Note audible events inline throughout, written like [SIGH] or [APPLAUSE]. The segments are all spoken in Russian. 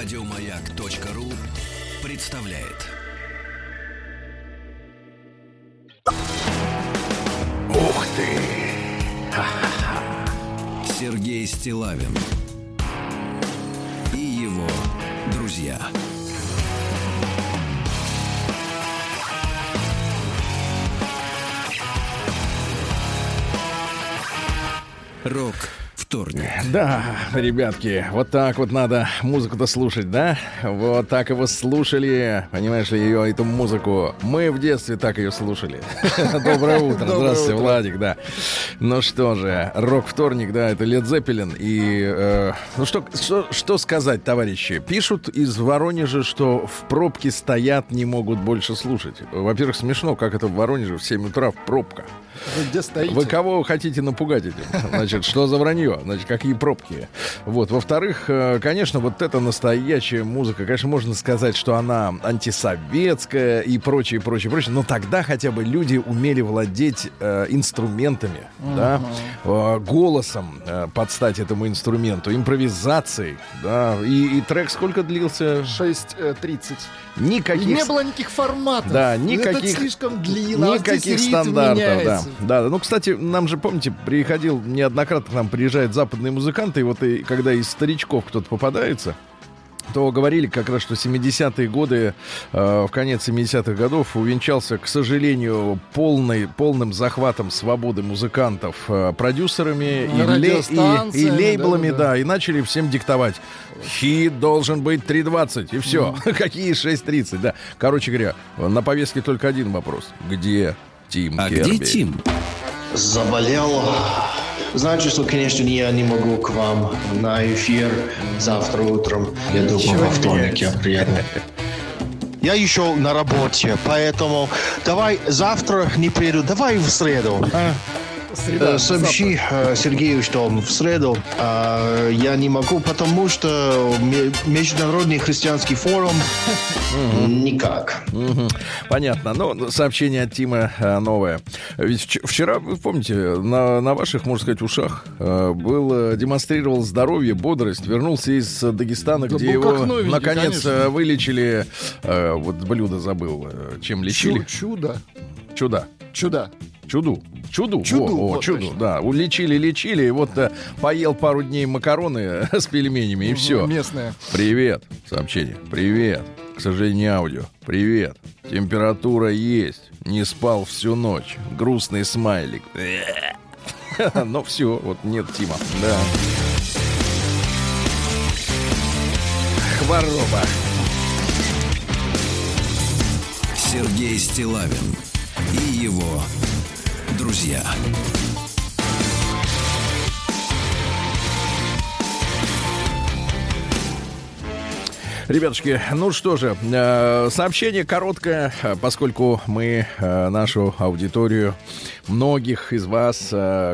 Радиомаяк.ру представляет. Ух ты! Сергей Стилавин и его друзья. Рок вторник. Да, ребятки, вот так вот надо музыку-то слушать, да? Вот так его слушали, понимаешь ли, ее, эту музыку. Мы в детстве так ее слушали. [LAUGHS] Доброе утро. Здравствуйте, Владик, да. Ну что же, рок-вторник, да, это Лед Зеппелин. И, э, ну что, что, сказать, товарищи? Пишут из Воронежа, что в пробке стоят, не могут больше слушать. Во-первых, смешно, как это в Воронеже в 7 утра в пробка. Вы где стоите? Вы кого хотите напугать этим? Значит, что за вранье? Значит, какие пробки? Вот. Во-вторых, э, конечно, вот эта настоящая музыка, конечно, можно сказать, что она антисоветская и прочее, прочее, прочее, но тогда хотя бы люди умели владеть э, инструментами, да, э, голосом э, под стать этому инструменту, импровизацией, да, и, и трек сколько длился? 6.30. Никаких... И не было никаких форматов. Да, никаких... Это слишком длинно. а здесь Никаких ритм стандартов, да. меняется. да. да. Ну, кстати, нам же, помните, приходил неоднократно к нам приезжают западные музыканты, и вот и, когда из старичков кто-то попадается, то говорили как раз, что 70-е годы, э, в конец 70-х годов увенчался, к сожалению, полный, полным захватом свободы музыкантов э, продюсерами и, ле- и, и лейблами, да, да-да-да. и начали всем диктовать. Хит должен быть 3.20, и все. [LAUGHS] Какие 6.30, да. Короче говоря, на повестке только один вопрос. Где Тим А Керби? где Тим? Заболел. Значит, что, конечно, я не могу к вам на эфир завтра утром. Я думаю, Ничего во вторник я приеду. Я еще на работе, поэтому давай завтра не приеду, давай в среду. Среда, Сообщи завтра. Сергею, что в среду э, я не могу, потому что ме- Международный христианский форум никак. Понятно. Ну, сообщение от Тима э, новое. Ведь вч- вчера, вы помните, на, на ваших, можно сказать, ушах э, был, демонстрировал здоровье, бодрость, вернулся из Дагестана, Да где его, новенький, наконец, конечно. вылечили, вот блюдо забыл, чем лечили. Чу- чудо. Чудо. Чудо. Чуду. Чуду. Чуду, Во, во, вот чуду, точно. да. Улечили, лечили, и вот э, поел пару дней макароны с пельменями, и все. Местная. Привет. Сообщение. Привет. К сожалению, не аудио. Привет. Температура есть. Не спал всю ночь. Грустный смайлик. [LAUGHS] Ну все, вот нет Тима. Да. Хвороба. Сергей Стилавин и его друзья. Ребятушки, ну что же, э, сообщение короткое, э, поскольку мы э, нашу аудиторию, многих из вас,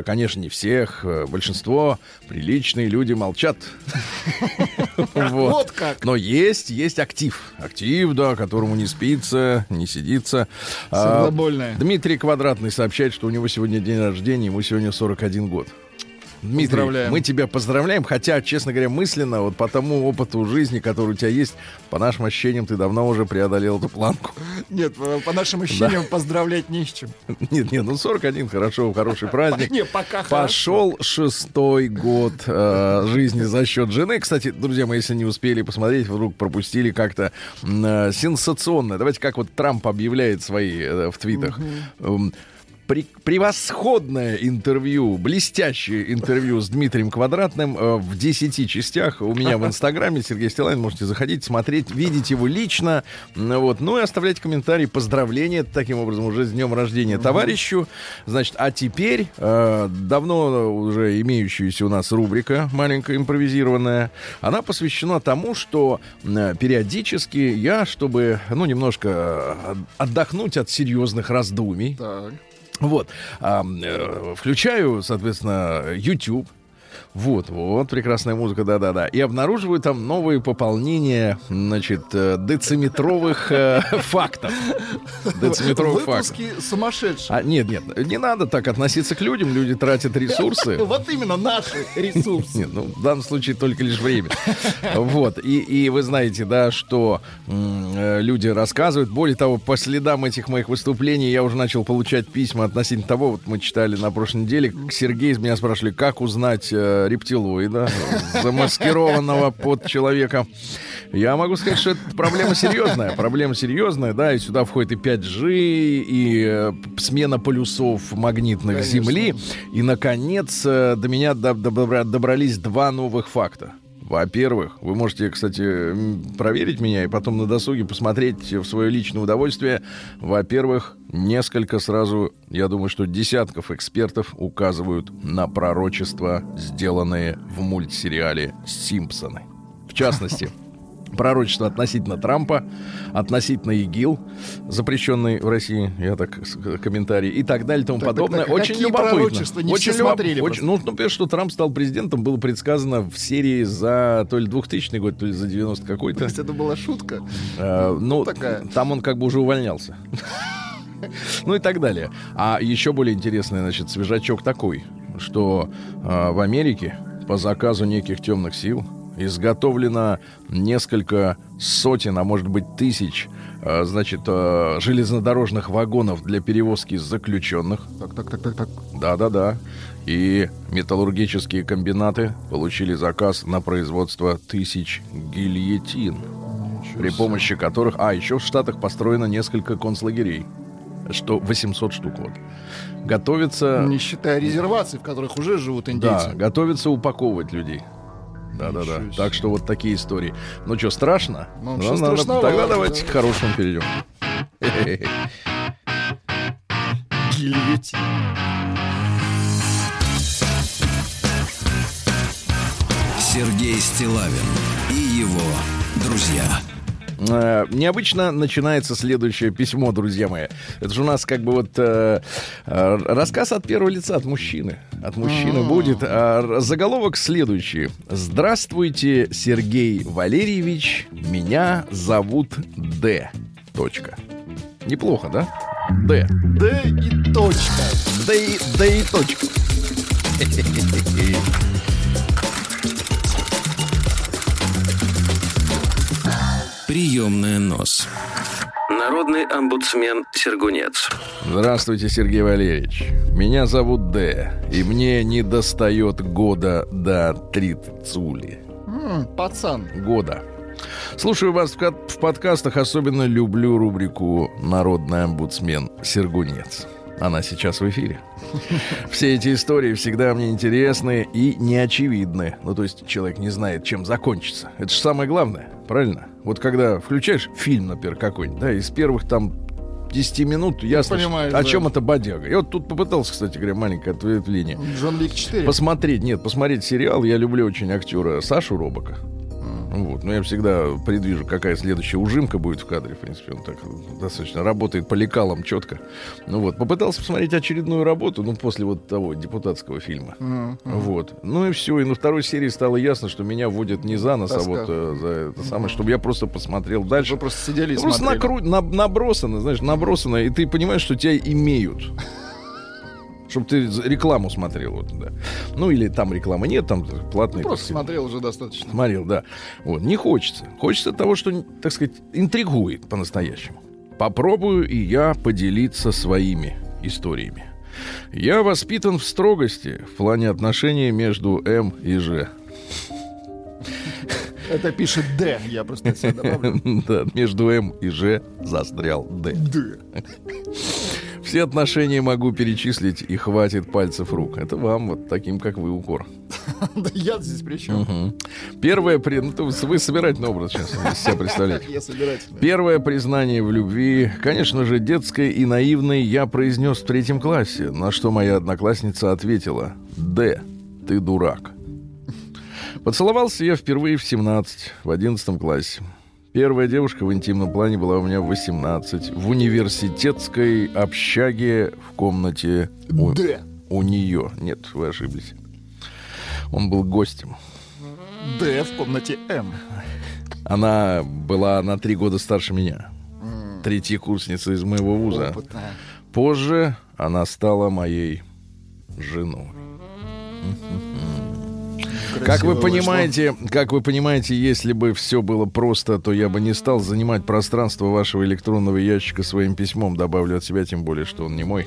конечно, не всех, большинство, приличные люди молчат. [LAUGHS] Вот как. Но есть, есть актив. Актив, да, которому не спится, не сидится. А, Сердобольная. Дмитрий Квадратный сообщает, что у него сегодня день рождения, ему сегодня 41 год. Дмитрий, Поздравляем. мы тебя поздравляем, хотя, честно говоря, мысленно, вот по тому опыту жизни, который у тебя есть, по нашим ощущениям, ты давно уже преодолел эту планку. Нет, по нашим ощущениям поздравлять не с чем. Нет, нет, ну 41, хорошо, хороший праздник. [LAUGHS] Не, пока Пошел шестой год э, жизни за счет жены. Кстати, друзья мои, если не успели посмотреть, вдруг пропустили как-то э, сенсационное. Давайте как вот Трамп объявляет свои э, в твитах. Превосходное интервью, блестящее интервью с Дмитрием Квадратным э, в 10 частях у меня в Инстаграме. Сергей Стилайн, можете заходить, смотреть, видеть его лично. Вот. Ну и оставлять комментарии, поздравления таким образом уже с днем рождения товарищу. Значит, а теперь э, давно уже имеющаяся у нас рубрика маленькая импровизированная, она посвящена тому, что э, периодически я, чтобы ну немножко э, отдохнуть от серьезных раздумий, Так. Вот. Э, включаю, соответственно, YouTube. Вот, вот, прекрасная музыка, да-да-да. И обнаруживаю там новые пополнения, значит, э, дециметровых э, [LAUGHS] фактов. Дециметровых фактов. Выпуски сумасшедшие. А, нет, нет, не надо так относиться к людям, люди тратят ресурсы. [LAUGHS] Вот именно наши ресурсы. Нет, ну, в данном случае только лишь время. [LAUGHS] Вот, и, и вы знаете, да, что э, люди рассказывают. Более того, по следам этих моих выступлений я уже начал получать письма относительно того, вот мы читали на прошлой неделе, Сергей из меня спрашивали, как узнать э, рептилоида, замаскированного под человека. Я могу сказать, что это проблема серьезная. Проблема серьезная, да, и сюда входит и 5G, и э, смена полюсов магнитных Конечно. Земли. И, наконец, э, до меня доб- добра- добрались два новых факта. Во-первых, вы можете, кстати, проверить меня и потом на досуге посмотреть в свое личное удовольствие. Во-первых, несколько сразу, я думаю, что десятков экспертов указывают на пророчества, сделанные в мультсериале «Симпсоны». В частности, [LAUGHS] пророчество относительно Трампа, относительно ИГИЛ, запрещенный в России, я так, с- комментарий, и так далее и тому Так, так, подобное. так, очень какие любопытно. пророчества? Не очень любоп- смотрели очень- ну, например, что Трамп стал президентом, было предсказано в серии за то ли 2000 год, то ли за 90 То какой-то. есть это была шутка. Э, ну, такая. там он как бы уже увольнялся. [LAUGHS] Ну и так далее. А еще более интересный, значит, свежачок такой, что э, в Америке по заказу неких темных сил изготовлено несколько сотен, а может быть тысяч, э, значит, э, железнодорожных вагонов для перевозки заключенных. Так, так, так, так, так. Да-да-да. И металлургические комбинаты получили заказ на производство тысяч гильотин, при помощи которых... А, еще в Штатах построено несколько концлагерей. Что 800 штук вот. Готовится... Не считая резерваций, в которых уже живут Да, индейцы. готовится упаковывать людей. Да-да-да. Ничего себе. Так что вот такие истории. Ну что, страшно? Ну, Ну, надо- страшновато, Тогда давайте да. к хорошему перейдем. Гильотин. Сергей Стилавин и его друзья. Э, Необычно начинается следующее письмо, друзья мои. Это же у нас как бы вот э, э, рассказ от первого лица, от мужчины. От мужчины будет. А, заголовок следующий. Здравствуйте, Сергей Валерьевич. Меня зовут Д. Точка. Неплохо, да? Д. Да и точка. Да и, да и точка. [LAUGHS] Приемная нос. Народный омбудсмен Сергунец. Здравствуйте, Сергей Валерьевич. Меня зовут Д. И мне не достает года до тридцули. М, Пацан. года. Слушаю вас в, в подкастах, особенно люблю рубрику «Народный омбудсмен Сергунец». Она сейчас в эфире. [LAUGHS] Все эти истории всегда мне интересны и неочевидны. Ну, то есть человек не знает, чем закончится. Это же самое главное, правильно? Вот когда включаешь фильм, например, какой-нибудь, да, из первых там 10 минут ясно, понимаешь, о да. чем это бодяга. Я вот тут попытался, кстати говоря, маленькое ответвление. Джон Вик 4. Посмотреть, нет, посмотреть сериал. Я люблю очень актера Сашу Робока. Вот. Но я всегда предвижу, какая следующая ужимка будет в кадре. В принципе, он так достаточно работает по лекалам четко. Ну вот. Попытался посмотреть очередную работу, ну, после вот того депутатского фильма. Мгм. Вот. Ну и все. И на второй серии стало ясно, что меня вводят не за нос, а Тоска. вот э, за это самое, чтобы я просто посмотрел дальше. Вы просто сидели и Просто смотрели. накру- на- набросано, знаешь, набросано, и ты понимаешь, что тебя имеют. Чтобы ты рекламу смотрел. Вот, да. Ну, или там рекламы нет, там платные. Ну, Просто смотрел уже достаточно. Смотрел, да. Вот, не хочется. Хочется того, что, так сказать, интригует по-настоящему. Попробую и я поделиться своими историями. Я воспитан в строгости в плане отношений между М и Ж. Это пишет Д, я просто от себя добавлю. [LAUGHS] Да, между М и Ж застрял Д. Д. Все отношения могу перечислить, и хватит пальцев рук. Это вам, вот таким, как вы, укор. [LAUGHS] Да я здесь при чем? Первое, ну, вы собирательный образ сейчас себя представляете. [LAUGHS] Первое признание в любви, конечно же, детское и наивное, я произнес в третьем классе, на что моя одноклассница ответила «Д, ты дурак». Поцеловался я впервые в 17, в 11 классе. Первая девушка в интимном плане была у меня в 18, в университетской общаге в комнате у, Д. у нее. Нет, вы ошиблись. Он был гостем. Д в комнате М. Она была на три года старше меня. Третья курсница из моего вуза. Опытная. Позже она стала моей женой. Как вы вышло. понимаете, как вы понимаете, если бы все было просто, то я бы не стал занимать пространство вашего электронного ящика своим письмом. Добавлю от себя, тем более, что он не мой,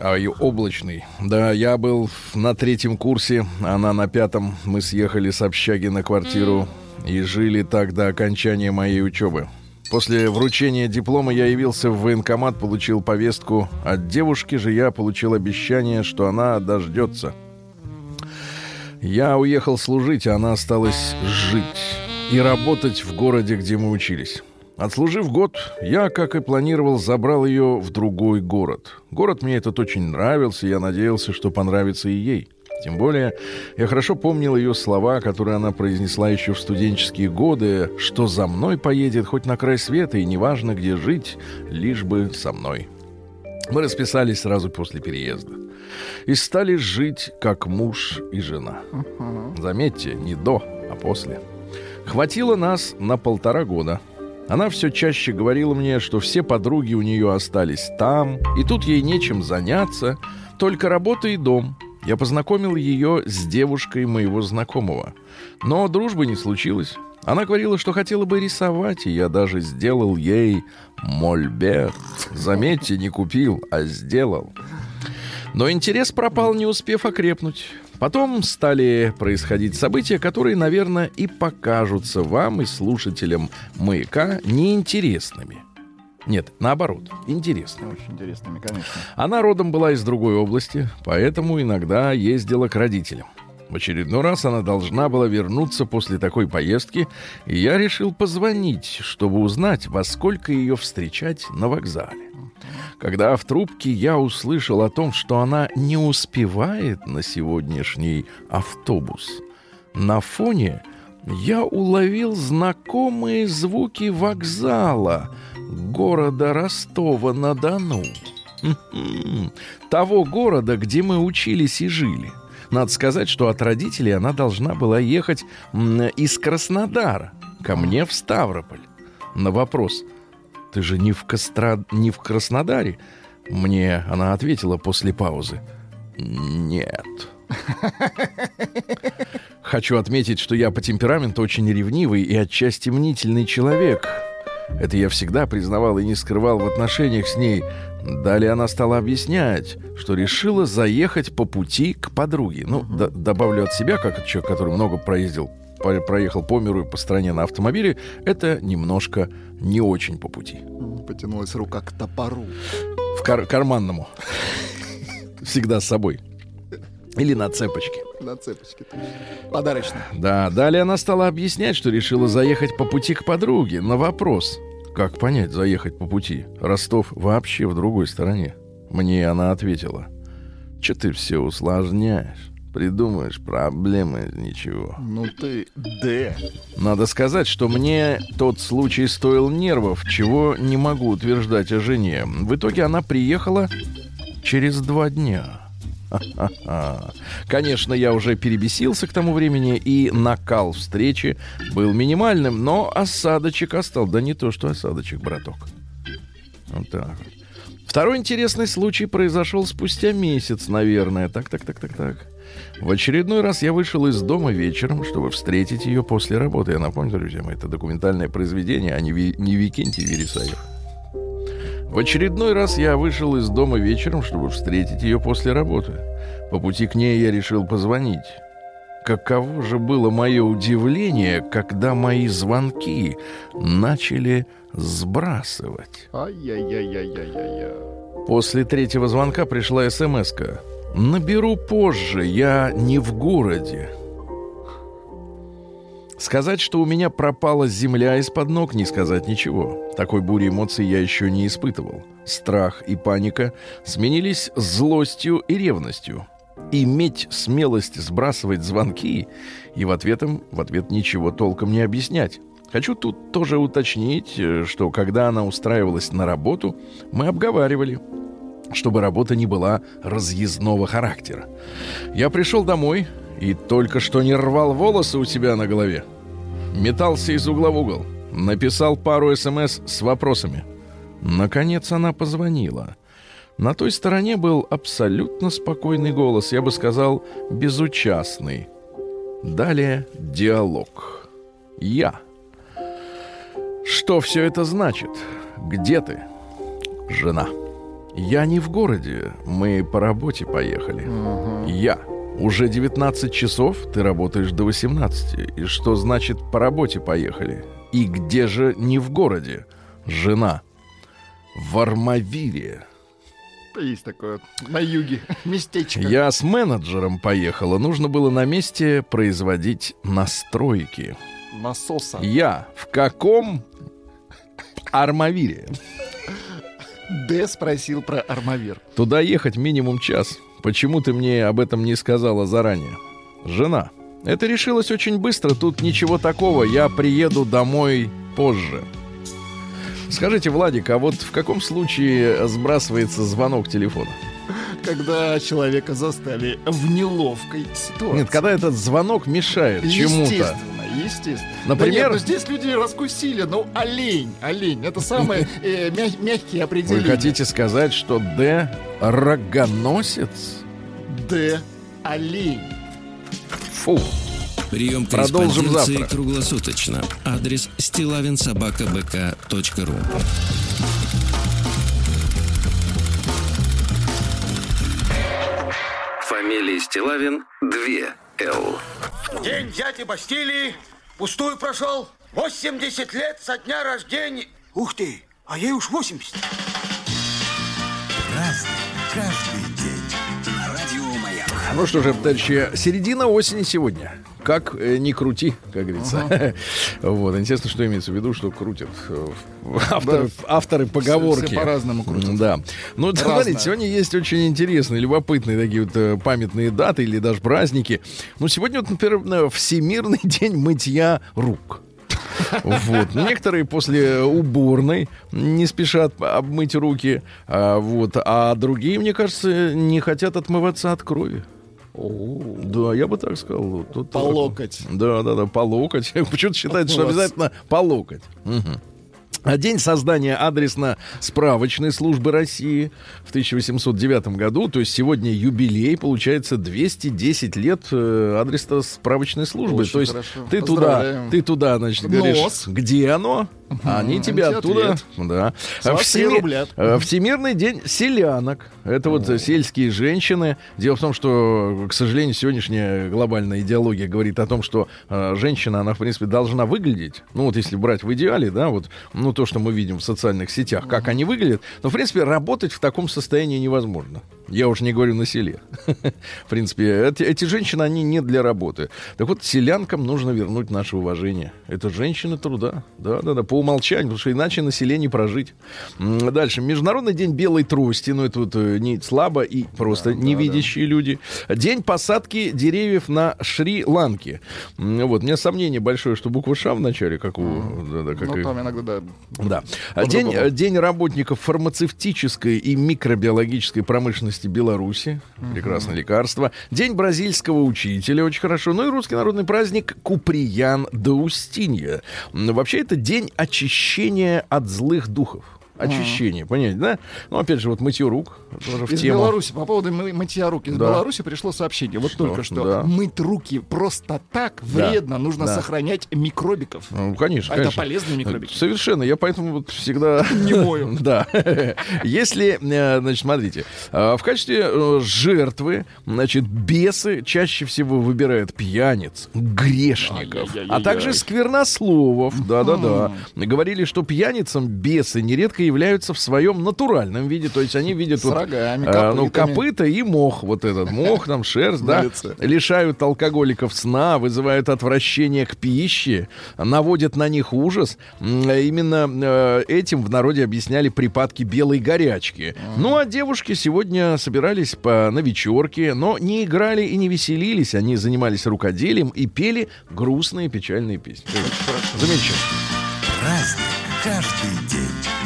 а и облачный. Да, я был на третьем курсе, она на пятом. Мы съехали с общаги на квартиру и жили так до окончания моей учебы. После вручения диплома я явился в военкомат, получил повестку. От девушки же я получил обещание, что она дождется. Я уехал служить, а она осталась жить и работать в городе, где мы учились. Отслужив год, я, как и планировал, забрал ее в другой город. Город мне этот очень нравился, я надеялся, что понравится и ей. Тем более, я хорошо помнил ее слова, которые она произнесла еще в студенческие годы, что за мной поедет хоть на край света, и неважно, где жить, лишь бы со мной. Мы расписались сразу после переезда. И стали жить как муж и жена. Заметьте, не до, а после. Хватило нас на полтора года. Она все чаще говорила мне, что все подруги у нее остались там, и тут ей нечем заняться, только работа и дом. Я познакомил ее с девушкой моего знакомого. Но дружбы не случилось. Она говорила, что хотела бы рисовать, и я даже сделал ей мольберт. Заметьте, не купил, а сделал. Но интерес пропал, не успев окрепнуть. Потом стали происходить события, которые, наверное, и покажутся вам и слушателям «Маяка» неинтересными. Нет, наоборот, интересными. Очень интересными, конечно. Она родом была из другой области, поэтому иногда ездила к родителям. В очередной раз она должна была вернуться после такой поездки, и я решил позвонить, чтобы узнать, во сколько ее встречать на вокзале. Когда в трубке я услышал о том, что она не успевает на сегодняшний автобус, на фоне я уловил знакомые звуки вокзала города Ростова-на-Дону. Того города, где мы учились и жили. Надо сказать, что от родителей она должна была ехать из Краснодара ко мне в Ставрополь. На вопрос «Ты же не в, Костра... не в Краснодаре?» Мне она ответила после паузы «Нет». Хочу отметить, что я по темпераменту очень ревнивый и отчасти мнительный человек. Это я всегда признавал и не скрывал в отношениях с ней. Далее она стала объяснять, что решила заехать по пути к подруге. Ну, д- добавлю от себя, как человек, который много проездил, по- проехал по миру и по стране на автомобиле, это немножко не очень по пути. Потянулась рука к топору. В кар- карманному. Всегда с собой. Или на цепочке. На цепочке. Подарочно. Да, далее она стала объяснять, что решила заехать по пути к подруге. На вопрос, как понять заехать по пути? Ростов вообще в другой стороне. Мне она ответила, что ты все усложняешь, придумаешь проблемы из ничего. Ну ты Д. Надо сказать, что мне тот случай стоил нервов, чего не могу утверждать о жене. В итоге она приехала через два дня. [LAUGHS] Конечно, я уже перебесился к тому времени, и накал встречи был минимальным, но осадочек остался. Да не то, что осадочек, браток. Вот так. Второй интересный случай произошел спустя месяц, наверное. Так, так, так, так, так. В очередной раз я вышел из дома вечером, чтобы встретить ее после работы. Я напомню, друзья мои, это документальное произведение, а не, Ви- не Викентий Вересаев. В очередной раз я вышел из дома вечером, чтобы встретить ее после работы. По пути к ней я решил позвонить. Каково же было мое удивление, когда мои звонки начали сбрасывать. Ай-яй-яй-яй-яй-яй. После третьего звонка пришла смс -ка. Наберу позже, я не в городе. Сказать, что у меня пропала земля из-под ног, не сказать ничего. Такой бури эмоций я еще не испытывал. Страх и паника сменились злостью и ревностью. Иметь смелость сбрасывать звонки и в, ответом, в ответ ничего толком не объяснять. Хочу тут тоже уточнить, э, что когда она устраивалась на работу, мы обговаривали, чтобы работа не была разъездного характера. Я пришел домой и только что не рвал волосы у себя на голове. Метался из угла в угол. Написал пару СМС с вопросами. Наконец она позвонила. На той стороне был абсолютно спокойный голос, я бы сказал, безучастный. Далее диалог. Я. Что все это значит? Где ты? Жена. Я не в городе, мы по работе поехали. Я. Уже 19 часов, ты работаешь до 18. И что значит по работе поехали? И где же не в городе? Жена. В Армавире. Есть такое на юге [LAUGHS] местечко. Я с менеджером поехала. Нужно было на месте производить настройки. Насоса. Я в каком Армавире? Д спросил про армавир. Туда ехать минимум час. Почему ты мне об этом не сказала заранее? Жена. Это решилось очень быстро. Тут ничего такого. Я приеду домой позже. Скажите, Владик, а вот в каком случае сбрасывается звонок телефона? Когда человека застали в неловкой ситуации. Нет, когда этот звонок мешает чему-то. Естественно. Например? Да нет, ну здесь люди раскусили. Ну, олень, олень. Это самые [LAUGHS] э, мя- мягкие Вы определения. хотите сказать, что Д рогоносец? Д. Олень. Фу. Прием Продолжим завтра. круглосуточно. Адрес стилавинсобакабк.ру Фамилия Стилавин 2 Л. День дяди Бастилии пустую прошел. 80 лет со дня рождения. Ух ты, а ей уж 80. Ну что же, товарищи, середина осени сегодня. Как э, ни крути, как говорится. [LAUGHS] Вот. Интересно, что имеется в виду, что крутят э, авторы, авторы поговорки. все по-разному крутят. Да. Ну, Разное. смотрите, сегодня есть очень интересные, любопытные такие вот э, памятные даты или даже праздники. Ну, сегодня, вот, например, Всемирный [LAUGHS] день мытья рук. Вот. Ну, Некоторые после уборной не спешат обмыть руки, а, вот, а другие, мне кажется, не хотят отмываться от крови. Да, я бы так сказал. Тут По локоть. Да, да, да, по локоть. [LAUGHS] Почему-то считается, что обязательно по локоть. А День создания адресно-справочной службы России в 1809 году, то есть сегодня юбилей, получается 210 лет э, адресно-справочной службы. Очень то есть хорошо. ты туда, ты туда, значит, говоришь, Нос. где оно, они тебе тебе оттуда, ответ. да. Три рубля. э, Всемирный день селянок. Это вот э, сельские женщины. Дело в том, что, к сожалению, сегодняшняя глобальная идеология говорит о том, что э, женщина, она, в принципе, должна выглядеть. Ну, вот если брать в идеале, да, вот, ну, то, что мы видим в социальных сетях, как они выглядят. Но, в принципе, работать в таком состоянии невозможно. Я уж не говорю на селе. [LAUGHS] В принципе, эти, эти женщины, они не для работы. Так вот, селянкам нужно вернуть наше уважение. Это женщины труда. Да, да, да, по умолчанию, потому что иначе на селе не прожить. Дальше. Международный день белой трости. Ну, это вот э, не слабо и просто невидящие люди. День посадки деревьев на Шри-Ланке. Вот. У меня сомнение большое, что буква Ш в начале, как у... да, да, как Ну, и- там иногда, да. да. А День, э, день работников фармацевтической и микробиологической промышленности Беларуси. Прекрасное лекарство. День бразильского учителя. Очень хорошо. Ну и русский народный праздник Куприян до Устинья. М, Вообще это день очищения от злых духов. Очищение, понимаете, да? Ну, опять же, вот мытье рук. Тоже в Из тему. Беларуси, по поводу мы- мытья рук, из Да. Беларуси пришло сообщение. Вот только что. Да. Мыть руки просто так Да. вредно. Нужно Да. сохранять микробиков. Ну, конечно, А это конечно. полезные микробики. Совершенно. Я поэтому вот всегда... [LAUGHS] Не мою. [LAUGHS] Да. [LAUGHS] Если, э, значит, смотрите, э, в качестве э, жертвы, значит, бесы чаще всего выбирают пьяниц, грешников, а также сквернословов. Да-да-да. Говорили, что пьяницам бесы нередко являются в своем натуральном виде, то есть они видят вот, рогами, э, ну, копытами. копыта и мох, вот этот мох, там шерсть, [LAUGHS] да, лишают алкоголиков сна, вызывают отвращение к пище, наводят на них ужас. Именно э, этим в народе объясняли припадки белой горячки. Ну а девушки сегодня собирались по, на вечерке, но не играли и не веселились. Они занимались рукоделием и пели грустные печальные песни. Замечательно. Праздник каждый день.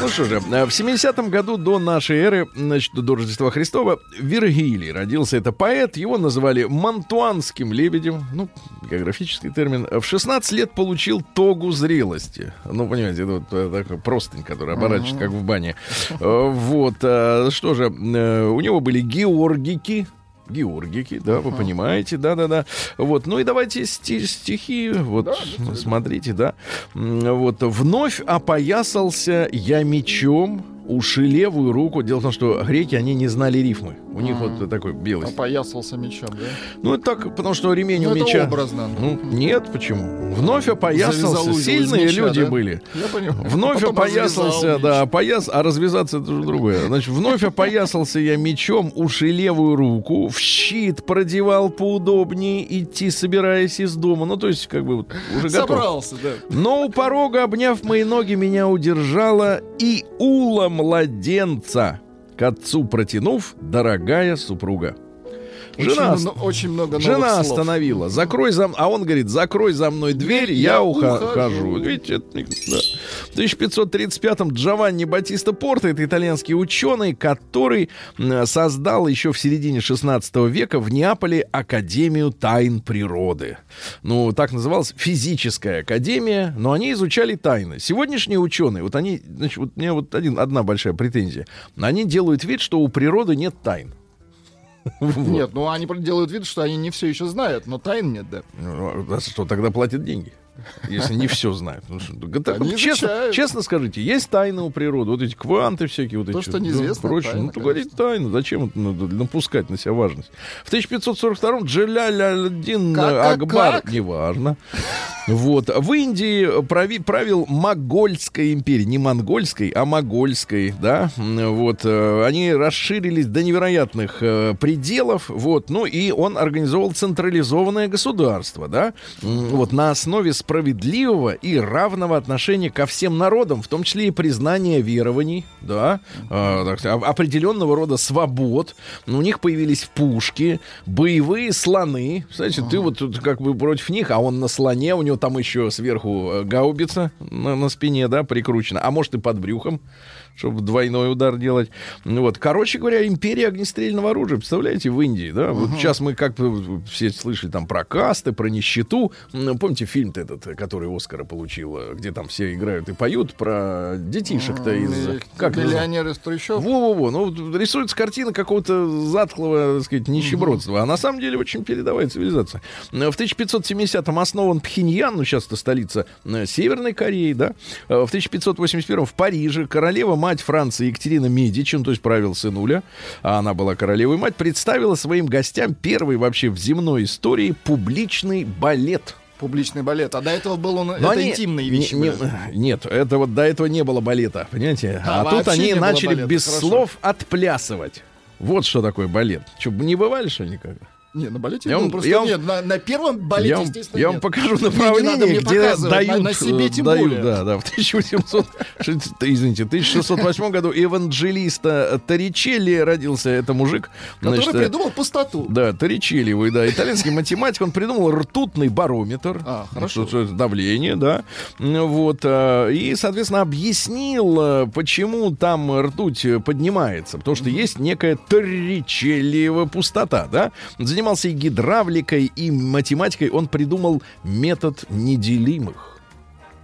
Ну что же, в 70-м году до нашей эры, значит, до Рождества Христова, Вергилий родился. Это поэт, его называли мантуанским лебедем, ну, географический термин. В 16 лет получил тогу зрелости. Ну, понимаете, это вот э, такой простынь, который оборачивается, как в бане. Э, Вот, э, что же, у него были георгики, Георгики, да, вы понимаете, да-да-да. Вот, ну и давайте сти- стихи, вот, смотрите, да. Вот, вновь опоясался я мечом, уши левую руку. Дело в том, что греки, они не знали рифмы. У них вот такой белый. Опоясался мечом, да? Ну, это так, потому что ремень Ну, у это меча... образно. Ну, нет, почему? Вновь опоясался. Сильные меча, люди да? были. Я понимаю. Вновь Потом опоясался, да, опояс, а развязаться это уже другое. Значит, вновь опоясался я мечом, уши левую руку, в щит продевал поудобнее, идти собираясь из дома. Ну, то есть, как бы, вот уже готов. Собрался, да. Но у порога, обняв мои ноги, меня удержала и ула младенца, к отцу протянув, дорогая супруга. Жена, очень, очень много Жена слов. остановила. Закрой за... А он говорит, закрой за мной дверь, я, Я ухожу. ухожу. Видите, это да. В 1535-м Джованни Батиста Порто, это итальянский ученый, который создал еще в середине 16 века в Неаполе Академию тайн природы. Ну, так называлась физическая академия, но они изучали тайны. Сегодняшние ученые, вот они, значит, вот у меня вот один, одна большая претензия. Они делают вид, что у природы нет тайн. Нет, ну они делают вид, что они не все еще знают, но тайн нет, да. Ну, а что, тогда платят деньги? Если не все знают. Ну, что, да так, Они честно, изучают. честно скажите, есть тайны у природы, вот эти кванты всякие, вот То, эти что да, неизвестно, прочее. тайна, ну, то говорить тайну, зачем это надо напускать на себя важность? В 1542-м Джаляль-ад-Дин Акбар, как? неважно, вот, в Индии прави- правил Могольской империи, не монгольской, а могольской, да, вот, они расширились до невероятных э, пределов, вот, ну, и он организовал централизованное государство, да, вот, на основе справедливого и равного отношения ко всем народам, в том числе и признания верований, да, э, так определенного рода свобод. Ну, У них появились пушки, боевые слоны. Кстати, ты вот тут как бы против них, а он на слоне, у него там еще сверху э, гаубица на, на спине, да, прикручена, а может и под брюхом чтобы двойной удар делать. Ну Вот. Короче говоря, империя огнестрельного оружия. Представляете, в Индии, да? Вот сейчас мы как бы все слышали там про касты, про нищету. М, Помните фильм-то этот, который Оскара получил, где там все играют и поют про детишек-то из... Как? Миллионер из трущоб. Во-во-во, ну рисуется картина какого-то затхлого, так сказать, нищебродства, а на самом деле очень передовая цивилизация. Э, В 1570-м основан Пхеньян, ну сейчас это столица э, Северной Кореи, да. Э, В 1581-м в Париже королева мать Франции Екатерина Медичи, ну, то есть правил сынуля, а она была королевой мать, представила своим гостям первый вообще в земной истории публичный балет. Публичный балет. А до этого был он... Но это они- интимные не- вещи. не- были. нет, это вот до этого не было балета, понимаете? А, А, тут они не начали балета, без хорошо. слов отплясывать. Вот что такое балет. Что, не бывали что никогда? Не, на балете Я был вам- просто я вам- нет. На, на первом балете, я вам, естественно, я вам нет. покажу направление, где дают, на, на себе э, тем дают, более. да, да, в 1800, шесть- извините, 1608 году евангелиста Торричелли родился, это мужик. Который значит, э, придумал пустоту. Да, Торричелли, вы, да, итальянский математик, он придумал ртутный барометр. А, хорошо. давление, да. Вот, а, и, соответственно, объяснил, почему там ртуть э, поднимается. Потому что есть некая Торричеллиева пустота, да. Он занимался и гидравликой, и математикой. Он придумал метод неделимых.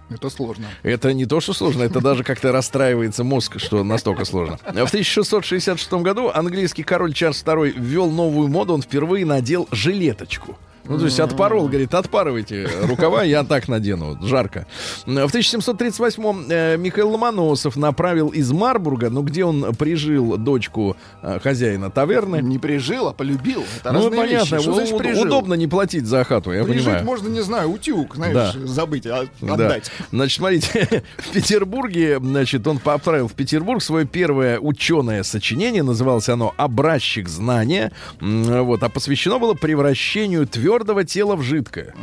Это сложно. Это не то, что сложно, это даже как-то расстраивается мозг, что настолько сложно. В 1666 году английский король Чарльз II ввел новую моду, он впервые надел жилеточку. Ну, то есть отпорол, говорит, отпарывайте рукава, я так надену, жарко. В 1738-м э, Михаил Ломоносов направил из Марбурга, ну, где он прижил дочку э, хозяина таверны. Не прижил, а полюбил. Это Ну, понятно, вещи. Что значит прижил? удобно не платить за хату, я Прижить понимаю. можно, не знаю, утюг, знаешь, Да. забыть, а Да. отдать. Значит, смотрите, [LAUGHS] в Петербурге, значит, он отправил в Петербург свое первое ученое сочинение, называлось оно «Образчик знания», вот, а посвящено было превращению твердых твердого тела в жидкое.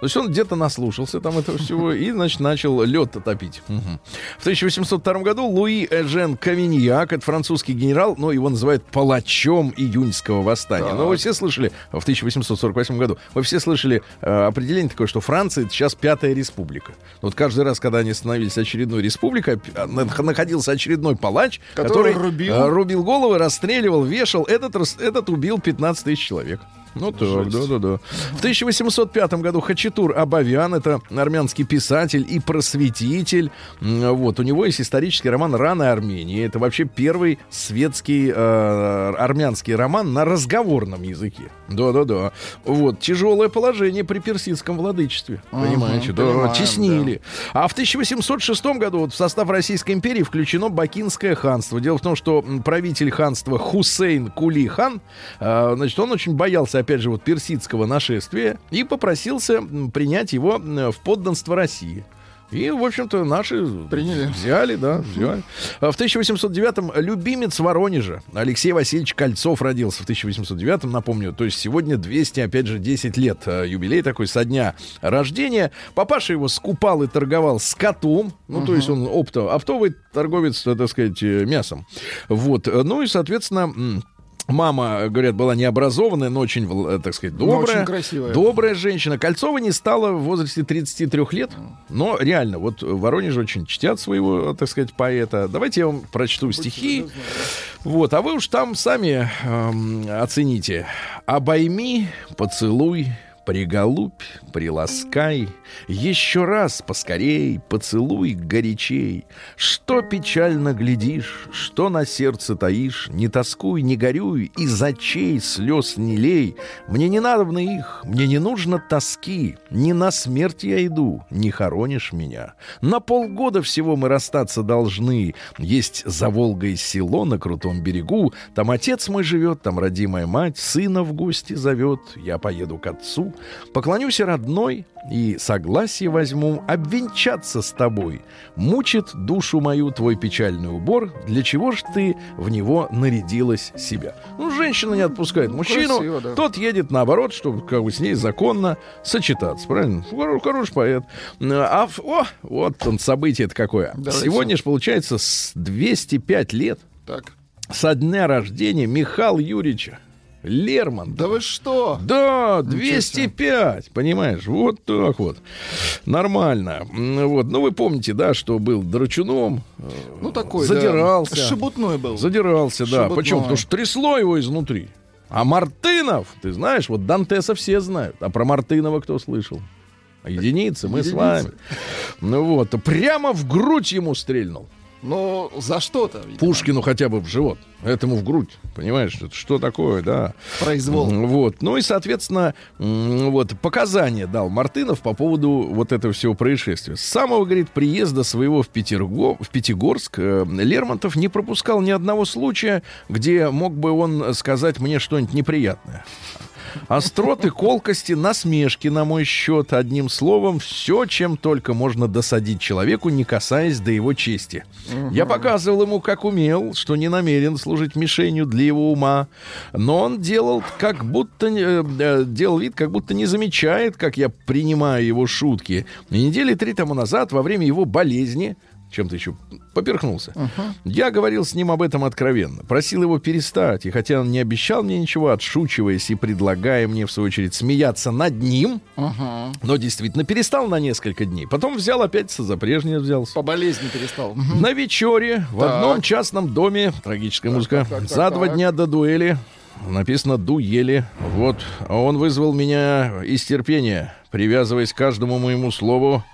То есть он где-то наслушался там этого всего и, значит, начал лед топить. Мгм. В 1802 году Луи Эжен Кавиньяк, это французский генерал, но его называют палачом июньского восстания. Но вы все слышали, в 1848 году, вы все слышали э, определение такое, что Франция это сейчас пятая республика. Вот каждый раз, когда они становились очередной республикой, а, на- находился очередной палач, Который который, рубил. э, рубил головы, расстреливал, вешал. Этот, этот убил 15 тысяч человек. Ну так, да-да-да. В 1805 году Хачатур Абавян, это армянский писатель и просветитель. Вот, у него есть исторический роман «Рана Армении». Это вообще первый светский э, армянский роман на разговорном языке. Да-да-да. Вот, тяжелое положение при персидском владычестве. Понимаете? Да, понимаем, теснили. А в 1806 году вот в состав Российской империи включено Бакинское ханство. Дело в том, что правитель ханства Хусейн Кули хан, э, значит, он очень боялся, опять же, вот персидского нашествия и попросился принять его в подданство России. И, в общем-то, наши Приняли. взяли, да, взяли. А В 1809-м любимец Воронежа Алексей Васильевич Кольцов родился в 1809-м, напомню. То есть сегодня 200, опять же, 10 лет э, юбилей такой со дня рождения. Папаша его скупал и торговал скотом. Ну, то есть он опто, оптовый торговец, э, так сказать, э, мясом. Вот. Э, Ну и, соответственно... Мама, говорят, была необразованная, но очень, э, так сказать, Но добрая. очень красивая. Добрая женщина. Кольцова не стала в возрасте 33 лет. Но реально, вот в Воронеже очень чтят своего, так сказать, поэта. Давайте я вам прочту стихи. Вот, а вы уж там сами эм, оцените. Обойми, поцелуй, приголубь, приласкай. Еще раз поскорей, поцелуй горячей. Что печально глядишь, что на сердце таишь, Не тоскуй, не горюй, из очей слез не лей. Мне не надо их, мне не нужно тоски. Не на смерть я иду, не хоронишь меня. На полгода всего мы расстаться должны. Есть за Волгой село на крутом берегу. Там отец мой живет, там родимая мать, сына в гости зовет. Я поеду к отцу, поклонюсь родной и согласие возьму обвенчаться с тобой. Мучит душу мою твой печальный убор. Для чего ж ты в него нарядилась себя? Ну, женщина не отпускает мужчину, красиво, да. тот едет наоборот, чтобы как бы с ней законно сочетаться, правильно? Хоро- Хороший поэт. А, о, вот он событие это какое. Давайте. Сегодня же получается с 205 лет Так. со дня рождения Михаила Юрьевича Лермонтова. Да вы что? Да, Ничего 205, понимаешь, вот так вот. Нормально. Вот, ну вы помните, да, что был драчуном, Ну такой, да. задирался. Шебутной был. задирался, да. Шебутной. Почему? Потому что трясло его изнутри. А Мартынов, ты знаешь, вот Дантеса все знают, а про Мартынова кто слышал? Единицы, мы с Единицы. вами. Ну вот, прямо в грудь ему стрельнул. Ну, за что-то. видимо. Пушкину хотя бы в живот, этому в грудь. Понимаешь, это что такое, да. Произвол. Вот. Ну и, соответственно, вот показания дал Мартынов по поводу вот этого всего происшествия. С самого, говорит, приезда своего в, Петерго, в Пятигорск э, Лермонтов не пропускал ни одного случая, где мог бы он сказать мне что-нибудь неприятное. Остроты, колкости, насмешки на мой счет. Одним словом, все, чем только можно досадить человеку, не касаясь до его чести. Я показывал ему, как умел, что не намерен служить мишенью для его ума. Но он делал как будто э, э, делал вид, как будто не замечает, как я принимаю его шутки. И недели три тому назад, во время его болезни, чем-то еще поперхнулся. Я говорил с ним об этом откровенно. Просил его перестать. И хотя он не обещал мне ничего, отшучиваясь и предлагая мне, в свою очередь, смеяться над ним, но действительно перестал на несколько дней. Потом взял опять за прежнее взялся. По болезни перестал. Мгм. На вечере в Так. одном частном доме, трагическая музыка, так, так, за так, два так. дня до дуэли, написано «дуели», вот, а он вызвал меня из терпения, привязываясь к каждому моему слову,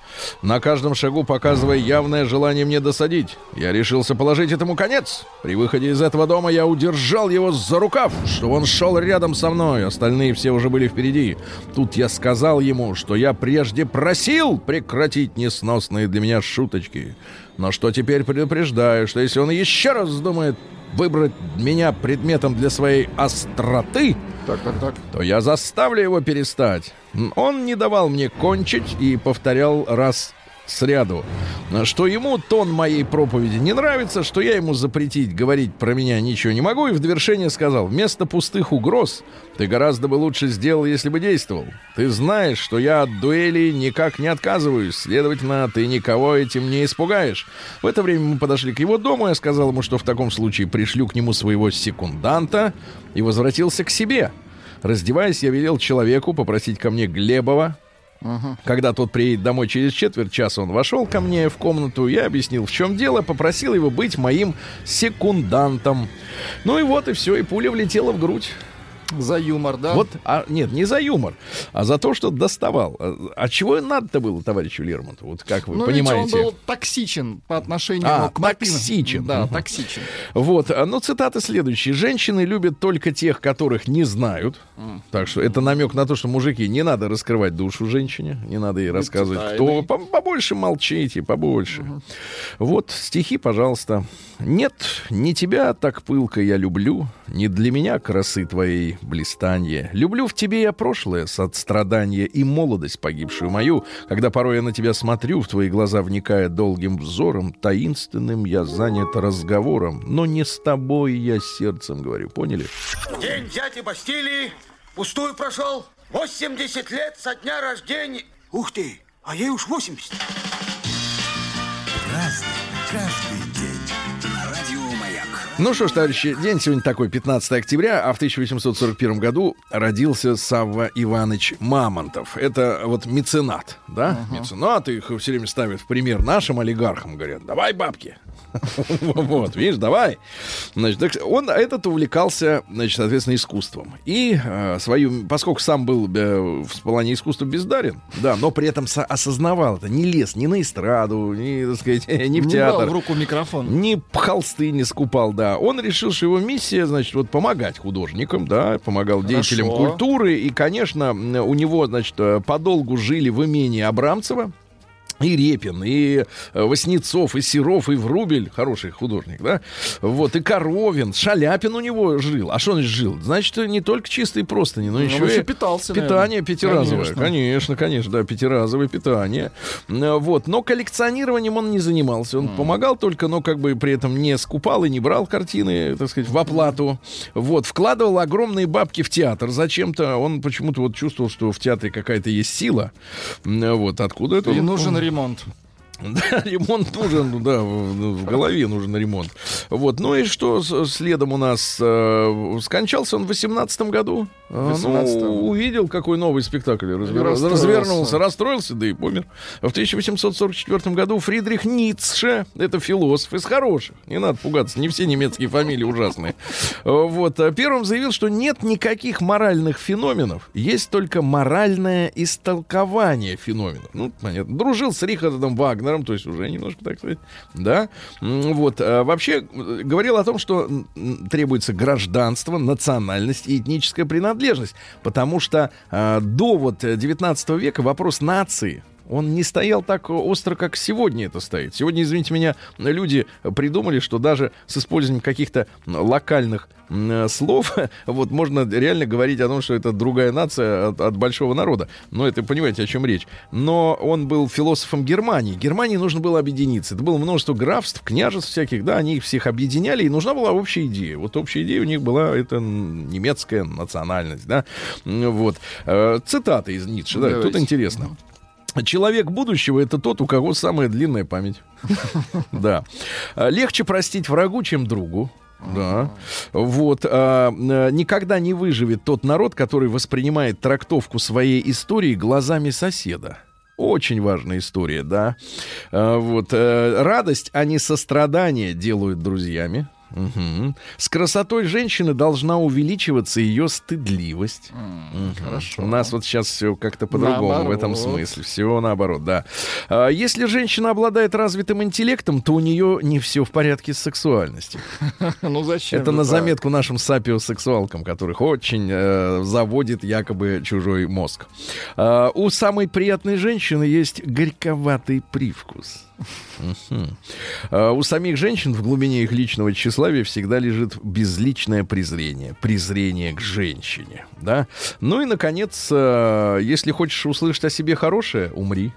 на каждом шагу показывая явное желание мне досадить. Я решился положить этому конец. При выходе из этого дома я удержал его за рукав, чтобы он шел рядом со мной, остальные все уже были впереди. Тут я сказал ему, что я прежде просил прекратить несносные для меня шуточки. Но что теперь предупреждаю, что если он еще раз вздумает выбрать меня предметом для своей остроты, Так, так, так. то я заставлю его перестать. Он не давал мне кончить и повторял раз сряду, что ему тон моей проповеди не нравится, что я ему запретить говорить про меня ничего не могу, и в довершение сказал, вместо пустых угроз ты гораздо бы лучше сделал, если бы действовал. Ты знаешь, что я от дуэли никак не отказываюсь, следовательно, ты никого этим не испугаешь. В это время мы подошли к его дому, я сказал ему, что в таком случае пришлю к нему своего секунданта и возвратился к себе. Раздеваясь, я велел человеку попросить ко мне Глебова, когда тот приедет домой через четверть часа, он вошел ко мне в комнату, я объяснил, в чем дело, попросил его быть моим секундантом. Ну и вот, и все, и пуля влетела в грудь. За юмор, да? Вот, а, нет, не за юмор, а за то, что доставал. А, а чего надо-то было товарищу Лермонтову? Вот как вы ну, понимаете? он был токсичен по отношению А, к Мапину. токсичен. Да, токсичен. Вот, а, ну, цитаты следующие. Женщины любят только тех, которых не знают. Так что это намек на то, что, мужики, не надо раскрывать душу женщине, не надо ей рассказывать, тайны. кто. По- Побольше молчите, побольше. Вот, стихи, пожалуйста. Нет, не тебя так пылко я люблю, не для меня красы твоей блистанье. Люблю в тебе я прошлое, сострадание и молодость погибшую мою, когда порой я на тебя смотрю, в твои глаза вникая долгим взором, таинственным я занят разговором, но не с тобой я сердцем говорю, поняли? День дяди Бастилии пустую прошел. 80 лет со дня рождения. Ух ты, а ей уж 80. Ну что ж, товарищи, день сегодня такой, 15 октября, а в 1841 году родился Савва Иванович Мамонтов. Это вот меценат, да? Меценат, их все время ставят в пример нашим олигархам, говорят, давай бабки. [LAUGHS] Вот, видишь, давай. Значит, так он этот увлекался, значит, соответственно, искусством. И э, свою, поскольку сам был э, в плане искусства бездарен, да, но при этом со- осознавал это, не лез ни на эстраду, ни, так сказать, [LAUGHS] ни в Не театр. в руку микрофон. Ни холсты не скупал, да. Он решил, что его миссия, значит, вот помогать художникам, да, помогал деятелям культуры. И, конечно, у него, значит, э, подолгу жили в имении Абрамцева. И Репин, и э, Васнецов, и Серов, и Врубель, хороший художник, да? Вот, и Коровин, Шаляпин у него жил. А что он жил? Значит, не только чистые простыни, но он еще еще и питался, питание наверное. пятиразовое. Конечно. Конечно, конечно, да, пятиразовое питание. Э, Вот, но коллекционированием он не занимался. Он помогал только, но как бы при этом не скупал и не брал картины, так сказать, в оплату. Вот, вкладывал огромные бабки в театр. Зачем-то он почему-то вот чувствовал, что в театре какая-то есть сила. Вот, откуда это? И нужен ремонт. Raimundo. Да, [LAUGHS] ремонт нужен, ну да, в, в голове нужен ремонт. Вот, ну и что следом у нас? э, скончался он в 18 году. А, 18-м. Ну, увидел, какой новый спектакль развер- расстроился. развернулся, расстроился, да и помер. В 1844 году Фридрих Ницше, это философ из хороших, не надо пугаться, не все немецкие фамилии ужасные. Э, Вот, а первым заявил, что нет никаких моральных феноменов, есть только моральное истолкование феноменов. Ну, понятно. Дружил с Рихардом Вагнером, то есть уже немножко, так сказать, да. Вот, а вообще э, говорил о том, что требуется гражданство, национальность и этническая принадлежность, потому что а, до вот э, 19 века вопрос нации он не стоял так остро, как сегодня это стоит. Сегодня, извините меня, люди придумали, что даже с использованием каких-то локальных слов, [LAUGHS] вот можно реально говорить о том, что это другая нация от, от большого народа. Но это понимаете, о чем речь. Но он был философом Германии. Германии нужно было объединиться. Это было множество графств, княжеств всяких, да, они их всех объединяли, и нужна была общая идея. Вот общая идея у них была это немецкая национальность, да. Вот. Э, Цитаты из Ницше, да, тут Давайте. интересно. Человек будущего это тот, у кого самая длинная память. [LAUGHS] Да. А, Легче простить врагу, чем другу. Да. Вот. а, а, Никогда не выживет тот народ, который воспринимает трактовку своей истории глазами соседа. Очень важная история, да. А, Вот. э, Радость, а не сострадание делают друзьями. Мгм. С красотой женщины должна увеличиваться ее стыдливость. Мгм. хорошо. У нас вот сейчас все как-то по-другому в этом смысле. Все наоборот, да. А, Если женщина обладает развитым интеллектом, то у нее не все в порядке с сексуальностью. [LAUGHS] Ну зачем? Это на заметку нашим сапиосексуалкам, которых очень э, заводит якобы чужой мозг. А, у самой приятной женщины есть горьковатый привкус. А, У самих женщин в глубине их личного тщеславия всегда лежит безличное презрение, презрение к женщине, да. Ну и наконец, э, если хочешь услышать о себе хорошее, умри.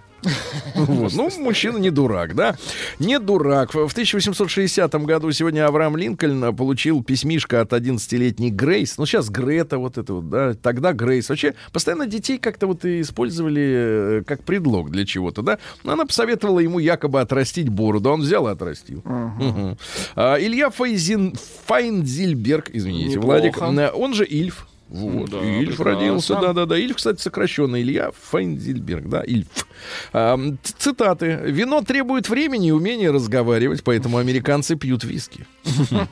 Ну, мужчина не дурак, да? Не дурак. В 1860 году сегодня Авраам Линкольн получил письмишко от 11-летней Грейс. Ну, сейчас Грета вот это вот, да? Тогда Грейс. Вообще, постоянно детей как-то вот использовали э, как предлог для чего-то, да? Она посоветовала ему якобы отрастить бороду. Он взял и отрастил. А, Илья Файзин, Файнзильберг, извините. Владик, э, он же Ильф. Вот, Да, Ильф прекрасно. родился, да-да-да. Ильф, кстати, сокращенный Илья Файнзильберг, да, Ильф. А, цитаты. «Вино требует времени и умения разговаривать, поэтому американцы пьют виски». [LAUGHS]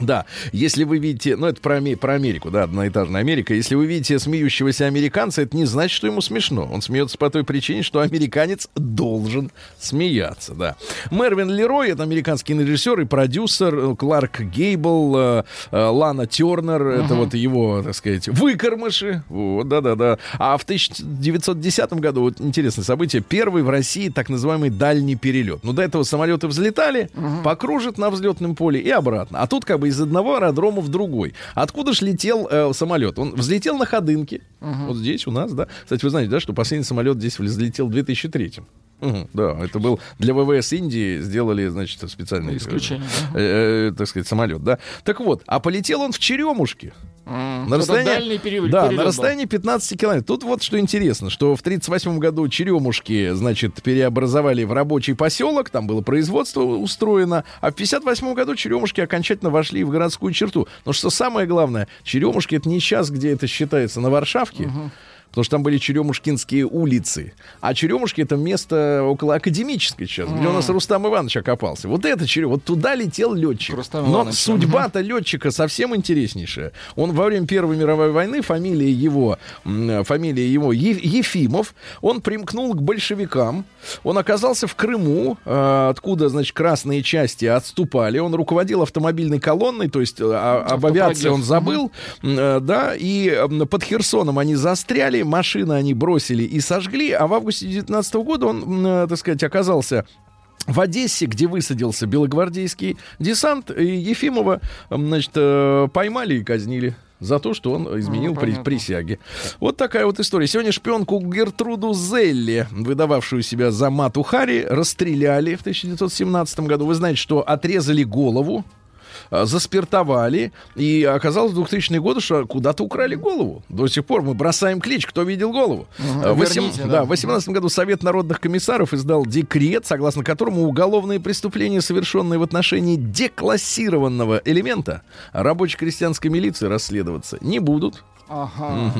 Да, если вы видите, ну это про, про Америку, да, одноэтажная Америка, если вы видите смеющегося американца, это не значит, что ему смешно. Он смеется по той причине, что американец должен смеяться, да. Мервин Лерой, это американский режиссер и продюсер, э, Кларк Гейбл, э, э, Лана Тернер, это вот его, так сказать, выкормыши, вот, да-да-да. А в 1910 году, вот интересное событие, первый в России так называемый дальний перелет. Ну, до этого самолеты взлетали, покружат на взлетном поле и обратно. А тут как бы из одного аэродрома в другой. Откуда ж летел э, самолет? Он взлетел на Ходынке, вот здесь у нас, да. Кстати, вы знаете, да, что последний самолет здесь взлетел в 2003 Да, это был для ВВС Индии сделали, значит, специальный, э, Исключение, э, э, так сказать, самолет, да. Так вот, а полетел он в Черемушке. На расстоянии, период- да, перелет на расстоянии 15 километров. Тут вот что интересно, что в 1938 году Черемушки, значит, переобразовали в рабочий поселок, там было производство устроено, а в 1958 году Черемушки окончательно вошли в городскую черту. Но что самое главное, Черемушки это не сейчас, где это считается на Варшавке, Потому что там были Черемушкинские улицы. А Черемушки это место около академической сейчас, где у нас Рустам Иванович окопался. Вот это Черем, вот туда летел летчик. Рустам Но Иванович, судьба-то летчика совсем интереснейшая. Он во время Первой мировой войны, фамилия его, фамилия его Е- Ефимов, он примкнул к большевикам. Он оказался в Крыму, э, откуда, значит, красные части отступали. Он руководил автомобильной колонной, то есть э, а- об авиации он забыл, э, да, и под Херсоном они застряли, машины они бросили и сожгли, а в августе 19 года он, э, так сказать, оказался в Одессе, где высадился белогвардейский десант, и Ефимова, значит, э, поймали и казнили за то, что он изменил при- понятно. присяги. Вот такая вот история. Сегодня шпионку Гертруду Зелли, выдававшую себя за Мату Хари, расстреляли в 1917 году. Вы знаете, что отрезали голову, заспиртовали, и оказалось в 2000 годы, что куда-то украли голову. До сих пор мы бросаем клич, кто видел голову. А, в восем- верните, да, да. в 2018 году Совет народных комиссаров издал декрет, согласно которому уголовные преступления, совершенные в отношении деклассированного элемента рабоче-крестьянской милиции, расследоваться не будут. Ага.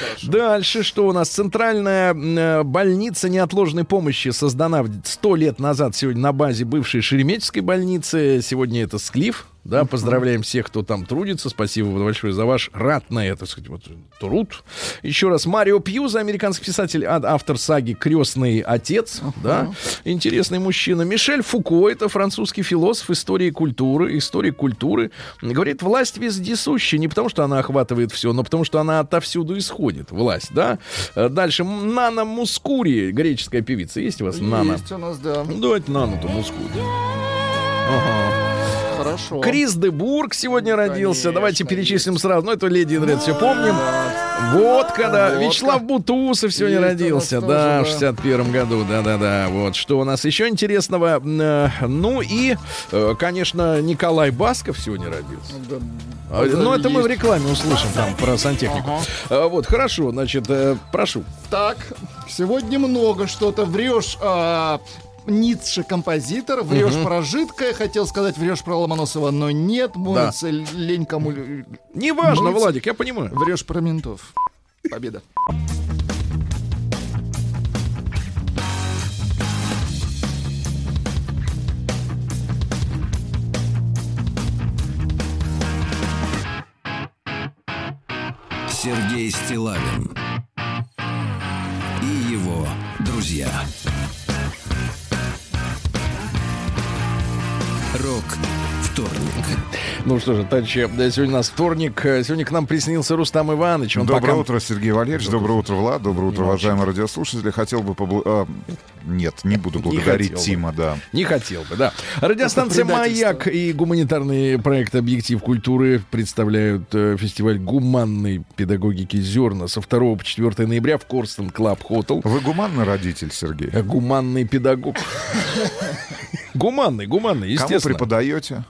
Хорошо. Дальше что у нас? Центральная э, больница неотложной помощи создана сто лет назад сегодня на базе бывшей Шереметьевской больницы. Сегодня это Склиф. Да, поздравляем всех, кто там трудится. Спасибо большое за ваш ратный, так сказать, вот, труд. Еще раз, Марио Пьюза, американский писатель, а- автор саги «Крестный отец». Да, интересный мужчина. Мишель Фуко, это французский философ истории культуры, истории культуры. Говорит, власть вездесуща не потому, что она охватывает все, но потому, что она отовсюду исходит, власть, да. Дальше, Нана Мускури, греческая певица. Есть у вас Нана? Есть у нас, да. Ну, давайте Нану-то Мускури. Ага. Хорошо. Крис де Бург сегодня родился. конечно, Давайте перечислим сразу. Ну, это Леди Дред, все помним. Водка, да. Водка. Вячеслав Бутусов сегодня Есть родился. тоже, Да, в да. 61 году. Да-да-да. Вот что у нас еще интересного. Э, Ну и, э, конечно, Николай Басков сегодня родился. Да. А, Ну, это мы в рекламе услышим там про сантехнику. А, Вот, хорошо, значит, э, прошу. Так, сегодня много что-то. Врешь а, Ницше композитор, врешь про жидкое, хотел сказать, врешь про Ломоносова, но нет, моется лень кому... Неважно, Мыться. Владик, я понимаю. Врешь про ментов. Победа. Сергей Стилавин и его друзья. Вторник. Ну что же, товарищи, да, сегодня у нас вторник. Сегодня к нам присоединился Рустам Иванович. Он Доброе пока- утро, Сергей Валерьевич. Доброе утро, Влад. Доброе утро, уважаемые радиослушатели. Хотел бы побл... Нет, не буду благодарить бы. Тима, да. Не хотел бы, да. Радиостанция. «Маяк» и гуманитарный проект «Объектив культуры» представляют э, фестиваль гуманной педагогики «Зерна» со 2 по 4 ноября в Korston Club Hotel. Вы гуманный родитель, Сергей? Гуманный педагог. [LAUGHS] Гуманный, гуманный, Кому естественно. преподаете?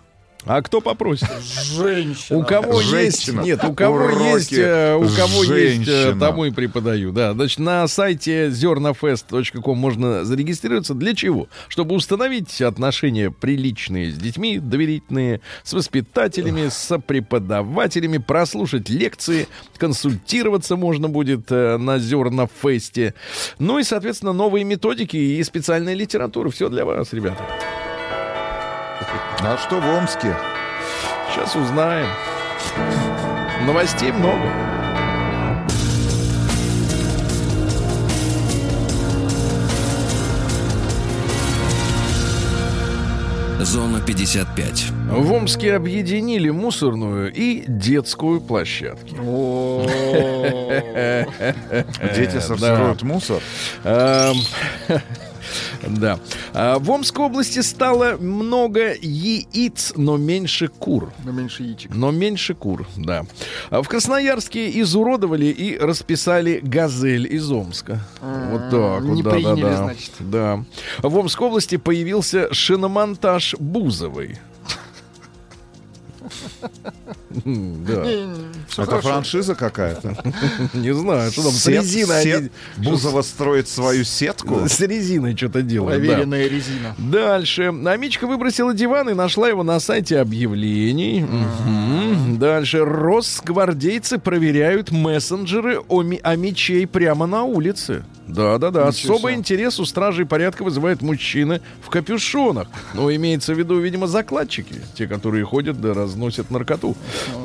А кто попросит? Женщина. У кого есть, Женщина. нет, у кого Уроки есть, э, у кого есть, э, женщина. тому и преподаю. Да, значит, на сайте зернафест.ком можно зарегистрироваться. Для чего? Чтобы установить отношения приличные с детьми, доверительные, с воспитателями, с преподавателями, прослушать лекции, консультироваться можно будет э, на Зернафесте. Ну и, соответственно, новые методики и специальная литература. Все для вас, ребята. А что в Омске? Сейчас узнаем. Новостей много. Зона 55. В Омске объединили мусорную и детскую площадки. Дети сортируют мусор? [LAUGHS] Да. А, В Омской области стало много яиц, но меньше кур. Но меньше яичек. Но меньше кур, да. А В Красноярске изуродовали и расписали газель из Омска. Вот так вот, не да, приняли, да, да. значит. Да. В Омской области появился шиномонтаж Бузовой. [LAUGHS] Да. Это франшиза какая-то? [LAUGHS] Не знаю, что там с резиной. Бузова строит свою сетку? С резиной что-то делают. да. Проверенная резина. Дальше. Амичка выбросила диван и нашла его на сайте объявлений. Дальше. Росгвардейцы проверяют мессенджеры о, ми- о мечей прямо на улице. Да-да-да. Ничего Особый себе. интерес у стражей порядка вызывает мужчины в капюшонах. Ну, имеется в виду, видимо, закладчики. Те, которые ходят да разносят наркоту.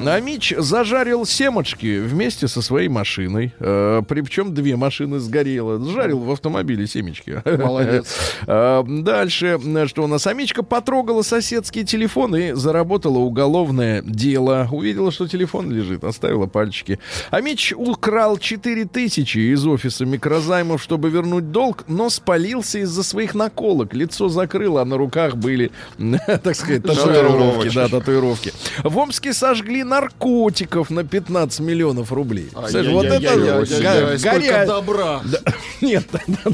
Амич зажарил семечки вместе со своей машиной. Э, Причем две машины сгорело. Жарил в автомобиле семечки. Молодец. А, [LAUGHS] Дальше, э, что у нас? Амичка потрогала соседский телефон и заработала уголовное дело. Увидела, что телефон лежит, оставила пальчики. Амич украл 4000 из офиса микрозаймов, чтобы вернуть долг, но спалился из-за своих наколок. Лицо закрыло, а на руках были, [LAUGHS] так сказать, татуировки. Да, татуировки. В Омске сожгли наркотиков на 15 миллионов рублей. Слушай, вот это Ай-яй-яй-яй-яй, га- Сколько горя- добра. Да, [LAUGHS] Нет,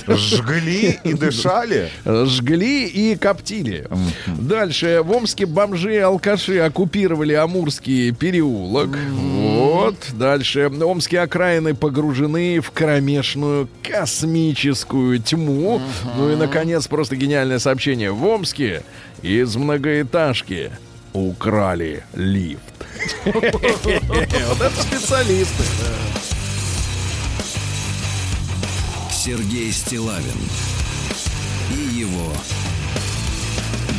Жгли и дышали? Жгли и коптили. Дальше. В Омске бомжи и алкаши оккупировали Амурский переулок. Вот. Дальше. Омские окраины погружены в кромешную космическую тьму. Ну и, наконец, просто гениальное сообщение. В Омске из многоэтажки украли лифт. [LAUGHS] Вот это специалисты. Сергей Стилавин и его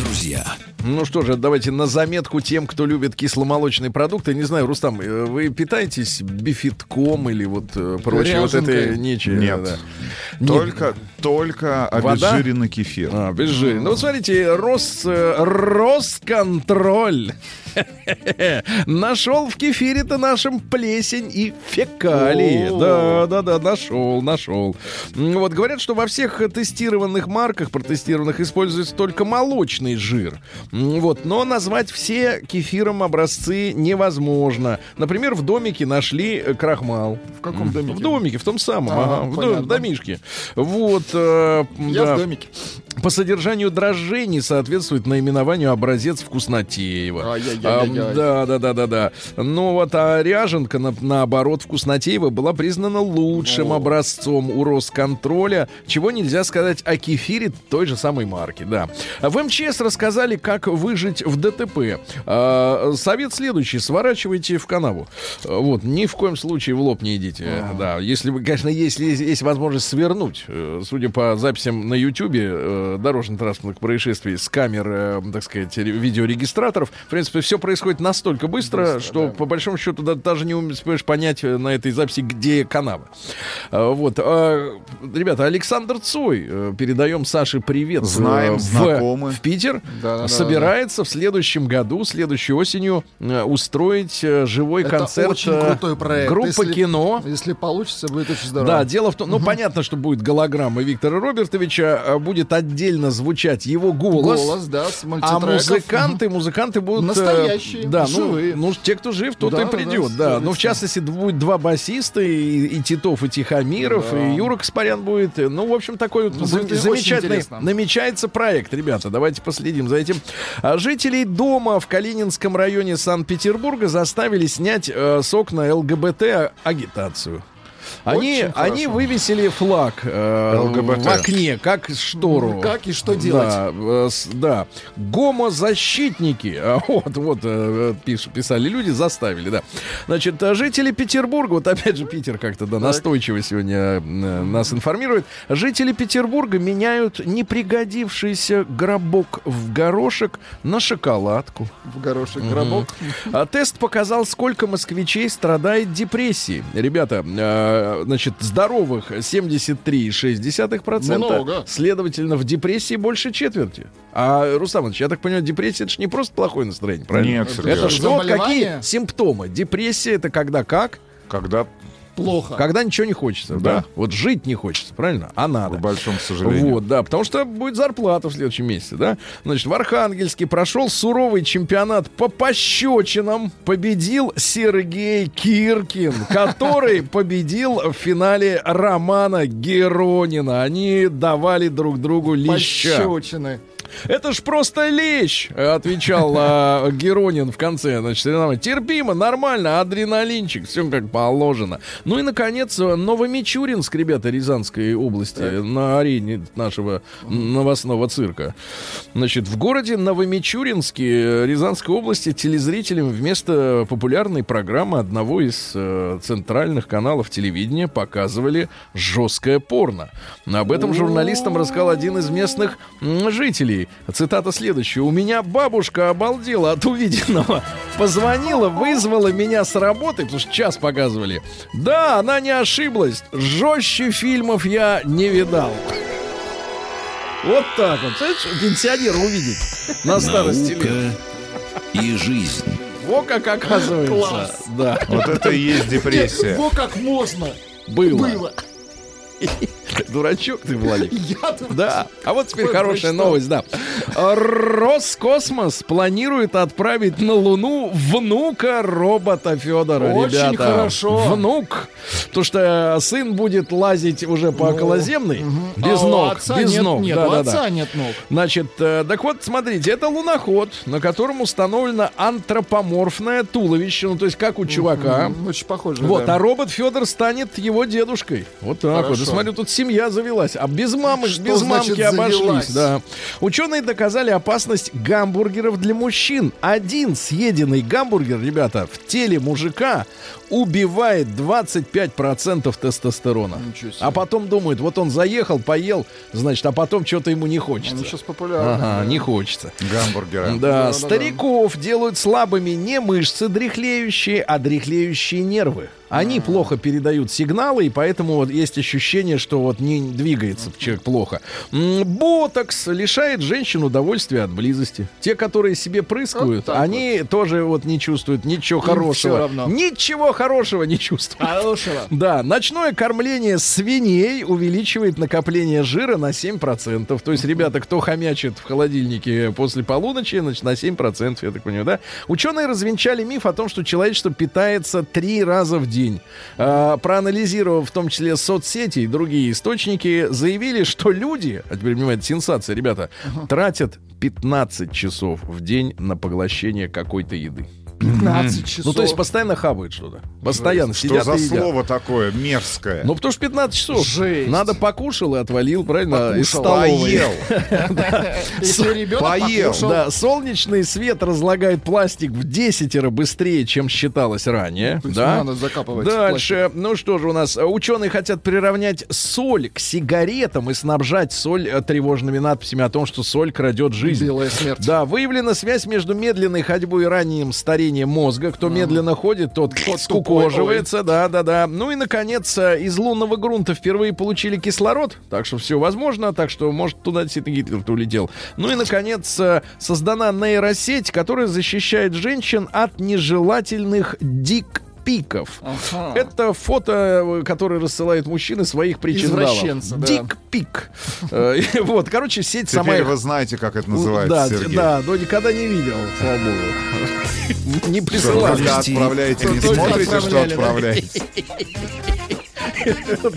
друзья. Ну что же, давайте на заметку тем, кто любит кисломолочные продукты. Не знаю, Рустам, э, вы питаетесь бифитком или вот э, прочее вот это нечего? Нет. да. Только, только Вода? обезжиренный кефир. А, без жира. Ну вот смотрите, Рос, э, Росконтроль [LAUGHS] нашел в кефире-то нашем плесень и фекалии. Да, да, да, нашел, нашел. Вот говорят, что во всех тестированных марках, протестированных, используется только молочный жир. Вот, но назвать все кефиром образцы невозможно. Например, в домике нашли э, крахмал. В каком домике? В домике, в том самом, Ага, в, домишке. Вот. э, Я в домике. По содержанию дрожжей не соответствует наименованию образец вкуснотеева. Ам, да, да, да, да, да. Ну вот, а ряженка, на- наоборот, вкуснотеева была признана лучшим образцом у Росконтроля, чего нельзя сказать о кефире той же самой марки, да. В МЧС рассказали, как выжить в ДТП. А, совет следующий: сворачивайте в канаву. А, Вот, ни в коем случае в лоб не идите. Да, если вы, конечно, если есть, есть возможность свернуть. Э, Судя по записям на Ютьюбе, э, э, дорожно-транспортных происшествий с камер, э, так сказать, ре- видеорегистраторов. В принципе, все происходит настолько быстро, что по большому счету да- даже не успеешь понять э, на этой записи, где канава. А, Вот. А, Ребята, Александр Цой, э, передаем Саше привет. э, Знаем, в, знакомы. В Питер. Да-да-да. Собирается в следующем году, следующей осенью э, устроить э, живой Это концерт очень э, крутой проект. группы Если- кино. Если получится, будет очень здорово. Да, дело в том, ну понятно, что будет голограмма Виктора Робертовича, а будет отдельно звучать его голос. Голос, да, с А музыканты, музыканты будут... э, Настоящие, да, ну, живые. ну, те, кто жив, тот Да, и да, придет, да, да. Ну, в частности, будет два басиста, и, и Титов, и Тихомиров, и Юра Каспарян будет. Ну, в общем, такой вот Ну, замечательный намечается проект, ребята. Давайте последим за этим. А Жителей дома в Калининском районе Санкт-Петербурга заставили снять э, с окна ЛГБТ-агитацию. Они, Очень они хорошо. вывесили флаг э, ЛГБТ. в окне, как штору. Ну, как и что делать? Да, э, с- да. Гомозащитники, а, вот, вот, э, пиш- писали люди, заставили, да. Значит, э, жители Петербурга, вот опять же Питер как-то, да, настойчиво сегодня э, нас информирует. Жители Петербурга меняют непригодившийся гробок в горошек на шоколадку. В горошек гробок. А тест показал, сколько москвичей страдает депрессией. Ребята, э, значит, здоровых 73,6%. Много. Следовательно, в депрессии больше четверти. А, Рустам Иванович, я так понимаю, депрессия это же не просто плохое настроение, правильно? Нет, Сергей. Это что, какие симптомы? Депрессия это когда как? Когда, Плохо. Когда ничего не хочется, да? Да. Вот жить не хочется, правильно? А надо. к большому сожалению. Вот, да, потому что будет зарплата в следующем месяце, да. Значит, в Архангельске прошел суровый чемпионат по пощечинам. Победил Сергей Киркин, который [LAUGHS] победил в финале Романа Геронина. Они давали друг другу леща. Пощечины. Это ж просто лещ, э, отвечал а, Геронин в конце. Значит, терпимо, нормально, адреналинчик, все как положено. Ну и, наконец, э, Новомичуринск, ребята, Рязанской области, на арене нашего новостного цирка. Значит, в городе Новомичуринске э, Рязанской области телезрителям вместо популярной программы одного из э, центральных каналов телевидения показывали жесткое порно. Об этом журналистам рассказал один из местных м, жителей. Цитата следующая. «У меня бабушка обалдела от увиденного. Позвонила, вызвала меня с работы, потому что час показывали. Да, она не ошиблась. Жестче фильмов я не видал». Вот так вот. Знаешь, пенсионер увидит на старости лет. И жизнь. Во как оказывается. Класс. Да, Вот это и есть депрессия. Во как можно было. было. [LAUGHS] Дурачок ты, Владик. [LAUGHS] Я Да. А вот теперь хорошая прочитал. новость, да. Роскосмос планирует отправить на Луну внука робота Федора, Очень ребята. хорошо. Внук. Потому что сын будет лазить уже по Ну, околоземной. Без А ног. без ног. Нет, у отца нет ног. Значит, э, так вот, смотрите, это луноход, на котором установлено антропоморфное туловище, ну, то есть как у чувака. Очень похоже. Вот, а робот Федор станет его дедушкой. Вот так вот. Смотрю, тут семья завелась. А без мамы, Что без значит мамки обошлись. завелась? Да. Ученые доказали опасность гамбургеров для мужчин. Один съеденный гамбургер, ребята, в теле мужика убивает 25% тестостерона. А потом думают, вот он заехал, поел, значит, а потом что-то ему не хочется. Они сейчас популярны. Ага, да. не хочется. Гамбургера. Да, да, стариков делают слабыми не мышцы дряхлеющие, а дряхлеющие нервы. Они плохо передают сигналы, и поэтому вот есть ощущение, что вот не двигается человек плохо. Ботокс лишает женщин удовольствия от близости. Те, которые себе прыскают, Вот они тоже вот не чувствуют ничего Им хорошего. Ничего хорошего не чувствуют. Хорошего. [LAUGHS] Да, ночное кормление свиней увеличивает накопление жира на 7%. То есть, ребята, кто хомячит в холодильнике после полуночи, значит, на 7%, я так понимаю, да? Ученые развенчали миф о том, что человечество питается три раза в день. А, проанализировав в том числе соцсети и другие источники, заявили, что люди, а теперь, понимаете, сенсация, ребята, тратят 15 часов в день на поглощение какой-то еды. 15 часов. Ну, то есть постоянно хавают что-то. Постоянно Что сидят за и едят. слово такое мерзкое? Ну, потому что 15 часов. Жесть. Надо покушал и отвалил, правильно? Из Покушал. столовой. Поел. [LAUGHS] Если ребенок Поел. покушал, Да, солнечный свет разлагает пластик в десятеро быстрее, чем считалось ранее. То есть да? надо закапывать Дальше, ну что же у нас, ученые хотят приравнять соль к сигаретам и снабжать соль э, тревожными надписями о том, что соль крадет жизнь. белая смерть. Да, выявлена связь между медленной ходьбой и ранним старением мозга. Кто медленно ходит, тот скукоживается. Да, да, да. Ну и, наконец, э, из лунного грунта впервые получили кислород. Так что все возможно. Так что, может, туда действительно Гитлер улетел. Ну и, наконец, э, создана нейросеть, которая защищает женщин от нежелательных дик пиков. Ага. Это фото, э, которое рассылают мужчины своих причиндалов. Извращенцы, да. Дик-пик. Э, Вот, короче, сеть сама Теперь вы знаете, как это да, называется, Сергей. да, но никогда не видел, слава богу. Не присылали. Когда отправляете, не смотрите, что да. отправляете?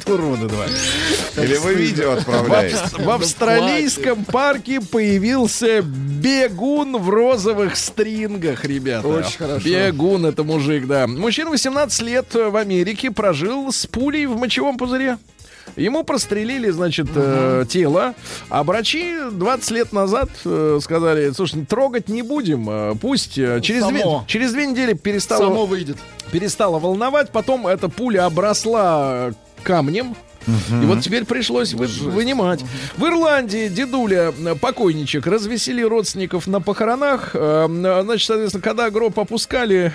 Уроды два. Или вы видео отправляете? В австралийском парке появился бегун в розовых стрингах, ребята. Очень хорошо. Бегун это мужик, да. Мужчина 18 лет в Америке прожил с пулей в мочевом пузыре. Ему прострелили, значит, э, тело, а врачи 20 лет назад э, сказали, слушай, трогать не будем, э, пусть э, через, две, через две недели перестало, Само выйдет. перестало волновать, потом эта пуля обросла камнем. И вот теперь пришлось вы- вынимать. В Ирландии дедуля, э, покойничек, развесели родственников на похоронах. Э, э, Значит, соответственно, когда гроб опускали,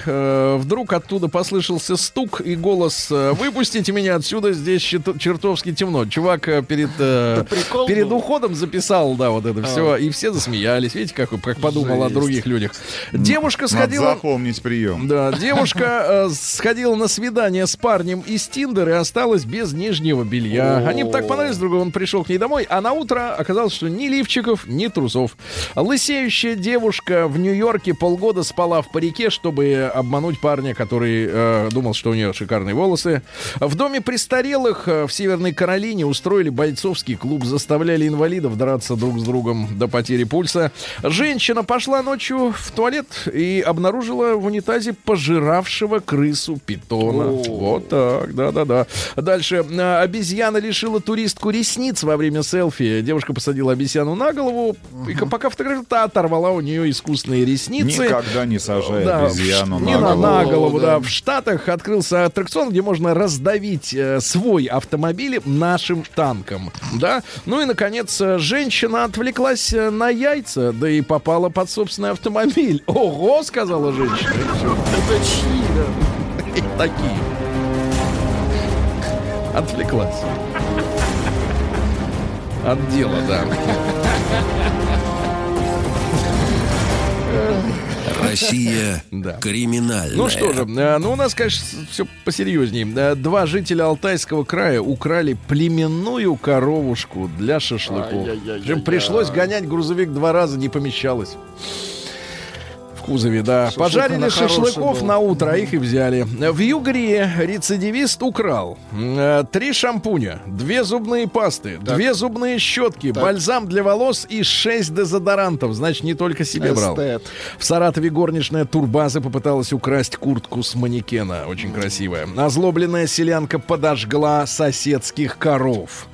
вдруг оттуда послышался стук и голос «Выпустите меня отсюда, здесь чертовски темно». Чувак перед, перед уходом записал, да, вот это все. И все засмеялись. Видите, как, как подумал о других людях. Девушка Надо сходила... запомнить прием. Да, девушка сходила на свидание с парнем из Тиндера и осталась без нижнего белья. Они бы так понравились друг другу, он пришел к ней домой, а на утро оказалось, что ни лифчиков, ни трусов. Лысеющая девушка в Нью-Йорке полгода спала в парике, чтобы обмануть парня, который э, думал, что у нее шикарные волосы. В доме престарелых э, в Северной Каролине устроили бойцовский клуб, заставляли инвалидов драться друг с другом до потери пульса. Женщина пошла ночью в туалет и обнаружила в унитазе пожиравшего крысу питона. Вот так, да-да-да. Дальше. А, Обезьяна лишила туристку ресниц во время селфи. Девушка посадила обезьяну на голову, и пока фотографировала, та оторвала у нее искусственные ресницы. Никогда не сажай Да, обезьяну в не на на, голову. на голову, да. Да. В Штатах открылся аттракцион, где можно раздавить э, свой автомобиль нашим танком. Да. Ну и, наконец, э, женщина отвлеклась э, на яйца, да и попала под собственный автомобиль. [LAUGHS] Ого, сказала женщина. Это чьи, да? [LAUGHS] Такие. Отвлеклась. От дела, да. Россия Да. криминальная. Ну что же, э, ну у нас, конечно, все посерьезнее. Э, Два жителя Алтайского края украли племенную коровушку для шашлыков. Причем пришлось гонять грузовик два раза, не помещалось. Кузове, да. Шашлык Пожарили шашлыков был. на утро, а их и взяли. В Югре рецидивист украл э, три шампуня, две зубные пасты, две зубные щетки, бальзам для волос и шесть дезодорантов. Значит, не только себе брал. Эстет. В Саратове горничная Турбаза попыталась украсть куртку с манекена. Очень красивая. Озлобленная селянка подожгла соседских коров.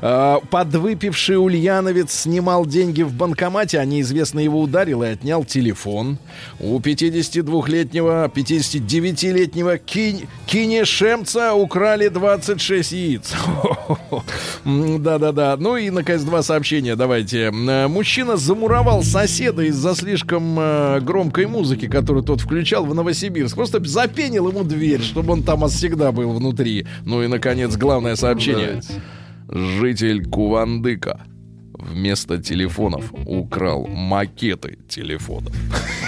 А, Подвыпивший ульяновец снимал деньги в банкомате, а неизвестно его ударил и отнял телефон. У 52-летнего, 59-летнего кинь, кинешемца украли 26 яиц. [LAUGHS] Да-да-да. Ну и, наконец, два сообщения. Давайте. Э, Мужчина замуровал соседа из-за слишком э, громкой музыки, которую тот включал в Новосибирск. Просто запенил ему дверь, чтобы он там всегда был внутри. Ну и, наконец, главное сообщение. Житель Кувандыка вместо телефонов украл макеты телефонов. [LAUGHS]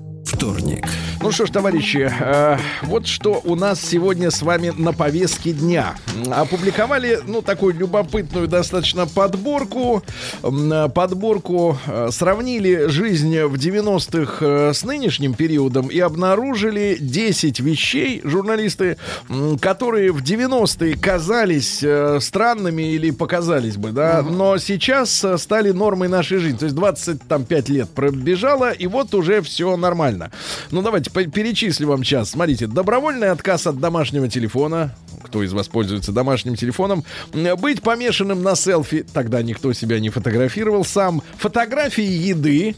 Вторник. Ну что ж, товарищи, э, вот что у нас сегодня с вами на повестке дня. Опубликовали, ну, такую любопытную достаточно подборку. Э, Подборку э, сравнили жизнь в 90-х э, с нынешним периодом и обнаружили 10 вещей, журналисты, м, которые в 90-е казались э, странными или показались бы, да, но сейчас э, стали нормой нашей жизни. То есть 25 лет пробежало, и вот уже все нормально. Ну, давайте перечислю вам сейчас. Смотрите, добровольный отказ от домашнего телефона. Кто из вас пользуется домашним телефоном? Быть помешанным на селфи. Тогда никто себя не фотографировал сам. Фотографии еды.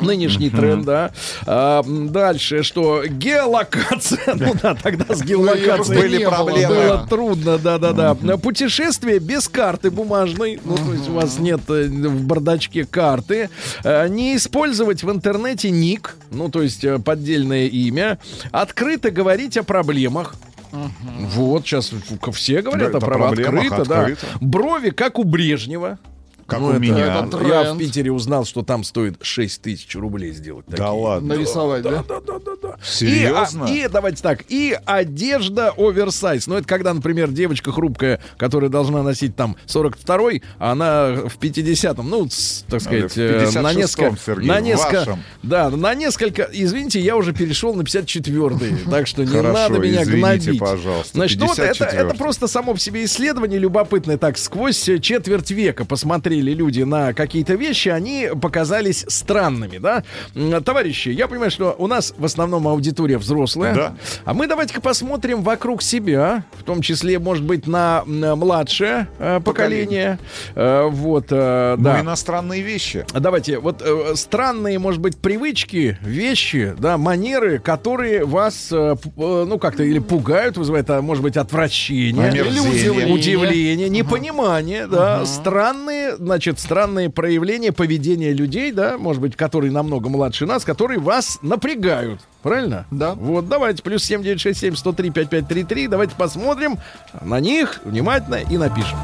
Нынешний тренд, да. А, дальше, что геолокация. [LAUGHS] Ну да, тогда с геолокацией Были проблемы. Было трудно, да-да-да. Путешествие без карты бумажной. Ну, то есть у вас нет э, в бардачке карты. Э, Не использовать в интернете ник. Ну, то есть э, поддельное имя. Открыто говорить о проблемах. Вот, сейчас все говорят Да, о правах. проблемах Открыто, да. открыто. Брови, как у Брежнева. Как Ну, у это- меня. это Я тренд. в Питере узнал, что там стоит 6 тысяч рублей сделать. Да такие. ладно. Нарисовать, да? Да, да, да, да. Серьезно? И, а, и давайте так, и одежда оверсайз. Ну, это когда, например, девочка хрупкая, которая должна носить там 42-й, а она в 50-м, ну, так сказать, в э, на 56-м, несколько... Сергей, на несколько вашем. да, на несколько... Извините, я уже перешел на 54-й, [LAUGHS] так что не Хорошо, надо меня извините, гнобить. пожалуйста, Значит, ну вот это, 54-й. это просто само по себе исследование любопытное. Так, сквозь четверть века посмотрели люди на какие-то вещи, они показались странными, да? Товарищи, я понимаю, что у нас в основном аудитория взрослая. Да. А мы давайте-ка посмотрим вокруг себя, в том числе, может быть, на, м, младшее э, поколение. Э, вот, э, Ну, да. иностранные вещи. А Давайте, вот э, странные, может быть, привычки, вещи, да, манеры, которые вас, э, ну, как-то или пугают, вызывают, а может быть, отвращение. Омерзение. Или удивление. Удивление, непонимание, да, странные, значит, странные проявления поведения людей, да, может быть, которые намного младше нас, которые вас напрягают, правильно? Да. Вот, давайте, плюс 7967 103 5533, давайте посмотрим на них внимательно и напишем.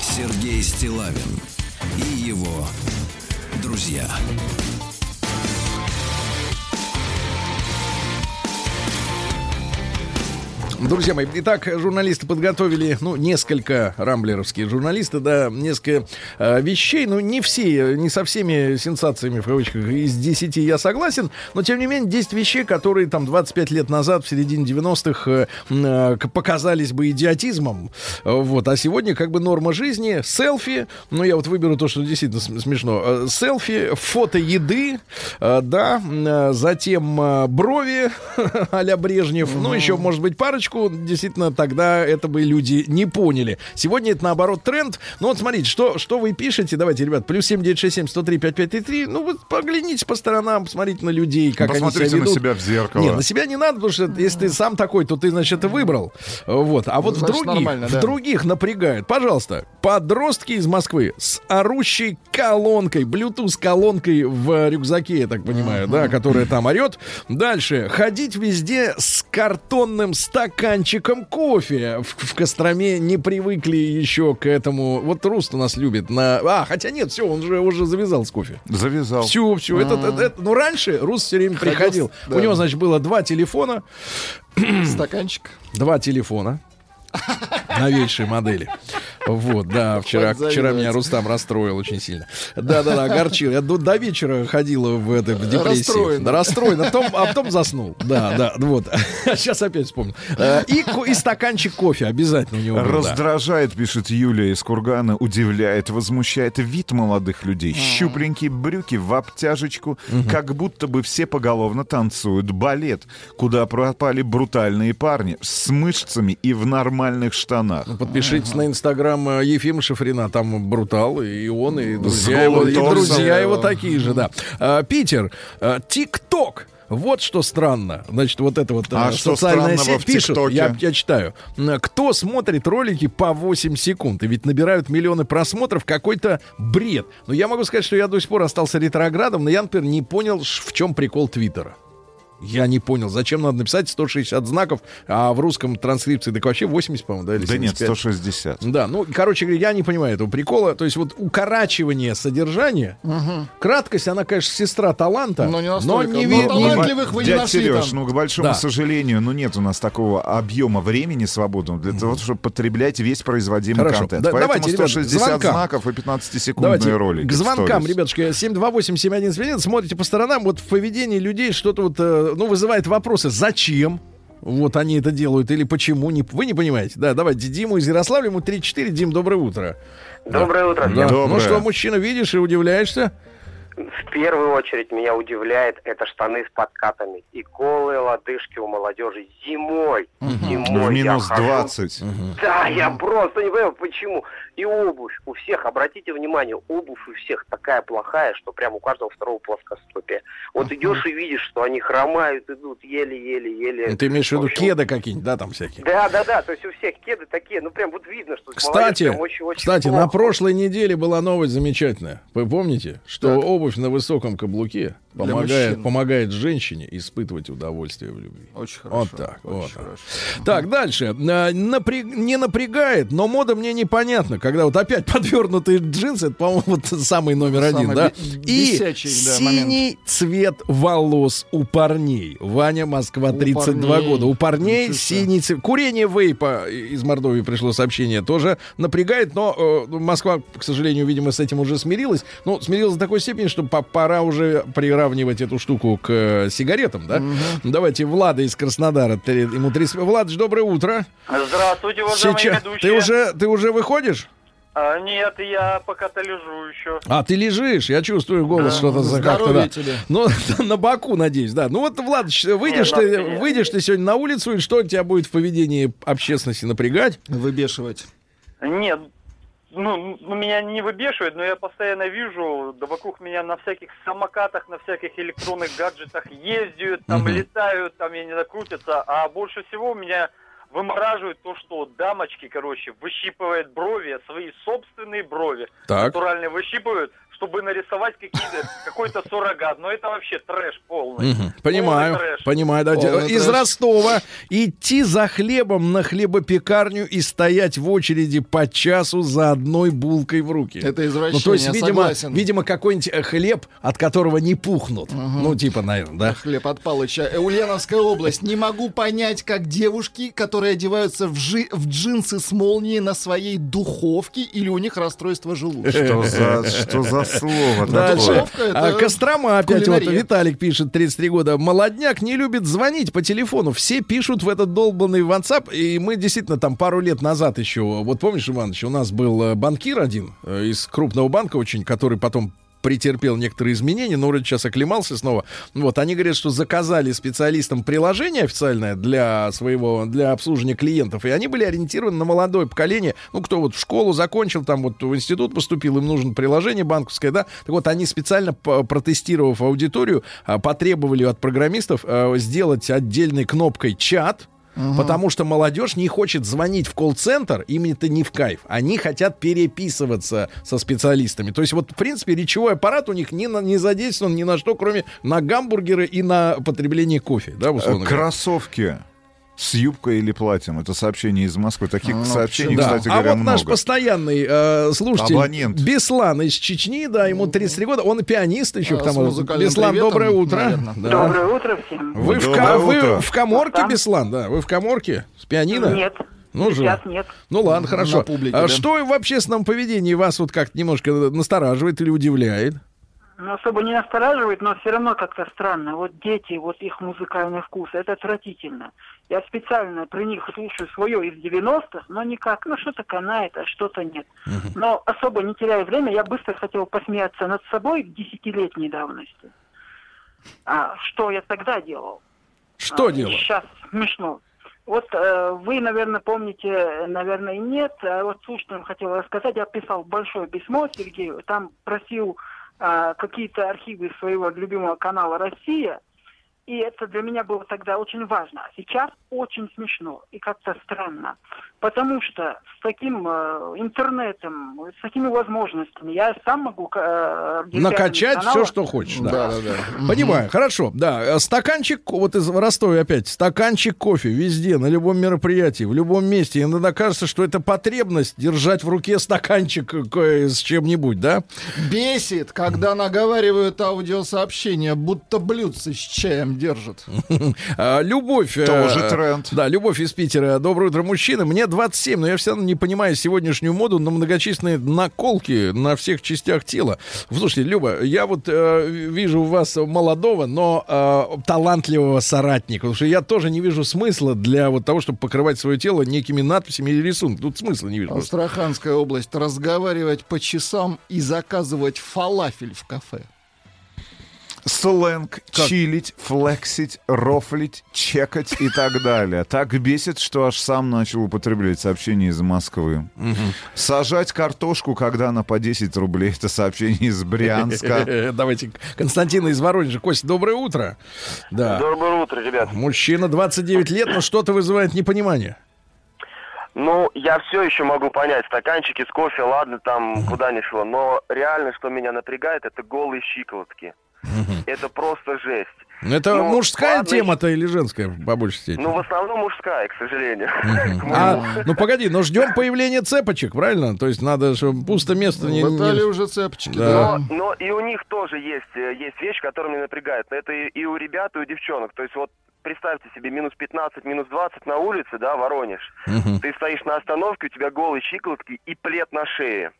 Сергей Стилавин и его друзья. Друзья мои, итак, журналисты подготовили, ну, несколько рамблеровские журналисты, да, несколько э, вещей, ну, не все, не со всеми сенсациями, в кавычках, из 10 я согласен, но, тем не менее, 10 вещей, которые там 25 лет назад, в середине 90-х, э, э, показались бы идиотизмом, Э, вот, а сегодня как бы норма жизни, селфи, ну, я вот выберу то, что действительно см- смешно, Э, селфи, фото еды, э, да, затем брови [LAUGHS] а-ля Брежнев, ну, еще, может быть, парочку, действительно, тогда это бы люди не поняли. Сегодня это, наоборот, тренд. Ну, вот смотрите, что, что вы пишете, давайте, ребят, плюс 7967 103 5533, ну, вот поглядите по сторонам, посмотрите на людей, как они Посмотрите себя на ведут. себя в зеркало. Нет, на себя не надо, потому что если ты сам такой, то ты, значит, это выбрал. Вот. А вот в Значит, других, нормально, в да. других напрягают. Пожалуйста, подростки из Москвы с орущей колонкой, Bluetooth колонкой в рюкзаке, я так понимаю, да, которая там орет. Дальше. Ходить везде с картонным стаканчиком кофе. В, в Костроме не привыкли еще к этому. Вот Руст у нас любит на... А, хотя нет, все, он же уже завязал с кофе. Завязал. Все, все. Это, это- это- ну, раньше Рус все время Ходил приходил. да. У него, значит, было два телефона. Стаканчик. Два телефона. Новейшие модели. Вот, да, вчера, вчера меня. Рустам расстроил очень сильно. Да-да-да, огорчил. Я до, до вечера ходила в, этой в депрессии. Расстроен. Да, расстроен, а потом, а потом заснул. Да, да, вот. [LAUGHS] Сейчас опять вспомнил. Э, И, и стаканчик кофе обязательно у него был, да. Раздражает, пишет Юлия из Кургана, удивляет, возмущает вид молодых людей. Щупленькие брюки в обтяжечку, как будто бы все поголовно танцуют балет, куда пропали брутальные парни с мышцами и в нормальных штанах. Подпишитесь на инстаграм э, Ефима Шифрина, там Брутал, и он, и друзья, его, и друзья его такие же, да. А, Питер, э, ТикТок. Вот что странно. Значит, вот это вот э, А что социальная сеть ТикТоке? я, я читаю. Кто смотрит ролики по 8 секунд? И ведь набирают миллионы просмотров какой-то бред. Но я могу сказать, что я до сих пор остался ретроградом, но я, например, не понял, в чем прикол Твиттера. Я не понял, зачем надо написать 160 знаков, а в русском транскрипции так вообще 80, по-моему, да? Или Да нет, 75? 160. Да, ну, короче говоря, я не понимаю этого прикола. То есть вот укорачивание содержания, краткость, она, конечно, сестра таланта, Но не настолько. не Но не- талантливых вы не Дядь нашли Сереж, там. ну, к большому Да. сожалению, ну, нет у нас такого объема времени свободного для того, чтобы потреблять весь производимый Хорошо. контент. Да, Поэтому давайте, ребят, 160 звонкам. знаков и 15-секундные Давайте ролики. к звонкам, ребятушки, 728-7171, смотрите по сторонам, вот в поведении людей что-то вот, э, ну, вызывает вопросы, зачем? Вот они это делают или почему? Не, вы не понимаете? Да, давайте Диму из Ярославля, ему 34. Дим, доброе утро. Доброе утро. Да. Доброе. Ну что, мужчина, видишь и удивляешься? В первую очередь меня удивляет это штаны с подкатами и голые лодыжки у молодежи зимой. Зимой В я минус хожу. 20. Да, я просто не понимаю, почему. И обувь у всех, обратите внимание, обувь у всех такая плохая, что прям у каждого второго плоскостопия. Вот идешь и видишь, что они хромают, идут еле-еле-еле. Ну, Ты имеешь в виду В общем, кеды какие-нибудь, да, там всякие? Да, да, да, то есть у всех кеды такие, ну прям вот видно, что Кстати, прям очень-очень кстати, на плохо. прошлой неделе была новость замечательная. Вы помните, что обувь на высоком каблуке помогает, помогает женщине испытывать удовольствие в любви. Очень Вот хорошо. так, очень вот так. хорошо. Так, дальше. А, напря- Не напрягает, но мода мне непонятна. Когда вот опять [LAUGHS] подвернутые джинсы, это, по-моему, вот самый номер Самый один, да? И да, синий цвет волос у парней. Ваня, Москва, У 32 парней. года. У парней Ничего синий цвет. Курение вейпа из Мордовии пришло сообщение тоже напрягает, но э, Москва, к сожалению, видимо, с этим уже смирилась. Ну, смирилась до такой степени, что по- пора уже приравнивать эту штуку к э, сигаретам, да? Давайте Влада из Краснодара. Ему 30... Влад, доброе утро. Здравствуйте, уважаемые Сейчас... ведущие. Ты уже, ты уже выходишь? А, нет, я пока-то лежу еще. А, ты лежишь, я чувствую голос, что-то за как-то, да. тебе. Ну, [LAUGHS] на боку, надеюсь, да. Ну вот, Влад, выйдешь, Нет, ты, надо- выйдешь ты сегодня на улицу, и что тебя будет в поведении общественности напрягать? Выбешивать. Нет, ну, ну, меня не выбешивает, но я постоянно вижу, да вокруг меня на всяких самокатах, на всяких электронных гаджетах ездят, там Мгм. летают, там, я не знаю, крутятся. А больше всего меня вымораживает то, что дамочки, короче, выщипывают брови, свои собственные брови. Так. Натуральные выщипывают, чтобы нарисовать какие-то, какой-то суррогат. Но это вообще трэш полный. Мгм. Понимаю, Полный трэш. понимаю. да. Полный Из трэш. Ростова идти за хлебом на хлебопекарню и стоять в очереди по часу за одной булкой в руки. Это извращение, Ну, то есть, видимо, согласен. видимо какой-нибудь э, хлеб, от которого не пухнут. Ну, типа, наверное, да? Хлеб от Палыча. Э, Ульяновская область. Не могу понять, как девушки, которые одеваются в, жи- в джинсы с молнией на своей духовке, или у них расстройство желудка. Что за, что за слово Дальше. А, Кострома опять вот. Виталик пишет, 33 года. Молодняк не любит звонить по телефону. Все пишут в этот долбанный WhatsApp. И мы действительно там пару лет назад еще, вот помнишь, Иванович, у нас был э, банкир один э, из крупного банка очень, который потом претерпел некоторые изменения, но вроде сейчас оклемался снова. Вот, они говорят, что заказали специалистам приложение официальное для своего, для обслуживания клиентов, и они были ориентированы на молодое поколение, ну, кто вот в школу закончил, там вот в институт поступил, им нужно приложение банковское, да, так вот, они специально, протестировав аудиторию, а, потребовали от программистов а, сделать отдельной кнопкой чат, Потому что молодежь не хочет звонить в колл-центр, им это не в кайф. Они хотят переписываться со специалистами. То есть вот, в принципе, речевой аппарат у них не, на- не задействован ни на что, кроме на гамбургеры и на потребление кофе, да, условно говоря. С юбкой или платьем. Это сообщение из Москвы. Таких Ну, сообщений, Да. кстати а говоря, вот наш много. постоянный э, слушатель Абонент. Беслан из Чечни, да, ему 33 года, он и пианист еще к А, с тому. же. Беслан, приветом, доброе утро. наверное. Да. Доброе утро всем. Вы, в, Доброе ка- вы утро. в коморке, Да. Беслан, да? Вы в коморке? С пианино? Нет, Ну, же. нет. Ну ладно, хорошо. На публике, а да. что в общественном поведении вас вот как-то немножко настораживает или удивляет? Ну, особо не настораживает, но все равно как-то странно. Вот дети, вот их музыкальный вкус, это отвратительно. Я специально при них слушаю свое из 90-х, но никак, ну что-то канает, а что-то нет. Но особо не теряя время, я быстро хотел посмеяться над собой десятилетней давности. А что я тогда делал? Что А, делать? Сейчас смешно. Вот э, вы, наверное, помните, наверное, нет. А вот слушателям хотел рассказать. Я писал большое письмо Сергею. Там просил какие-то архивы своего любимого канала «Россия». И это для меня было тогда очень важно. А сейчас очень смешно и как-то странно. Потому что с таким э, интернетом, с такими возможностями я сам могу... Э, Накачать все, что хочешь. Да, да, да. Понимаю, хорошо. Да, стаканчик, вот из Ростова опять, стаканчик кофе везде, на любом мероприятии, в любом месте. Иногда кажется, что это потребность держать в руке стаканчик э, с чем-нибудь, да? Бесит, когда наговаривают аудиосообщения, будто блюдце с чаем держат. [LAUGHS] А, любовь. э, Тоже тренд. Да, любовь из Питера. Доброе утро, мужчины. Мне 27, но я все равно не понимаю сегодняшнюю моду на многочисленные наколки на всех частях тела. Слушайте, Люба, я вот э, вижу у вас молодого, но э, талантливого соратника. Потому что я тоже не вижу смысла для вот того, чтобы покрывать свое тело некими надписями или рисунками. Тут смысла не вижу. Астраханская область. Разговаривать по часам и заказывать фалафель в кафе. Сленг, чилить, флексить, рофлить, чекать и так далее. Так бесит, что аж сам начал употреблять сообщения из Москвы. Сажать картошку, когда она по 10 рублей. Это сообщение из Брянска. [LAUGHS] Давайте Константина из Воронежа. Костя, доброе утро. Да. Доброе утро, ребят. Мужчина, 29 лет, но что-то вызывает непонимание. Ну, я все еще могу понять, стаканчики с кофе, ладно, там куда ни шло, но реально, что меня напрягает, это голые щиколотки. Это просто жесть. Это Ну, мужская ладно, тема-то или женская, по большей степени? Ну, в основном мужская, к сожалению. [LAUGHS] А, ну погоди, но ждем появления цепочек, правильно? То есть надо, чтобы пусто место не... В Италии не- уже цепочки, Да. да. Но, но и у них тоже есть, э, есть вещь, которая меня напрягает. Это и, и у ребят, и у девчонок. То есть вот представьте себе, минус 15, минус 20 на улице, да, Воронеж. Ты стоишь на остановке, у тебя голые щиколотки и плед на шее.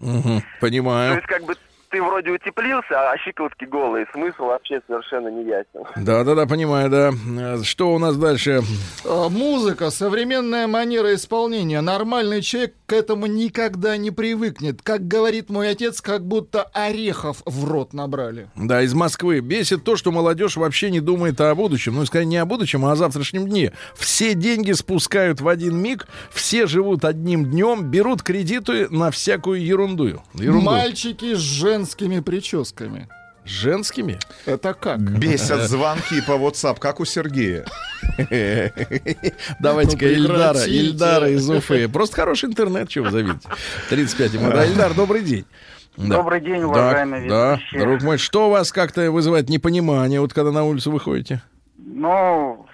То Понимаю. есть как бы ты вроде утеплился, а щиколотки голые. Смысл вообще совершенно не ясен. Да-да-да, понимаю, да. Э, Что у нас дальше? А, Музыка, современная манера исполнения. Нормальный человек к этому никогда не привыкнет. Как говорит мой отец, как будто орехов в рот набрали. Да, из Москвы. Бесит то, что молодежь вообще не думает о будущем. Ну, скорее, не о будущем, а о завтрашнем дне. Все деньги спускают в один миг, все живут одним днем, берут кредиты на всякую ерунду. ерунду. Мальчики с женскими прическами. Женскими? Это как? Бесят [LAUGHS] звонки по WhatsApp, как у Сергея. Давайте-ка Ну, Ильдара. Ильдара из Уфы. Просто хороший интернет, чего вы завидите. 35 ему. Да, Ильдар, добрый день. Да. Добрый день, Да, уважаемые да, ведущие. друг мой, что у вас как-то вызывает непонимание, вот когда на улицу выходите? Ну,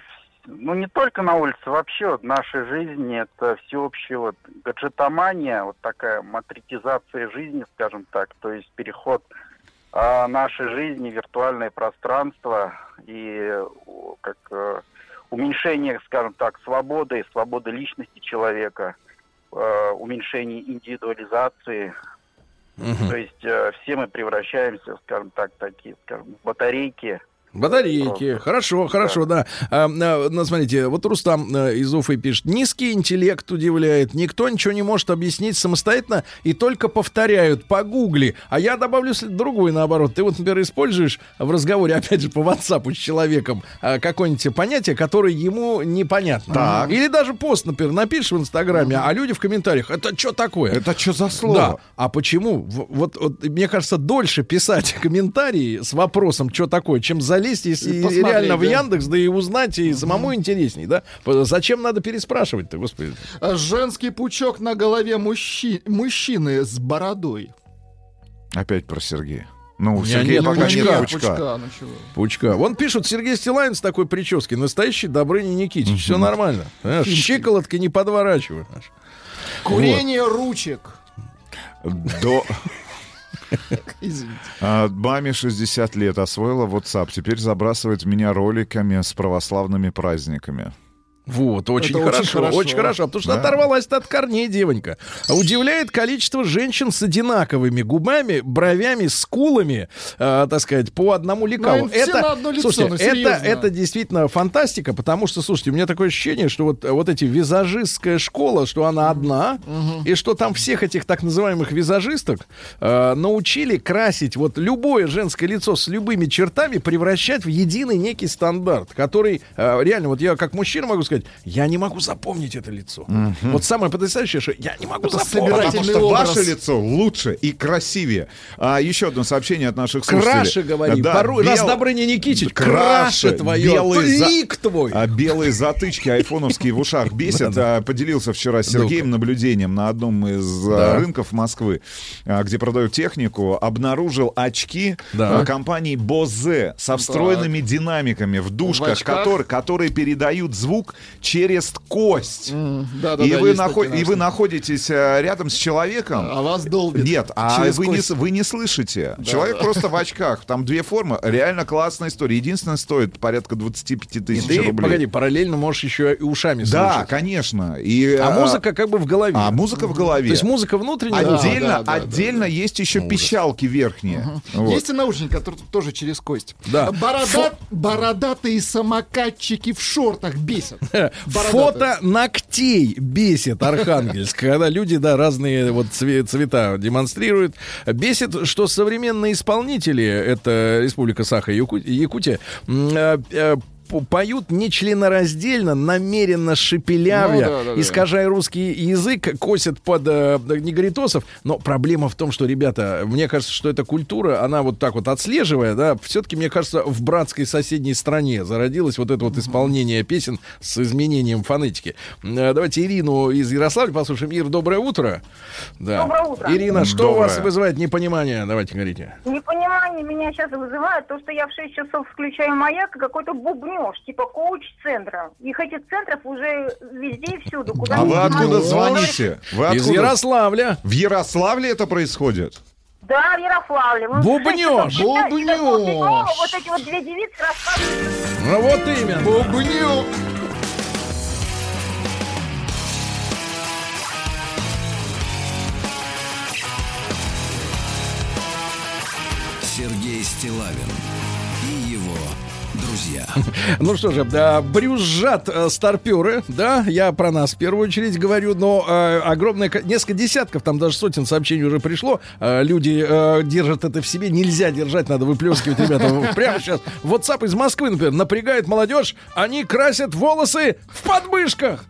ну, не только на улице, вообще вот в нашей жизни это всеобщая вот гаджетомания, вот такая матритизация жизни, скажем так, то есть переход а, нашей жизни в виртуальное пространство и как э, уменьшение, скажем так, свободы, свободы личности человека, э, уменьшение индивидуализации. То есть э, все мы превращаемся, скажем так, такие, скажем, батарейки, Батарейки. Хорошо, хорошо, да. А, а, ну, смотрите, вот Рустам а, из Уфы пишет. Низкий интеллект удивляет. Никто ничего не может объяснить самостоятельно и только повторяют. Погугли. А я добавлю другой наоборот. Ты вот, например, используешь в разговоре, [LAUGHS] опять же, по WhatsApp с человеком а, какое-нибудь понятие, которое ему непонятно. Так. Или даже пост, например, напишешь в Инстаграме, а люди в комментариях, это что такое? Это что за Да. слово? А почему? Вот, вот, мне кажется, дольше писать [LAUGHS] комментарии с вопросом, что такое, чем залезть если И посмотреть, реально в да. Яндекс, да и узнать, и самому интересней, да? Зачем надо переспрашивать-то, господи? А Женский пучок на голове мужчи- мужчины с бородой. Опять про Сергея. Ну, у Сергея нет пока пучка. нет пучка. пучка, ну чего. Пучка. Вон пишут, Сергей Стилайн с такой прической, настоящий Добрыня Никитич. Все нормально. Понимаешь, Щиколотка не подворачивай. понимаешь. Курение ручек. До... [LAUGHS] А, маме 60 лет, освоила WhatsApp. Теперь забрасывает меня роликами с православными праздниками. Вот, очень Это очень хорошо, хорошо. очень хорошо, потому что Да. оторвалась от корней девонька. А Удивляет количество женщин с одинаковыми губами, бровями, скулами, э, так сказать, по одному лекалу. Ну, все на одно лицо, слушайте, ну, это, это действительно фантастика, потому что, слушайте, у меня такое ощущение, что вот, вот эти визажистская школа, что она одна, и что там всех этих так называемых визажисток э, научили красить вот любое женское лицо с любыми чертами, превращать в единый некий стандарт, который э, реально, вот я как мужчина могу сказать, сказать, я не могу запомнить это лицо. Вот самое потрясающее, что я не могу Это запомнить. Потому что образ. ваше лицо лучше и красивее. А еще одно сообщение от наших слушателей. Краше, говори. Да, Порой, бел- раз Добрыня Никитич, Краше, краше твое, белый за- лик твой. А белые затычки айфоновские в ушах бесят. А, Поделился вчера с Сергеем наблюдением на одном из а, рынков Москвы, а, где продают технику. Обнаружил очки компании Bose со встроенными динамиками в душках, которые передают звук через кость. Да, да, и, да, вы есть нахо- такие и вы находитесь э, рядом с человеком. А вас долбит. Нет, а вы не, кость. вы не слышите. Человек просто в очках. Там две формы. Реально классная история. Единственное, стоит порядка 25 И тысяч ты, рублей. погоди, параллельно можешь еще и ушами да, слушать. конечно. И, А музыка как бы в голове. А музыка в голове. То есть музыка внутренняя. Отдельно, Да, да, да, отдельно есть еще пищалки верхние. Вот. Есть и наушники, которые тоже через кость. Да. Борода- Бородатые самокатчики в шортах бесят. Фото ногтей бесит Архангельск, когда люди, да, разные вот цве- цвета демонстрируют. Бесит, что современные исполнители, это Республика Саха и Яку- Якутия, поют нечленораздельно, намеренно шепелявя, Ну да, да, да. искажая русский язык, косят под э, негритосов. Но проблема в том, что, ребята, мне кажется, что эта культура, она вот так вот отслеживая, да, все-таки, мне кажется, в братской соседней стране зародилось вот это вот исполнение песен с изменением фонетики. Э, Давайте Ирину из Ярославля послушаем. Ир, доброе утро. Да. Доброе утро. Ирина, что у вас Доброе. вызывает непонимание? Давайте говорите. Непонимание меня сейчас вызывает то, что я в 6 часов включаю маяк и какой-то бубнеж, типа коуч-центра. Их этих центров уже везде и всюду. Куда А вы откуда звоните? Вы Из откуда? Ярославля. В Ярославле это происходит? Да, в Ярославле. Мы в Бубнёж, бубнёж. Вот эти вот две девицы рассказывают. Ну вот именно. Бубню. Сергей Стилавин друзья. [LAUGHS] Ну что же, да, брюзжат э, старперы, да, я про нас в первую очередь говорю, но э, огромное, ко- несколько десятков, там даже сотен сообщений уже пришло, Э, люди э, держат это в себе, нельзя держать, надо выплескивать, ребята, [LAUGHS] прямо сейчас. WhatsApp из Москвы, например, напрягает молодежь, они красят волосы в подмышках.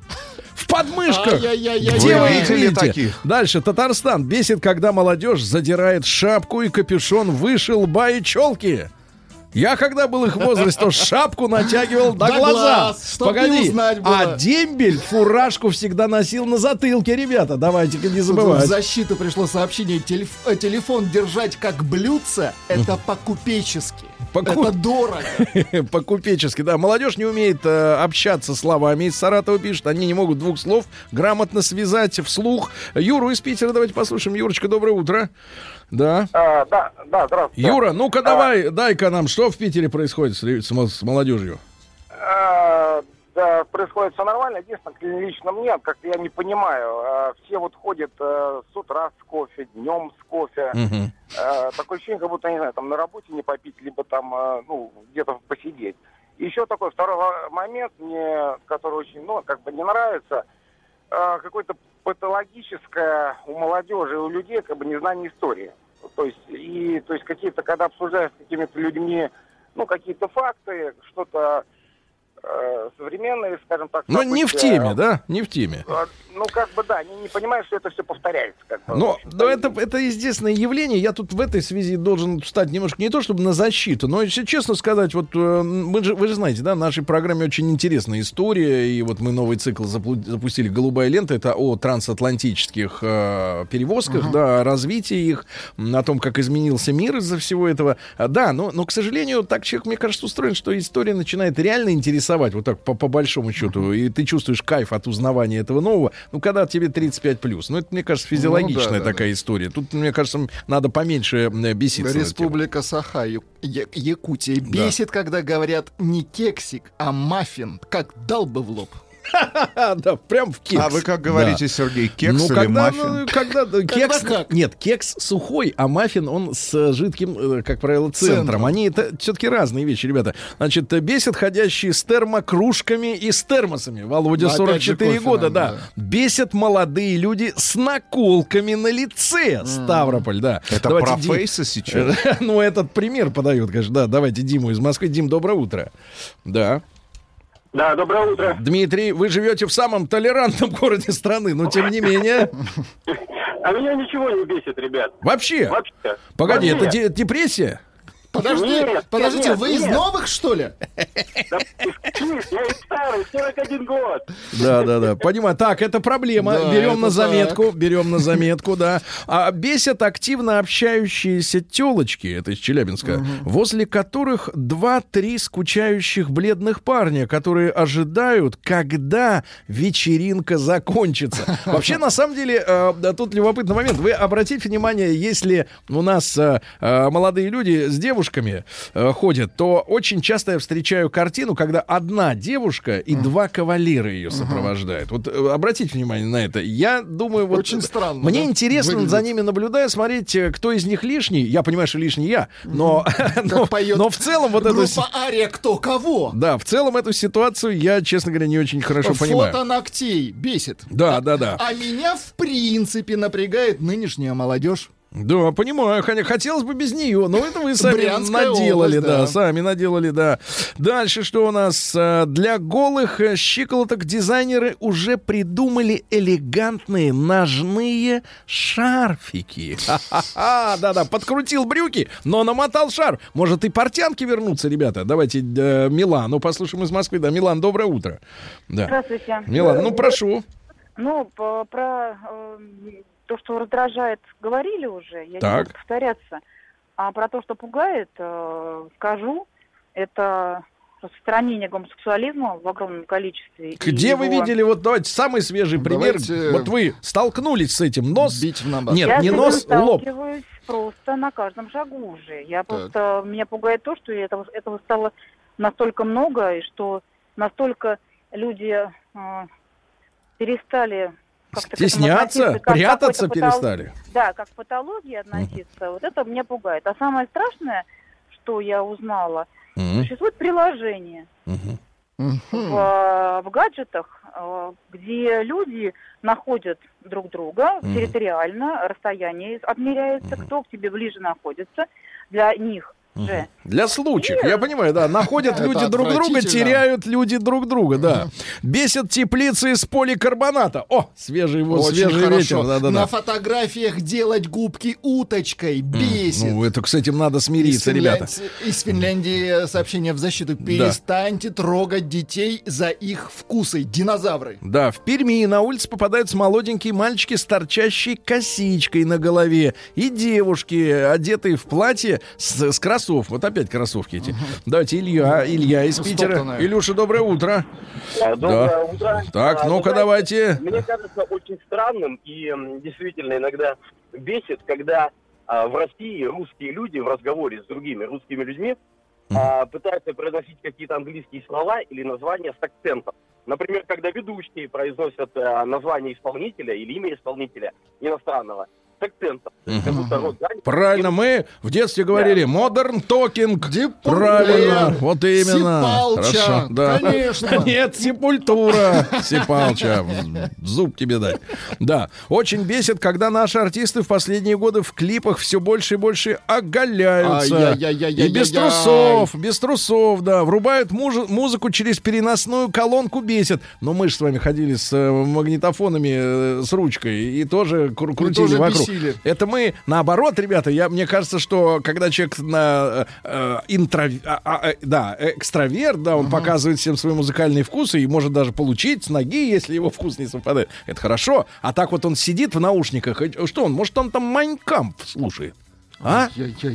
В подмышках. Где Вы их видите? таких? Дальше. Татарстан. Бесит, когда молодежь задирает шапку и капюшон выше лба и челки. Я когда был их в возрасте, то шапку натягивал до глаза. Погоди. А дембель фуражку всегда носил на затылке, ребята. Давайте-ка не Тут в забывать. защиту пришло сообщение. Э, Телефон держать как блюдце, это по-купечески. По-ку- Это дорого. [LAUGHS] По-купечески, да. Молодежь не умеет э, общаться словами. Из Саратова пишет, они не могут двух слов грамотно связать вслух. Юру из Питера давайте послушаем. Юрочка, доброе утро. Да. А, да, да, здравствуйте. Юра, ну-ка давай, дай-ка нам, что в Питере происходит с, с мо- с молодежью? А, да, происходит все нормально. Единственное, лично мне, как-то я не понимаю, а, все вот ходят э, с утра с кофе, днем с кофе. Э, такое ощущение, как будто, не знаю, там на работе не попить, либо там, э, ну, где-то посидеть. И еще такой второй момент, мне, который очень, ну, как бы не нравится, э, какое-то патологическое у молодежи, у людей, как бы незнание истории. То есть, и, то есть какие-то, когда обсуждаешь с какими-то людьми, ну, какие-то факты, что-то современные, скажем так. Ну, не в теме, да? Не в теме. э, Ну, как бы, да, они не понимают, что это все повторяется. Как бы, Но, но это, это естественное явление. Я тут в этой связи должен встать немножко не то, чтобы на защиту, но, если честно сказать, вот э, мы же, вы же знаете, да, в нашей программе очень интересная история, и вот мы новый цикл заплу- запустили «Голубая лента», это о трансатлантических э, перевозках, да, о развитии их, о том, как изменился мир из-за всего этого. А, Да, но, но, к сожалению, так человек, мне кажется, устроен, что история начинает реально интересовать, вот так по, по большому счету, и ты чувствуешь кайф от узнавания этого нового, ну, когда тебе 35 плюс. Ну, это, мне кажется, физиологичная Ну да, да, такая история. Тут, мне кажется, надо поменьше э, беситься. Республика Саха, Якутия. Бесит, когда говорят не кексик, а маффин. Как дал бы в лоб. А, [LAUGHS] да, прям в кекс. А вы как говорите, Да. Сергей, кекс ну, или когда, маффин? ну, [LAUGHS] когда, да, кекс, как? нет, кекс сухой, а маффин он с жидким, э, как правило, центром. Центром. Они это все-таки разные вещи, ребята. Значит, бесит ходящие с термокружками и с термосами. Володя Ну, опять же, 44 кофе года, да. да. Бесят молодые люди с наколками на лице. Ставрополь, да. Это Давайте про Дим- фейсы сейчас? [LAUGHS] Ну, этот пример подают, конечно, да. Давайте Диму из Москвы. Дим, доброе утро. Да. Да, доброе утро. Дмитрий, вы живете в самом толерантном [LAUGHS] городе страны, но тем не менее. [LAUGHS] А меня ничего не бесит, ребят. Вообще? Вообще. Погоди, Вообще. это де- депрессия? Подожди, Нет, подождите, нет, вы из нет. новых, что ли? Да, я и старый, 41 год. Да, да, да. Понимаю. Так, это проблема. Да, берем это на заметку. Берем на заметку, да. А бесят активно общающиеся телочки, это из Челябинска, возле которых два-три скучающих бледных парня, которые ожидают, когда вечеринка закончится. Вообще, на самом деле, э, тут любопытный момент. Вы обратите внимание, если у нас э, э, молодые люди с девушками э, ходят, то очень часто я встречаю картину, когда одна девушка и два кавалера ее сопровождают. Вот э, обратите внимание на это. Я думаю, вот Очень странно, Мне да, интересно выглядит. за ними наблюдая, смотреть, э, кто из них лишний. Я понимаю, что лишний я, но, [LAUGHS] но, Как поет но в целом вот эту группа Ария «Кто кого?» да, в целом эту ситуацию я, честно говоря, не очень хорошо понимаю. Фото ногтей бесит. Да, да, да. А меня, в принципе, напрягает нынешняя молодежь. Да, понимаю. Хотя- Хотелось бы без нее, но это вы сами Брянская наделали, область, да. да. сами наделали, да. Дальше что у нас? Э, Для голых э, щиколоток дизайнеры уже придумали элегантные ножные шарфики. Ха-ха-ха, да-да, подкрутил брюки, но намотал шар. Может и портянки вернутся, ребята? Давайте э, Милану послушаем из Москвы. Да, Милан, доброе утро. Да. Здравствуйте. Милан, ну прошу. Ну, про э, то, что раздражает, говорили уже, я Так. не буду повторяться. А про то, что пугает, э, скажу, это распространение гомосексуализма в огромном количестве. Где вы его- видели, вот давайте самый свежий пример, Давайте вот вы столкнулись с этим, нос, Бить в набат. нет, я не нос, лоб. сталкиваюсь просто на каждом шагу уже. Я просто меня пугает то, что этого, этого стало настолько много, и что настолько люди э, перестали как-то Стесняться, как прятаться какой-то патол- перестали. Да, как к патологии относиться. Вот это меня пугает. А самое страшное, что я узнала, Мгм. существует приложение Мгм. в, э, в гаджетах, э, где люди находят друг друга Мгм. территориально, расстояние отмеряется, кто к тебе ближе находится. Для них же. Для случаев, я понимаю, да. Находят [LAUGHS] люди друг друга, теряют люди друг друга, да. Бесят теплицы из поликарбоната. О, свежий, Очень свежий ветер. Да, да, На да. фотографиях делать губки уточкой бесит. Ну, это, с этим надо смириться, из, ребята. Из Финляндии сообщение в защиту. Перестаньте трогать детей за их вкусы. Динозавры. Да, в Перми на улице попадаются молоденькие мальчики с торчащей косичкой на голове и девушки, одетые в платье с, с кроссовками. Вот опять кроссовки эти. Давайте Илья, Илья из Питера. Стоптанная. Илюша, доброе утро. А, Доброе Да. утро. Так, А, ну-ка давайте. Мне кажется очень странным и действительно иногда бесит, когда а, в России русские люди в разговоре с другими русскими людьми а, пытаются произносить какие-то английские слова или названия с акцентом. Например, когда ведущие произносят а, название исполнителя или имя исполнителя иностранного с акцентом. Правильно, мы в детстве говорили modern talking. Deep Правильно, вот именно. Сипалча, Хорошо, да. конечно. [LAUGHS] Нет, сепультура. Сипалча. Зуб тебе дать. Да. Очень бесит, когда наши артисты в последние годы в клипах все больше и больше оголяются. И без трусов, без трусов, да. Врубают музыку через переносную колонку бесит. Но мы же с вами ходили с э, магнитофонами, э, с ручкой, и тоже кру- крутили вокруг. Бесили. Это мы наоборот, ребята, я, мне кажется, что когда человек на э, интро, а, а, э, да, экстраверт, да, он показывает всем свои музыкальные вкусы и может даже получить с ноги, если его вкус не совпадает. Это хорошо. А так вот он сидит в наушниках. Что он? Может, он там Майнкамп слушает? А?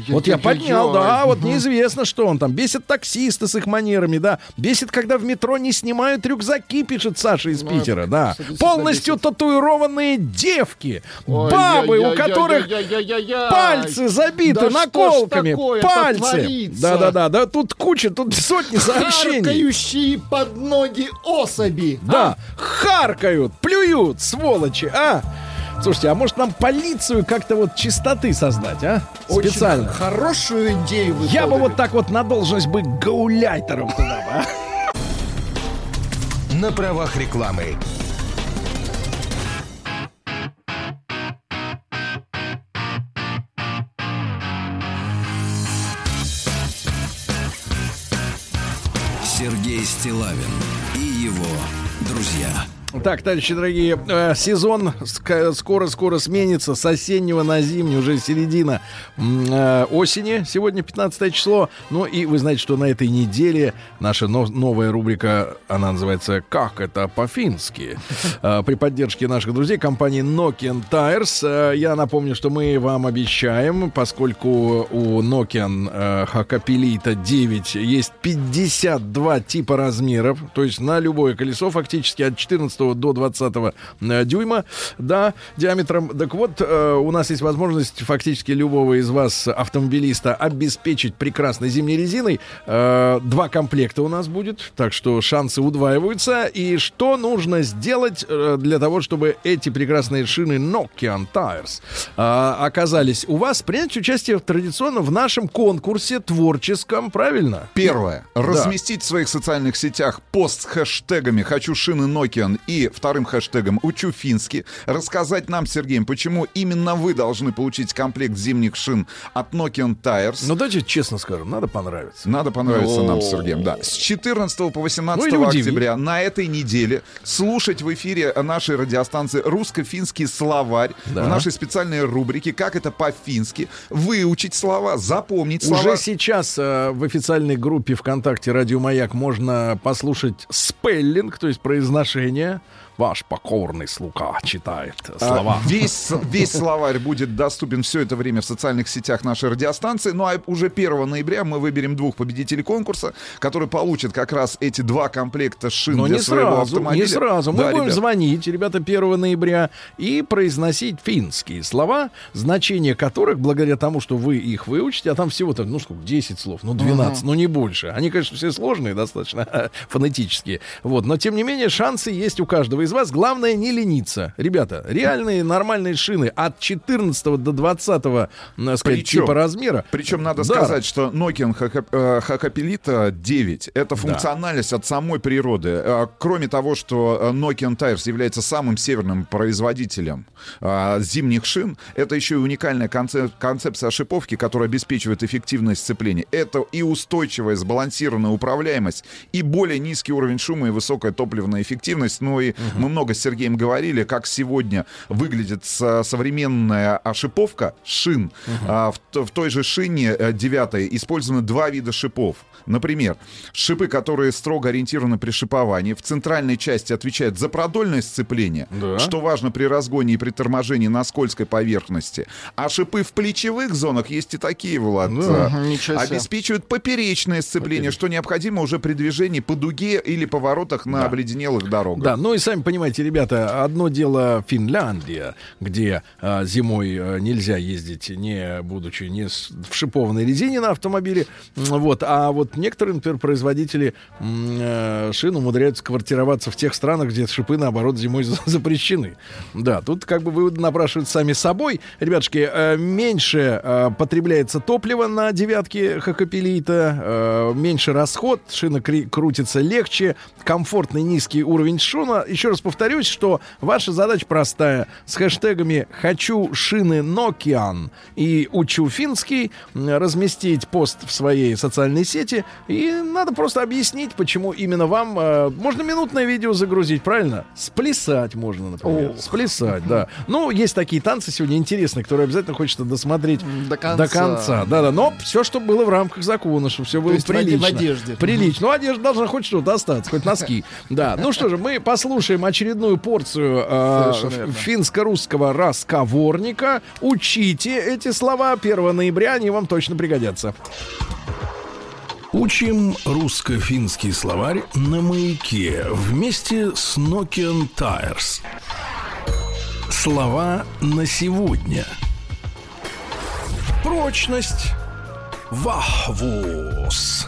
Вот я поднял, да, вот неизвестно, что он там. Бесит таксисты с их манерами, да. Бесит, когда в метро не снимают рюкзаки, пишет Саша из Ну, Питера, это, да. кстати, Полностью татуированные девки, Ой, бабы, у которых пальцы забиты Да наколками, такое пальцы. Да-да-да, да тут куча, тут сотни сообщений. Харкающие под ноги особи. Да, харкают, плюют, сволочи, а? Слушайте, а может нам полицию как-то вот чистоты создать, а? Очень Специально. хорошую идею вы Я бы подали. вот так вот на должность бы гауляйтером туда бы, а? На правах рекламы. Сергей Стилавин и его друзья. Так, товарищи дорогие, э, сезон скоро-скоро сменится с осеннего на зимний, уже середина э, осени, сегодня 15 число. Ну и вы знаете, что на этой неделе наша но- новая рубрика, она называется «Как это по-фински?» [LAUGHS] э, При поддержке наших друзей компании Nokian Tires. Я напомню, что мы вам обещаем, поскольку у Nokian Hakapelita 9 есть 52 типа размеров, то есть на любое колесо фактически от 14 до 20 э, дюйма, да, диаметром. Так вот, э, у нас есть возможность фактически любого из вас, автомобилиста, обеспечить прекрасной зимней резиной. Э, два комплекта у нас будет, так что шансы удваиваются. И что нужно сделать для того, чтобы эти прекрасные шины Nokian Tires оказались у вас? Принять участие в, традиционно в нашем конкурсе творческом, правильно? Первое. Да. Разместить в своих социальных сетях пост с хэштегами «Хочу шины Nokian» и вторым хэштегом «Учу фински». Рассказать нам, Сергеем, почему именно вы должны получить комплект зимних шин от Nokian Tires. Ну, давайте честно скажем, надо понравиться. Надо понравиться нам, с Сергеем, да. С 14 по 18 Ну, октября на этой неделе слушать в эфире нашей радиостанции русско-финский словарь Да. в нашей специальной рубрике «Как это по-фински», выучить слова, запомнить слова. Уже сейчас э, в официальной группе ВКонтакте «Радио Маяк» можно послушать спеллинг, то есть произношение. Ваш покорный слуга читает слова. А, Весь, [LAUGHS] весь словарь будет доступен все это время в социальных сетях нашей радиостанции. Ну а уже 1 ноября мы выберем двух победителей конкурса, которые получат как раз эти два комплекта шин Но для не своего сразу, автомобиля. не сразу. Мы Да, будем ребят. звонить, ребята, 1 ноября и произносить финские слова, значение которых, благодаря тому, что вы их выучите, а там всего-то, ну сколько, 10 слов, ну 12, Ага. ну не больше. Они, конечно, все сложные [LAUGHS] достаточно, фонетические. Вот, но тем не менее шансы есть у каждого из вас. Главное не лениться. Ребята, реальные нормальные шины от 14 до 20 так сказать, Причем- типа размера. Причем надо Да. сказать, что Nokian Haca- э, Hakapelita 9 — это функциональность от самой природы. Э, Кроме того, что э, Nokian Tires является самым северным производителем э, зимних шин, это еще и уникальная концеп- концепция шиповки, которая обеспечивает эффективность сцепления. Это и устойчивая, сбалансированная управляемость, и более низкий уровень шума и высокая топливная эффективность. Ну и мы много с Сергеем говорили, как сегодня выглядит со- современная а, шиповка шин. А, в, в той же шине э, девятой использованы два вида шипов. Например, шипы, которые строго ориентированы при шиповании, в центральной части отвечают за продольное сцепление, Да. что важно при разгоне и при торможении на скользкой поверхности. А шипы в плечевых зонах есть и такие, Влад. Да. себе. обеспечивают поперечное сцепление, что необходимо уже при движении по дуге или поворотах на обледенелых дорогах. Да, ну и сами понимаете, ребята, одно дело Финляндия, где а, зимой а, нельзя ездить, не будучи не с- в шипованной резине на автомобиле, вот, а вот некоторые, например, производители э, шин умудряются квартироваться в тех странах, где шипы, наоборот, зимой [LAUGHS] за- запрещены. Да, тут как бы выводы напрашиваются сами собой. Ребятушки, э, меньше э, потребляется топлива на девятке Хакапелита, э, меньше расход, шина крутится легче, комфортный низкий уровень шума. Еще раз повторюсь, что ваша задача простая. С хэштегами «Хочу шины Nokian» и «Учу финский» разместить пост в своей социальной сети. И надо просто объяснить, почему именно вам... э, можно минутное видео загрузить, правильно? Сплясать можно, например. О. Сплясать, да. Ну, есть такие танцы сегодня интересные, которые обязательно хочется досмотреть До конца. до конца. Да-да, но все, чтобы было в рамках закона, чтобы все было прилично. в одежде. Прилично. Ну, одежда должна хоть что-то остаться, хоть носки. Да. Ну что же, мы послушаем очередную порцию э, финско-русского расговорника. Учите эти слова 1 ноября, они вам точно пригодятся. Учим русско-финский словарь на маяке вместе с Nokian Tires. Слова на сегодня. Прочность. Вахвус.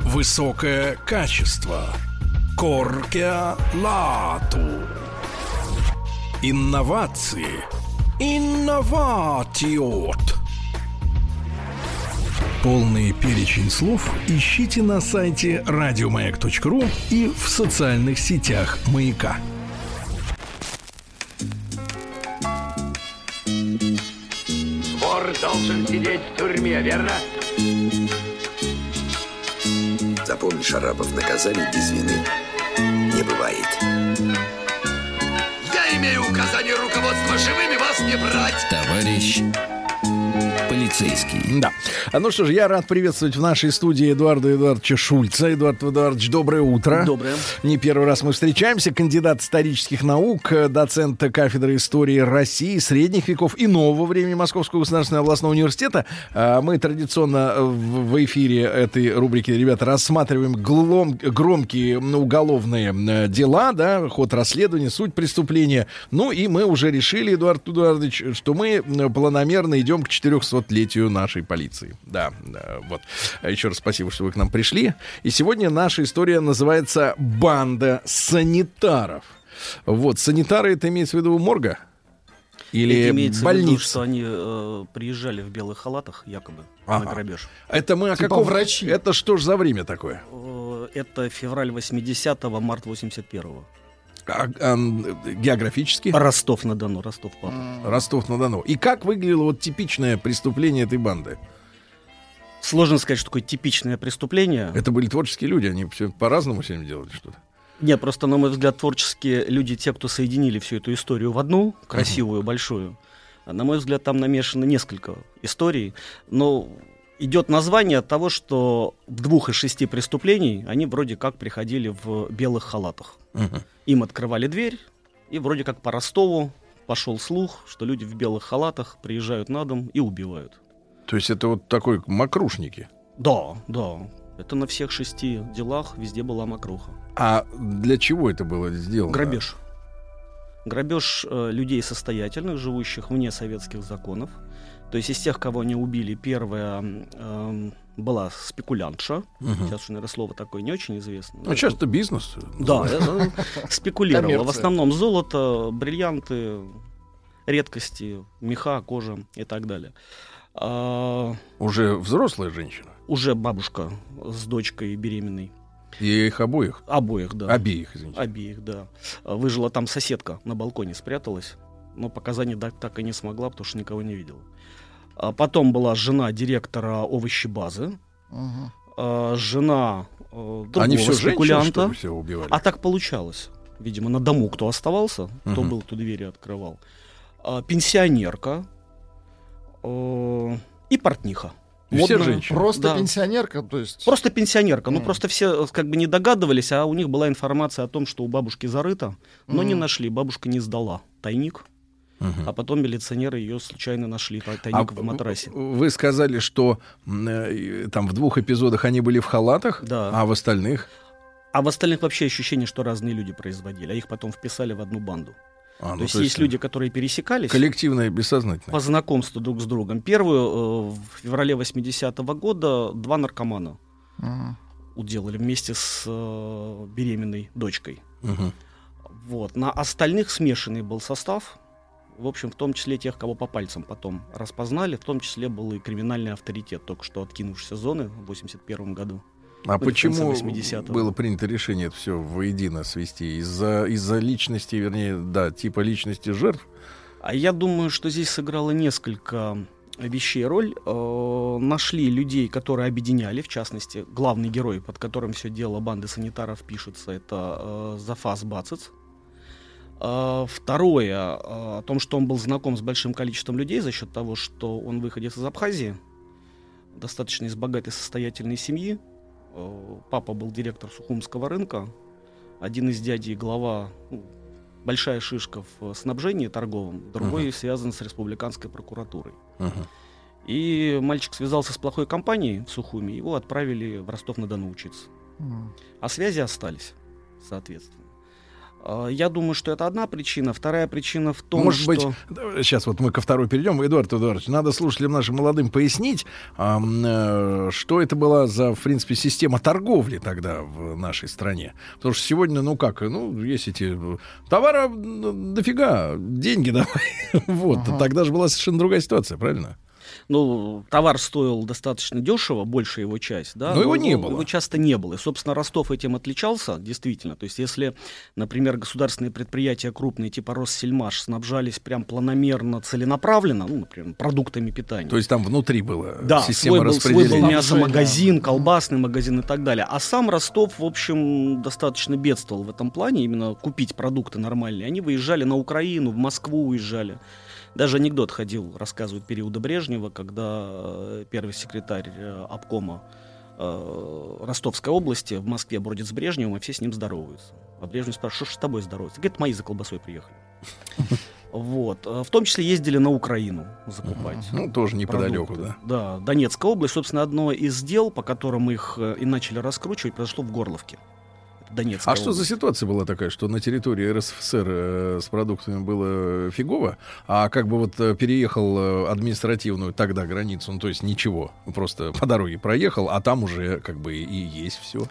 Высокое качество. Коркя лату. Инновации. Инноватиот. Полный перечень слов ищите на сайте радиомаяк.ру и в социальных сетях «Маяка». Вор должен сидеть в тюрьме, верно? Запомни, Шарапов, наказали без вины не бывает. Я имею указание руководства живыми вас не брать. Товарищ полицейский. Да. А Ну что ж, я рад приветствовать в нашей студии Эдуарда Эдуардовича Шульца. Эдуард Эдуардович, доброе утро. Доброе. Не первый раз мы встречаемся. Кандидат исторических наук, э, доцент кафедры истории России, средних веков и нового времени Московского государственного областного университета. А Мы традиционно э, в эфире этой рубрики, ребята, рассматриваем глом- громкие уголовные дела, да, ход расследования, суть преступления. Ну и мы уже решили, Эдуард Эдуардович, что мы планомерно идем к 400-летию нашей полиции. Да, да, вот. Еще раз спасибо, что вы к нам пришли. И сегодня наша история называется «Банда санитаров». Вот, санитары, это имеется в виду морга? Или Это имеется в виду, больница? что они э, приезжали в белых халатах, якобы, Ага. на грабеж. Это мы о Типа каком... врачи. Это что ж за время такое? Э, Это февраль 80-го, март 81-го. А, а, географически? Ростов-на-Дону, Ростов-Папа. Ростов-на-Дону. И как выглядело вот типичное преступление этой банды? Сложно сказать, что такое типичное преступление. Это были творческие люди, они все по-разному сегодня делали что-то. Нет, просто, на мой взгляд, творческие люди, те, кто соединили всю эту историю в одну, красивую, большую. А На мой взгляд, там намешано несколько историй. Но идет название от того, что в двух из шести преступлений они вроде как приходили в белых халатах. Им открывали дверь, и вроде как по Ростову пошел слух, что люди в белых халатах приезжают на дом и убивают. То есть это вот такой макрушники. Да, да. Это на всех шести делах везде была мокруха. А для чего это было сделано? Грабеж. Грабеж э, людей состоятельных, живущих вне советских законов. То есть из тех, кого они убили, первая эм, была спекулянтша. Мгм. Сейчас уже, наверное, слово такое не очень известно. Ну, сейчас это бизнес. Да, это спекулировала. В основном золото, бриллианты, редкости, меха, кожа и так далее. А, Уже взрослая женщина. уже бабушка с дочкой беременной. И их обоих. Обоих, да. Обеих, извините. Обеих, да. А, Выжила там соседка, на балконе спряталась, но показаний так, так и не смогла, потому что никого не видела. А Потом была жена директора овощебазы, а, жена э, другого Они все спекулянта. ли, все убивали? А так получалось. Видимо, на дому кто оставался, кто Мгм. был, кто двери открывал. А, пенсионерка э, и портниха. И все Модная. женщины? Просто Да. пенсионерка, то есть... Просто пенсионерка. Ну, Мгм. просто все э, как бы не догадывались, а у них была информация о том, что у бабушки зарыто, но не Мгм. нашли. Бабушка не сдала тайник. А потом милиционеры ее случайно нашли, тай- тайник А в матрасе. Вы сказали, что э, там в двух эпизодах они были в халатах, Да. а в остальных... А в остальных вообще ощущение, что разные люди производили, а их потом вписали в одну банду. А, то ну, есть то есть есть люди, которые пересекались Коллективное, бессознательное. по знакомству друг с другом. Первую э, в феврале 80-го года два наркомана Мгм. уделали вместе с э, беременной дочкой. Мгм. Вот. На остальных смешанный был состав. В общем, в том числе тех, кого по пальцам потом распознали. В том числе был и криминальный авторитет, только что откинувшийся зоны в 81 году. А Ну, почему 80-го. было принято решение это все воедино свести? Из-за из личности, вернее, да, типа личности жертв? А я думаю, что здесь сыграло несколько вещей роль. Э, нашли людей, которые объединяли, в частности, главный герой, под которым все дело банды санитаров пишется, это э, Зафас Бацец. А, Второе, э, о том, что он был знаком с большим количеством людей за счет того, что он выходец из Абхазии, достаточно из богатой состоятельной семьи. Э, Папа был директор Сухумского рынка, один из дядей глава, ну, большая шишка в снабжении торговом, другой Мгм. связан с республиканской прокуратурой. Мгм. И мальчик связался с плохой компанией в Сухуми, его отправили в Ростов-на-Дону учиться. Мгм. А связи остались, соответственно. А, Я думаю, что это одна причина. Вторая причина в том, Может что... быть, да, сейчас вот мы ко второй перейдем. Эдуард Эдуардович, надо слушателям нашим молодым пояснить, э, что это была за, в принципе, система торговли тогда в нашей стране. Потому что сегодня, ну как, ну, есть эти э, товара дофига, деньги [LAUGHS] давай. Вот, Ага. тогда же была совершенно другая ситуация, правильно? Ну, товар стоил достаточно дешево, большая его часть, да. Но его не было. Его часто не было. И, собственно, Ростов этим отличался, действительно. То есть, если, например, государственные предприятия крупные, типа Россельмаш, снабжались прям планомерно, целенаправленно, ну, например, продуктами питания. То есть там внутри была да, система свой был, распределения. свой был мясомагазин, колбасный магазин и так далее. А сам Ростов, в общем, достаточно бедствовал в этом плане, именно купить продукты нормальные. Они выезжали на Украину, в Москву уезжали. Даже анекдот ходил, рассказывают периода Брежнева, когда э, первый секретарь э, обкома э, Ростовской области в Москве бродит с Брежневым, и все с ним здороваются. А Брежнев спрашивает, что с тобой здороваться? Говорит, мои за колбасой приехали. [LAUGHS] Вот. В том числе ездили на Украину закупать. Ну, тоже неподалеку, продукты. да. Да, Донецкая область. Собственно, одно из дел, по которым их и начали раскручивать, произошло в Горловке. Это Донецкая А что за ситуация была такая, что на территории РСФСР э, с продуктами было фигово, а как бы вот э, переехал э, административную тогда границу, ну то есть ничего, просто по дороге проехал, а там уже как бы и есть все.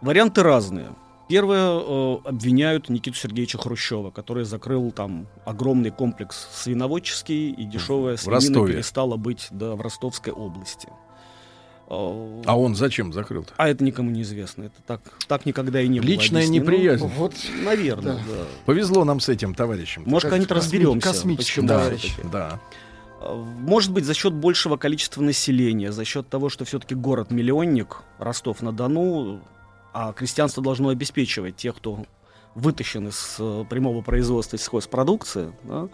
Варианты разные. Первое, э, обвиняют Никиту Сергеевича Хрущева, который закрыл там огромный комплекс свиноводческий, и дешевая свинина перестала быть да, в Ростовской области. А он зачем закрыл-то? А это никому не известно. Это так, так никогда и не было. Личная объяснено. неприязнь. Вот, Наверное, Да. да. Повезло нам с этим товарищем. Может, косми- разберемся. космический да, товарищ. да. Э, Может быть, за счет большего количества населения, за счет того, что все-таки город-миллионник, Ростов-на-Дону, а крестьянство должно обеспечивать тех, кто вытащен из э, прямого производства сельхозпродукции, да,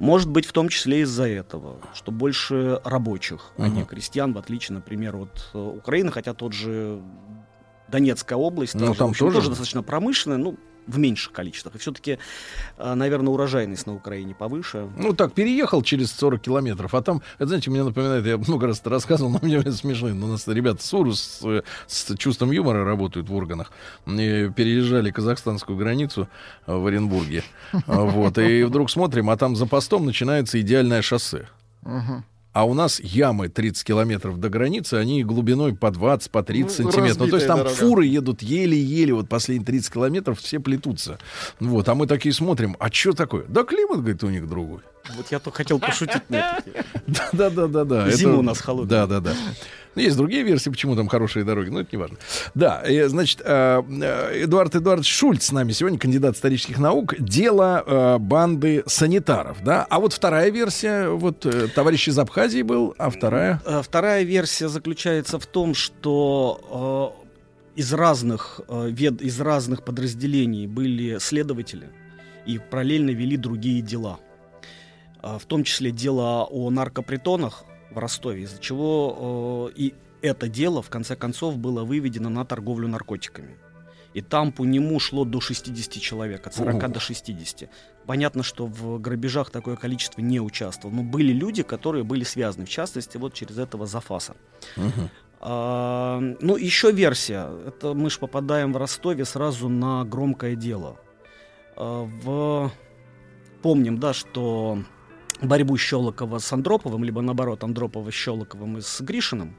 может быть, в том числе из-за этого, что больше рабочих, а не крестьян, в отличие, например, от э, Украины, хотя тот же Донецкая область, Ну, тоже, там общем, тоже- тоже достаточно промышленная, ну, в меньших количествах. И все-таки, наверное, урожайность на Украине повыше. Ну так, переехал через 40 километров, а там, это, знаете, мне напоминает, я много раз это рассказывал, [LAUGHS] но мне смешно. У нас ребята с УРУ с, э, с чувством юмора работают в органах. И переезжали казахстанскую границу э, в Оренбурге. [LAUGHS] Вот, и вдруг смотрим, а там за постом начинается идеальное шоссе. А у нас ямы 30 километров до границы, они глубиной по 20, по 30 Ну, сантиметров. Ну, то есть там дорога. фуры едут еле-еле, вот последние 30 километров все плетутся. Вот, а мы такие смотрим, а что такое? Да климат, говорит, у них другой. Вот я только хотел пошутить на это. Да, да, да, да. Зима у нас холодная. Да, да, да. Ну, Есть другие версии, почему там хорошие дороги, но это не важно. Да, э, значит, э, э, Эдуард Эдуардович Шульц с нами сегодня, кандидат исторических наук. Дело э, банды санитаров, да. А вот вторая версия, вот товарищ из Абхазии был, а вторая... Вторая версия заключается в том, что из разных из разных подразделений были следователи и параллельно вели другие дела, в том числе дело о наркопритонах в Ростове, из-за чего э, и это дело в конце концов было выведено на торговлю наркотиками. И там по нему шло до 60 человек, от 40 Ого. до 60. Понятно, что в грабежах такое количество не участвовало, но были люди, которые были связаны, в частности, вот через этого Зафаса. А, ну, еще версия. Это мы же попадаем в Ростове сразу на громкое дело. А, в... Помним, да, что борьбу Щелокова с Андроповым, либо наоборот Андропова с Щелоковым и с Гришиным,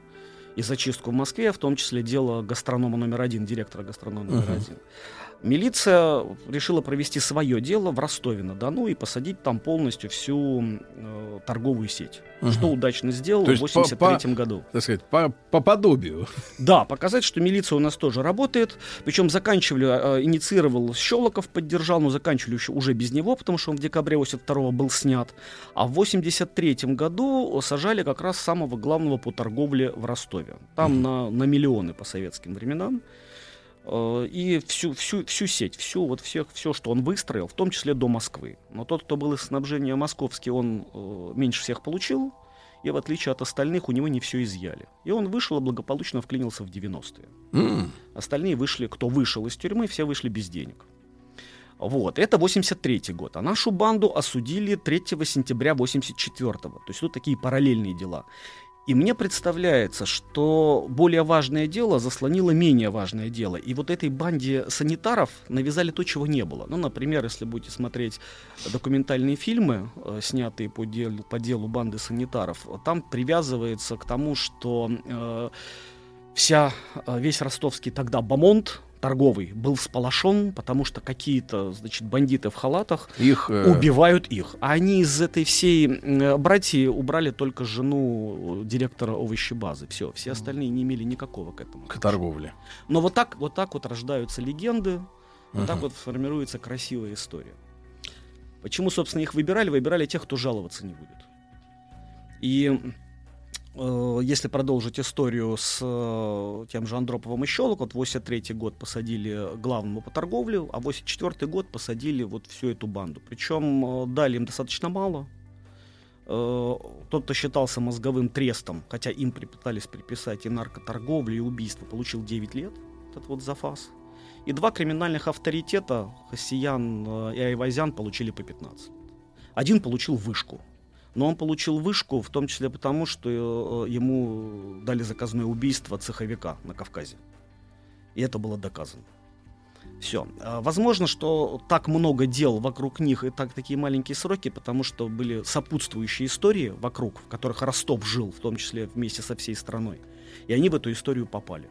и зачистку в Москве, в том числе дело гастронома номер один, директора гастронома номер Мгм. один. Милиция решила провести свое дело в Ростове-на-Дону и посадить там полностью всю э, торговую сеть. Мгм. Что удачно сделал в есть по- 83 по- году. Так сказать, по, по подобию. Да, показать, что милиция у нас тоже работает. Причем заканчивали, э, инициировал Щелоков, поддержал, но заканчивали еще уже без него, потому что он в декабре 82 был снят. А в 83 году сажали как раз самого главного по торговле в Ростове. Там на, на миллионы по советским временам. Э, И всю, всю, всю сеть, всю, вот всех, все, что он выстроил, в том числе до Москвы. Но тот, кто был из снабжения московский, он э, меньше всех получил, и в отличие от остальных, у него не все изъяли. И он вышел и благополучно вклинился в 90-е. М. Остальные вышли, кто вышел из тюрьмы, все вышли без денег. Вот, это 83 год. А нашу банду осудили 3 сентября 84 То есть тут такие параллельные дела. И мне представляется, что более важное дело заслонило менее важное дело. И вот этой банде санитаров навязали то, чего не было. Ну, например, если будете смотреть документальные фильмы, э, снятые по делу, по делу банды санитаров, там привязывается к тому, что э, вся, э, весь ростовский тогда бомонд, торговый был всполошен, потому что какие-то, значит, бандиты в халатах их, э... убивают их. А они из этой всей э, братьи убрали только жену директора овощебазы. Все, все остальные не имели никакого к этому. К торговле. Но вот так, вот так вот рождаются легенды, вот uh-huh. так вот формируется красивая история. Почему, собственно, их выбирали? Выбирали тех, кто жаловаться не будет. И Э, если продолжить историю с э, тем же Андроповым и Щелок, вот 83 год посадили главному по торговле, а 84 год посадили вот всю эту банду. Причем э, дали им достаточно мало. Тот, кто считался мозговым трестом, хотя им пытались приписать и наркоторговлю, и убийство, получил 9 лет, этот вот зафас. И два криминальных авторитета, Хасиян и Айвазян, получили по 15 лет. Один получил вышку – но он получил вышку, в том числе потому, что э, ему дали заказное убийство цеховика на Кавказе. И это было доказано. Все. А, возможно, что так много дел вокруг них и так такие маленькие сроки, потому что были сопутствующие истории вокруг, в которых Ростов жил, в том числе вместе со всей страной. И они в эту историю попали.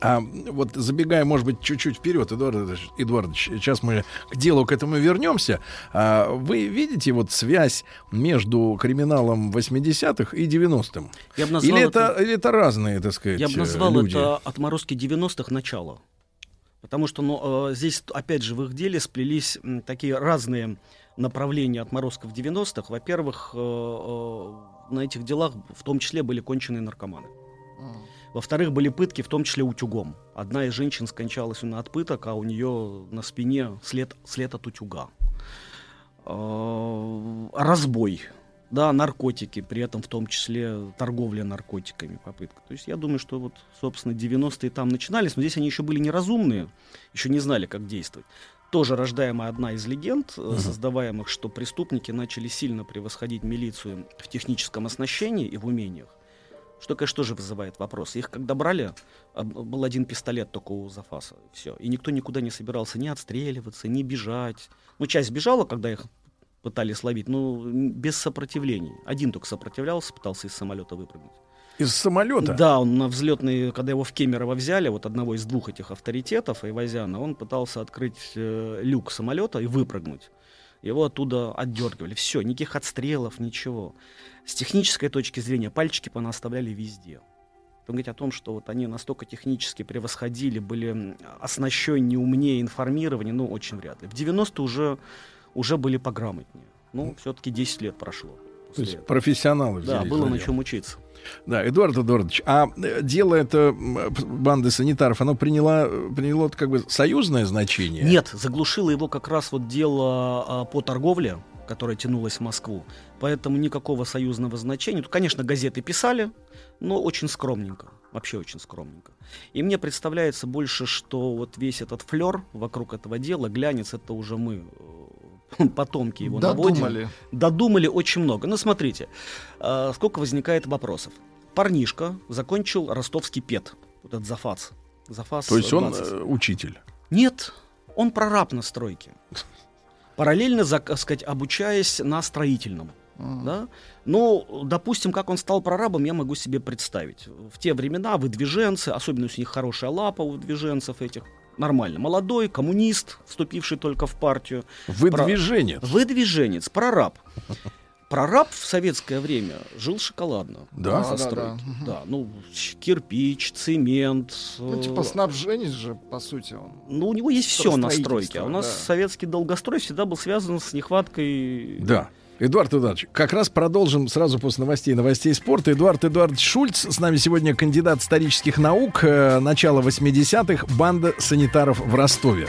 А вот забегая, может быть, чуть-чуть вперед, Эдуард Эдуардович, сейчас мы к делу к этому вернемся. А вы видите вот связь между криминалом 80-х и 90-м? Я бы назвал или, это, это, или это разные, так сказать, Я бы назвал люди? это отморозки 90-х начала. Потому что ну, э, здесь, опять же, в их деле сплелись такие разные направления отморозков 90-х. Во-первых, э, э, на этих делах в том числе были конченые наркоманы. Во-вторых, были пытки, в том числе утюгом. Одна из женщин скончалась от пыток, а у нее на спине след, след от утюга. А, разбой, да, наркотики, при этом в том числе торговля наркотиками, попытка. То есть я думаю, что вот, собственно, 90-е там начинались, но здесь они еще были неразумные, еще не знали, как действовать. Тоже рождаемая одна из легенд, uh-huh. создаваемых, что преступники начали сильно превосходить милицию в техническом оснащении и в умениях. Что, конечно, тоже вызывает вопрос. Их когда брали, а, был один пистолет только у Зафаса. Все. И никто никуда не собирался ни отстреливаться, ни бежать. Ну, часть бежала, когда их пытались ловить, но без сопротивлений. Один только сопротивлялся, пытался из самолета выпрыгнуть. Из самолета? Да, он на взлетный, когда его в Кемерово взяли, вот одного из двух этих авторитетов, Айвазяна, он пытался открыть э, люк самолета и выпрыгнуть. Его оттуда отдергивали. Все, никаких отстрелов, ничего с технической точки зрения пальчики понаставляли везде. Он говорит о том, что вот они настолько технически превосходили, были оснащеннее, умнее, информированы, ну, очень вряд ли. В 90-е уже, уже были пограмотнее. Ну, все-таки 10 лет прошло. То есть профессионалы взялись. Да, было на чем учиться. Да, Эдуард Эдуардович, а э, дело это банды санитаров, оно приняло, приняло как бы союзное значение? Нет, заглушило его как раз вот дело а, по торговле, которое тянулось в Москву. Поэтому никакого союзного значения. Тут, конечно, газеты писали, но очень скромненько. Вообще очень скромненько. И мне представляется больше, что вот весь этот флер вокруг этого дела, глянец, это уже мы э, [LAUGHS] потомки его Додумали. наводим. Додумали очень много. Ну, смотрите, э, сколько возникает вопросов. Парнишка закончил ростовский ПЕТ, вот этот Зафас. Зафас То есть 20. он э, учитель? Нет, он прораб на стройке. Параллельно, так сказать, обучаясь на строительном. Uh-huh. Да? Ну, допустим, как он стал прорабом, я могу себе представить. В те времена выдвиженцы, особенно если у них хорошая лапа у выдвиженцев этих, нормально. Молодой, коммунист, вступивший только в партию. Выдвиженец. Про... Выдвиженец, прораб. Прораб в советское время жил шоколадно. Да, да, да, да. да. Ну, кирпич, цемент. Ну, типа снабженец же, по сути, он. Ну, у него есть все на стройке. А у нас да. советский долгострой всегда был связан с нехваткой да. Эдуард Эдуардович, как раз продолжим сразу после новостей новостей спорта. Эдуард Эдуардович Шульц, с нами сегодня кандидат исторических наук, э, начало 80-х, банда санитаров в Ростове.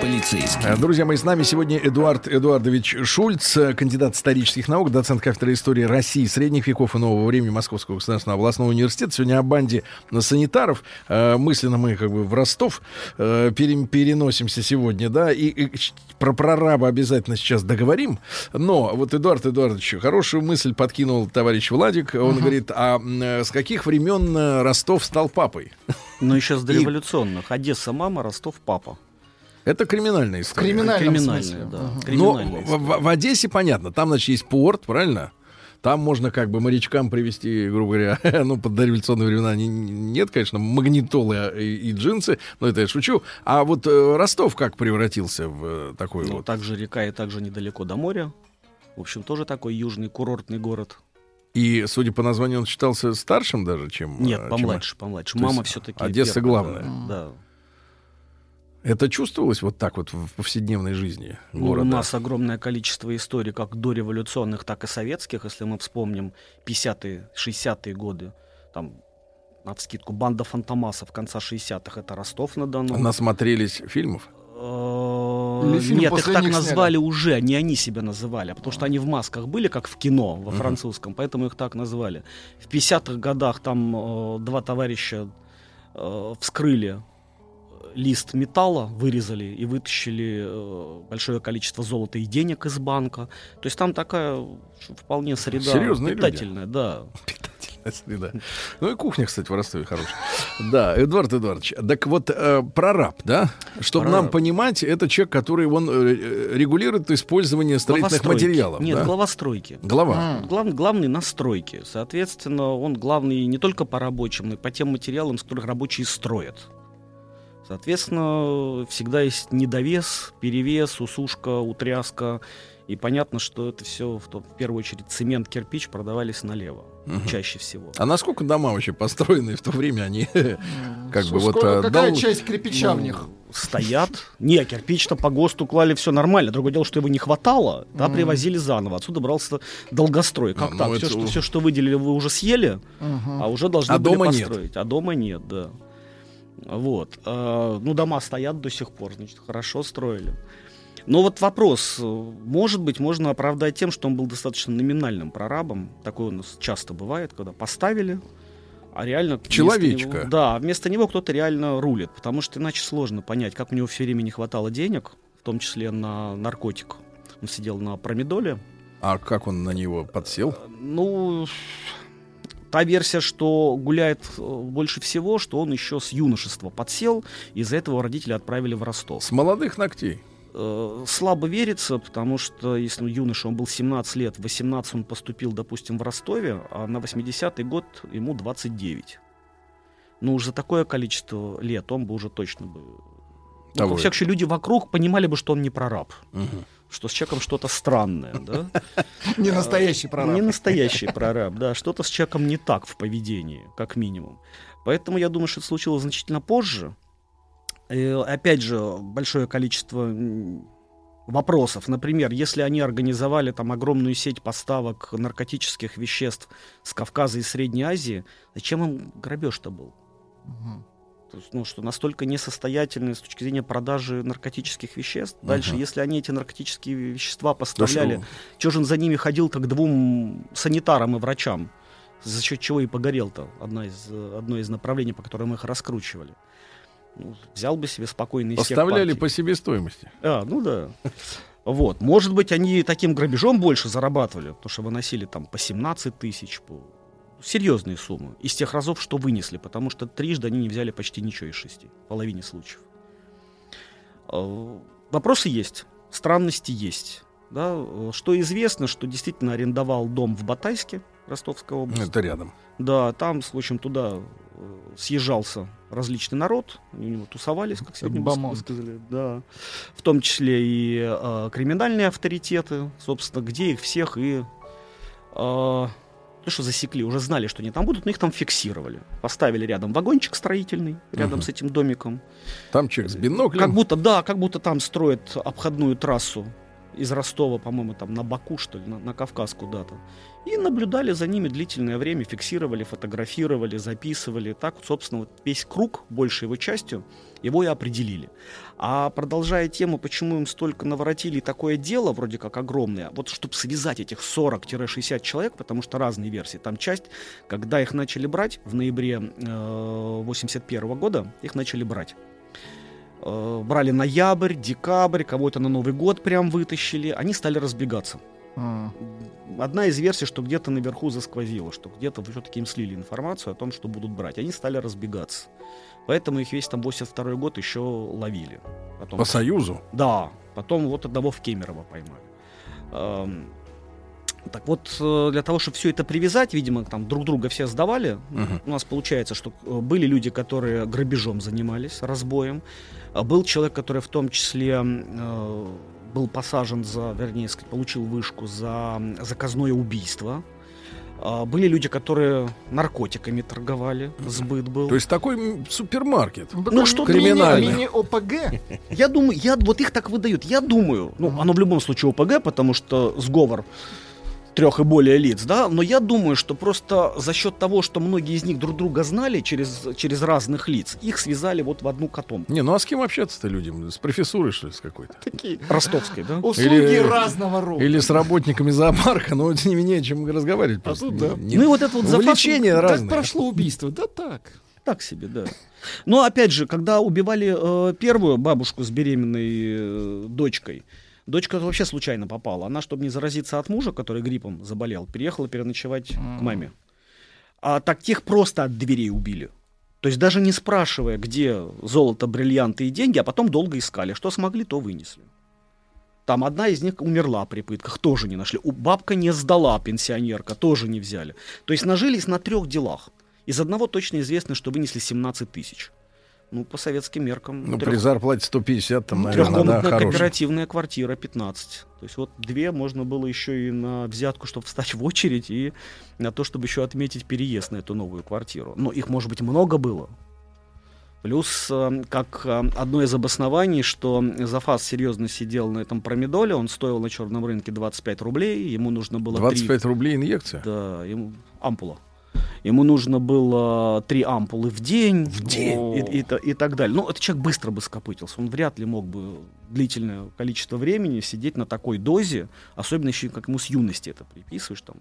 полицейский. Э, друзья мои, с нами сегодня Эдуард Эдуардович Шульц, э, кандидат исторических наук, доцент кафедры истории России, средних веков и нового времени Московского государственного областного университета. Сегодня о банде санитаров. Э, мысленно мы как бы в Ростов переносимся сегодня, да, и, и про прораба обязательно сейчас договорим. Но вот Эдуард Эдуардович хорошую мысль подкинул товарищ Владик. Он uh-huh. говорит, а с каких времен Ростов стал папой? Ну, еще с дореволюционных. И... Одесса мама, Ростов папа. Это криминальная история. Криминальная, криминальная, да. Угу. Криминальная Но в, в Одессе понятно, там, значит, есть порт, правильно? Там можно как бы морячкам привести, грубо говоря, [LAUGHS] ну, под дореволюционные времена не, нет, конечно, магнитолы и, и джинсы, но это я шучу. А вот э, Ростов как превратился в э, такой ну, вот? Также река и также недалеко до моря. В общем, тоже такой южный курортный город. И, судя по названию, он считался старшим даже, чем... Нет, э, помладше, чем... помладше. То Мама все-таки... Одесса первая, главная. Да. да. Это чувствовалось вот так вот в повседневной жизни города? Ну, у нас огромное количество историй, как дореволюционных, так и советских, если мы вспомним 50-е, 60-е годы. Там, на вскидку, банда фантомасов конца 60-х, это Ростов-на-Дону. Насмотрелись фильмов? Э, нет, их так назвали уже, не они себя называли, а потому что они в масках были, как в кино, во французском, поэтому их так назвали. В 50-х годах там э, два товарища э, вскрыли лист металла вырезали и вытащили э, большое количество золота и денег из банка. То есть там такая вполне среда Серьезные питательная, люди. да. [LAUGHS] Питательная среда. Ну и кухня, кстати, в Ростове хорошая. Да, Эдуард Эдуардович, так вот э, прораб, да? Чтобы прораб. нам понимать, это человек, который он э, регулирует использование строительных материалов. Нет, да? глава стройки. Глава. Глав, главный на стройке. Соответственно, он главный не только по рабочим, но и по тем материалам, с которых рабочие строят. Соответственно, всегда есть недовес, перевес, усушка, утряска. И понятно, что это все, в, в первую очередь, цемент, кирпич продавались налево. Угу. Чаще всего. А насколько дома вообще построены в то время они [LAUGHS] как бы вот... А, какая часть кирпича в них? Стоят. Не, кирпич-то по ГОСТу клали все нормально. Другое дело, что его не хватало, да, привозили заново. Отсюда брался долгострой. Как ну, так? Все, что, все, что выделили, вы уже съели, а уже должны а были построить. А дома нет, да. Вот. А, ну, дома стоят до сих пор, значит, хорошо строили. Но вот вопрос, может быть, можно оправдать тем, что он был достаточно номинальным прорабом. Такое у нас часто бывает, когда поставили, а реально... Человечка. Него, да, вместо него кто-то реально рулит, потому что иначе сложно понять, как у него все время не хватало денег, в том числе на наркотик. Он сидел на промедоле. А как он на него подсел? Ну, Та версия, что гуляет э, больше всего, что он еще с юношества подсел, из-за этого родители отправили в Ростов. С молодых ногтей? Э, слабо верится, потому что если ну, юноша, он был 17 лет, в 18 он поступил, допустим, в Ростове, а на 80-й год ему 29. Ну, уже за такое количество лет он бы уже точно бы... Ну, во всяком случае, люди вокруг понимали бы, что он не прораб. Угу что с человеком что-то странное, да? [LAUGHS] Не настоящий прораб. Не настоящий прораб, да. Что-то с человеком не так в поведении, как минимум. Поэтому я думаю, что это случилось значительно позже. И, опять же, большое количество вопросов. Например, если они организовали там огромную сеть поставок наркотических веществ с Кавказа и Средней Азии, зачем им грабеж-то был? Угу. Ну, что настолько несостоятельны с точки зрения продажи наркотических веществ. Дальше, если они эти наркотические вещества поставляли, да что же он за ними ходил как двум санитарам и врачам? За счет чего и погорел-то одно из, одно из направлений, по которым их раскручивали. Ну, взял бы себе спокойно из Поставляли по себестоимости. А, ну да. Вот. Может быть, они таким грабежом больше зарабатывали, потому что выносили там по 17 тысяч, по серьезные суммы из тех разов, что вынесли, потому что трижды они не взяли почти ничего из шести, в половине случаев. А, вопросы есть, странности есть. Да? Что известно, что действительно арендовал дом в Батайске, Ростовская область. Это рядом. Да, там, в общем, туда э, съезжался различный народ, они у него тусовались, как сегодня Бамон. сказали, да, в том числе и э, криминальные авторитеты, собственно, где их всех и э, то, что засекли, уже знали, что они там будут, но их там фиксировали. Поставили рядом вагончик строительный, рядом uh с этим домиком. Там человек с биноклем. Как будто, да, как будто там строят обходную трассу из Ростова, по-моему, там на Баку, что ли, на, на Кавказ куда-то. И наблюдали за ними длительное время, фиксировали, фотографировали, записывали. Так, собственно, вот весь круг, большей его частью, его и определили. А продолжая тему, почему им столько наворотили такое дело, вроде как огромное, вот чтобы связать этих 40-60 человек, потому что разные версии. Там часть, когда их начали брать в ноябре э, 81 года, их начали брать. Э, брали ноябрь, декабрь, кого-то на Новый год прям вытащили, они стали разбегаться. А. Одна из версий, что где-то наверху засквозило, что где-то все-таки им слили информацию о том, что будут брать. Они стали разбегаться. Поэтому их весь там 82 год еще ловили. Потом, По Союзу? Да. Потом вот одного в Кемерово поймали. Эм, так вот, э, для того, чтобы все это привязать, видимо, там друг друга все сдавали. Uh-huh. У нас получается, что э, были люди, которые грабежом занимались, разбоем. А был человек, который в том числе э, был посажен за, вернее, получил вышку за заказное убийство. А, были люди, которые наркотиками торговали, сбыт был. То есть такой супермаркет. Ну, ну что криминальный. Мини-ОПГ. Я думаю, я, вот их так выдают. Я думаю, ну, оно в любом случае ОПГ, потому что сговор трех и более лиц, да, но я думаю, что просто за счет того, что многие из них друг друга знали через, через разных лиц, их связали вот в одну котомку. Не, ну а с кем общаться-то людям? С профессурой, что ли, с какой-то? Такие. Ростовской, да? Услуги или, разного рода. Или с работниками зоопарка, но это не менее, чем разговаривать. А тут, да. Не, ну и вот это вот Увлечение разное. Как прошло убийство? Да так. Так себе, да. Но опять же, когда убивали э, первую бабушку с беременной э, дочкой, Дочка вообще случайно попала. Она, чтобы не заразиться от мужа, который гриппом заболел, переехала переночевать mm. к маме. А так тех просто от дверей убили. То есть даже не спрашивая, где золото, бриллианты и деньги, а потом долго искали. Что смогли, то вынесли. Там одна из них умерла при пытках, тоже не нашли. У бабка не сдала, пенсионерка, тоже не взяли. То есть нажились на трех делах. Из одного точно известно, что вынесли 17 тысяч ну, по советским меркам. Ну, трех... при зарплате 150, там, наверное, да, кооперативная квартира 15. То есть вот две можно было еще и на взятку, чтобы встать в очередь, и на то, чтобы еще отметить переезд на эту новую квартиру. Но их, может быть, много было. Плюс, э, как э, одно из обоснований, что Зафас серьезно сидел на этом промедоле, он стоил на черном рынке 25 рублей, ему нужно было... 25 3... рублей инъекция? Да, ему ампула. Ему нужно было три ампулы в день. В день? И, и, и, и так далее. Ну, этот человек быстро бы скопытился. Он вряд ли мог бы длительное количество времени сидеть на такой дозе, особенно еще как ему с юности это приписываешь, там,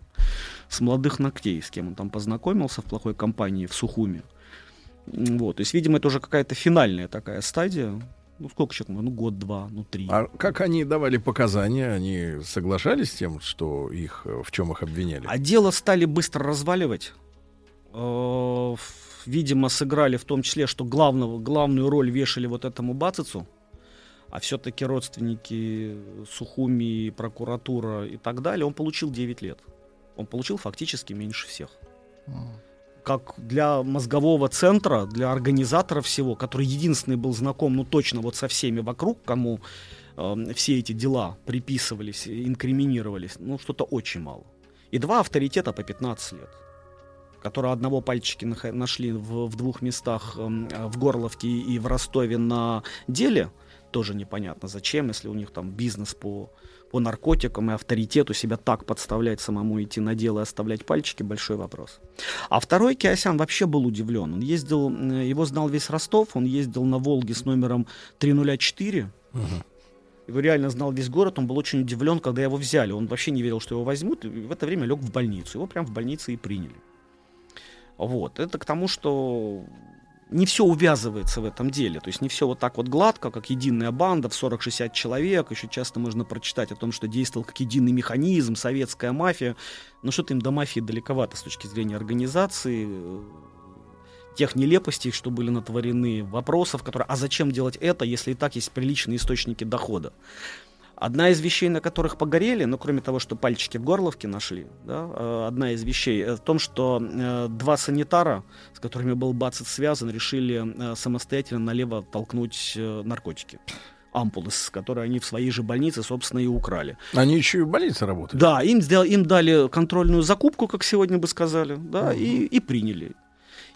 с молодых ногтей, с кем он там познакомился в плохой компании в Сухуме. Вот, то есть, видимо, это уже какая-то финальная такая стадия. Ну, сколько человек? Ну, год-два, ну, три. А как они давали показания? Они соглашались с тем, что их, в чем их обвиняли? А дело стали быстро разваливать. Э, видимо, сыграли в том числе, что главного, главную роль вешали вот этому Бацицу, а все-таки родственники Сухуми, прокуратура и так далее, он получил 9 лет. Он получил фактически меньше всех. Как для мозгового центра, для организатора всего, который единственный был знаком, ну точно вот со всеми вокруг, кому э, все эти дела приписывались, инкриминировались, ну что-то очень мало. И два авторитета по 15 лет которого одного пальчики нашли в, в двух местах эм, в Горловке и в Ростове на деле, тоже непонятно зачем, если у них там бизнес по, по наркотикам и авторитету себя так подставлять самому идти на дело и оставлять пальчики, большой вопрос. А второй Киосян вообще был удивлен. Он ездил, его знал весь Ростов, он ездил на Волге с номером 304. Угу. Его реально знал весь город, он был очень удивлен, когда его взяли. Он вообще не верил, что его возьмут, и в это время лег в больницу. Его прям в больнице и приняли. Вот. Это к тому, что не все увязывается в этом деле. То есть не все вот так вот гладко, как единая банда в 40-60 человек. Еще часто можно прочитать о том, что действовал как единый механизм, советская мафия. Но что-то им до мафии далековато с точки зрения организации, тех нелепостей, что были натворены, вопросов, которые, а зачем делать это, если и так есть приличные источники дохода. Одна из вещей, на которых погорели, ну, кроме того, что пальчики в горловке нашли, да, э, одна из вещей э, в том, что э, два санитара, с которыми был Бацет связан, решили самостоятельно налево толкнуть наркотики ампулы, с которые они в своей же больнице, собственно, и украли. Они еще и в больнице работают? Да, им, сделал, им дали контрольную закупку, как сегодня бы сказали, да, угу. и, и приняли.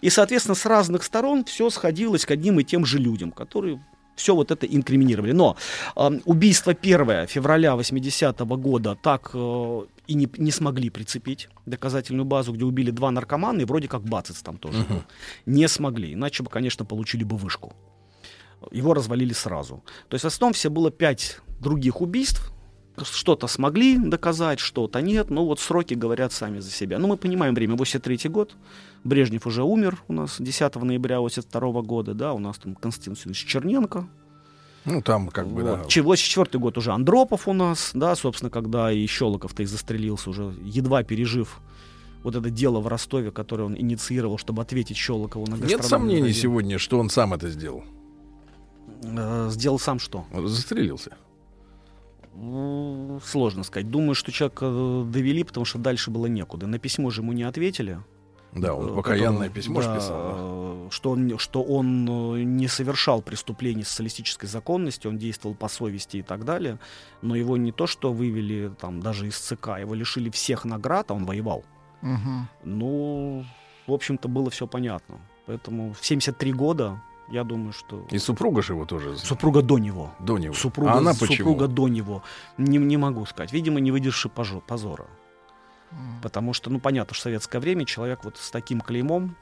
И, соответственно, с разных сторон все сходилось к одним и тем же людям, которые все вот это инкриминировали. Но э, убийство 1 февраля 80-го года так э, и не, не смогли прицепить доказательную базу, где убили два наркомана, и вроде как Бацец там тоже был. Не смогли, иначе бы, конечно, получили бы вышку. Его развалили сразу. То есть в основном все было пять других убийств, что-то смогли доказать, что-то нет. Но вот сроки говорят сами за себя. Ну, мы понимаем время. 83 год. Брежнев уже умер у нас 10 ноября 82 года. Да, у нас там Константин Васильевич Черненко. Ну, там как бы, да. 84 год уже Андропов у нас, да, собственно, когда и Щелоков-то и застрелился уже, едва пережив вот это дело в Ростове, которое он инициировал, чтобы ответить Щелокову на Нет сомнений сегодня, что он сам это сделал? Э, сделал сам что? Застрелился. Сложно сказать. Думаю, что человека э, довели, потому что дальше было некуда. На письмо же ему не ответили. Да, он э, покаянное письмо да, писал. Да. Что, он, что он не совершал преступлений социалистической законности, он действовал по совести и так далее. Но его не то, что вывели там даже из ЦК, его лишили всех наград, а он воевал. Угу. Ну, в общем-то, было все понятно. Поэтому в 73 года я думаю, что... И супруга же его тоже... Супруга до него. До него. Супруга, а она почему? Супруга до него. Не, не могу сказать. Видимо, не выдержи позора. Mm. Потому что, ну, понятно, что в советское время человек вот с таким клеймом,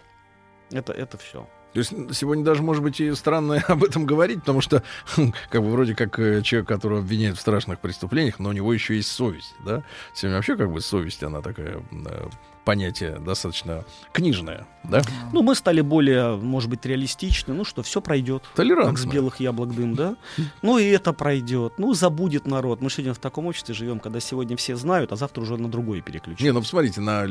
это, это все. То есть сегодня даже, может быть, и странно [LAUGHS] об этом говорить, потому что, как бы, вроде как э, человек, которого обвиняют в страшных преступлениях, но у него еще есть совесть, да? Сегодня вообще, как бы, совесть, она такая э, понятие достаточно книжное, да? Ну, мы стали более, может быть, реалистичны, ну что, все пройдет. Толерантно. Как с белых яблок дым, да? Ну и это пройдет. Ну, забудет народ. Мы сегодня в таком обществе живем, когда сегодня все знают, а завтра уже на другое переключат. Не, ну посмотрите на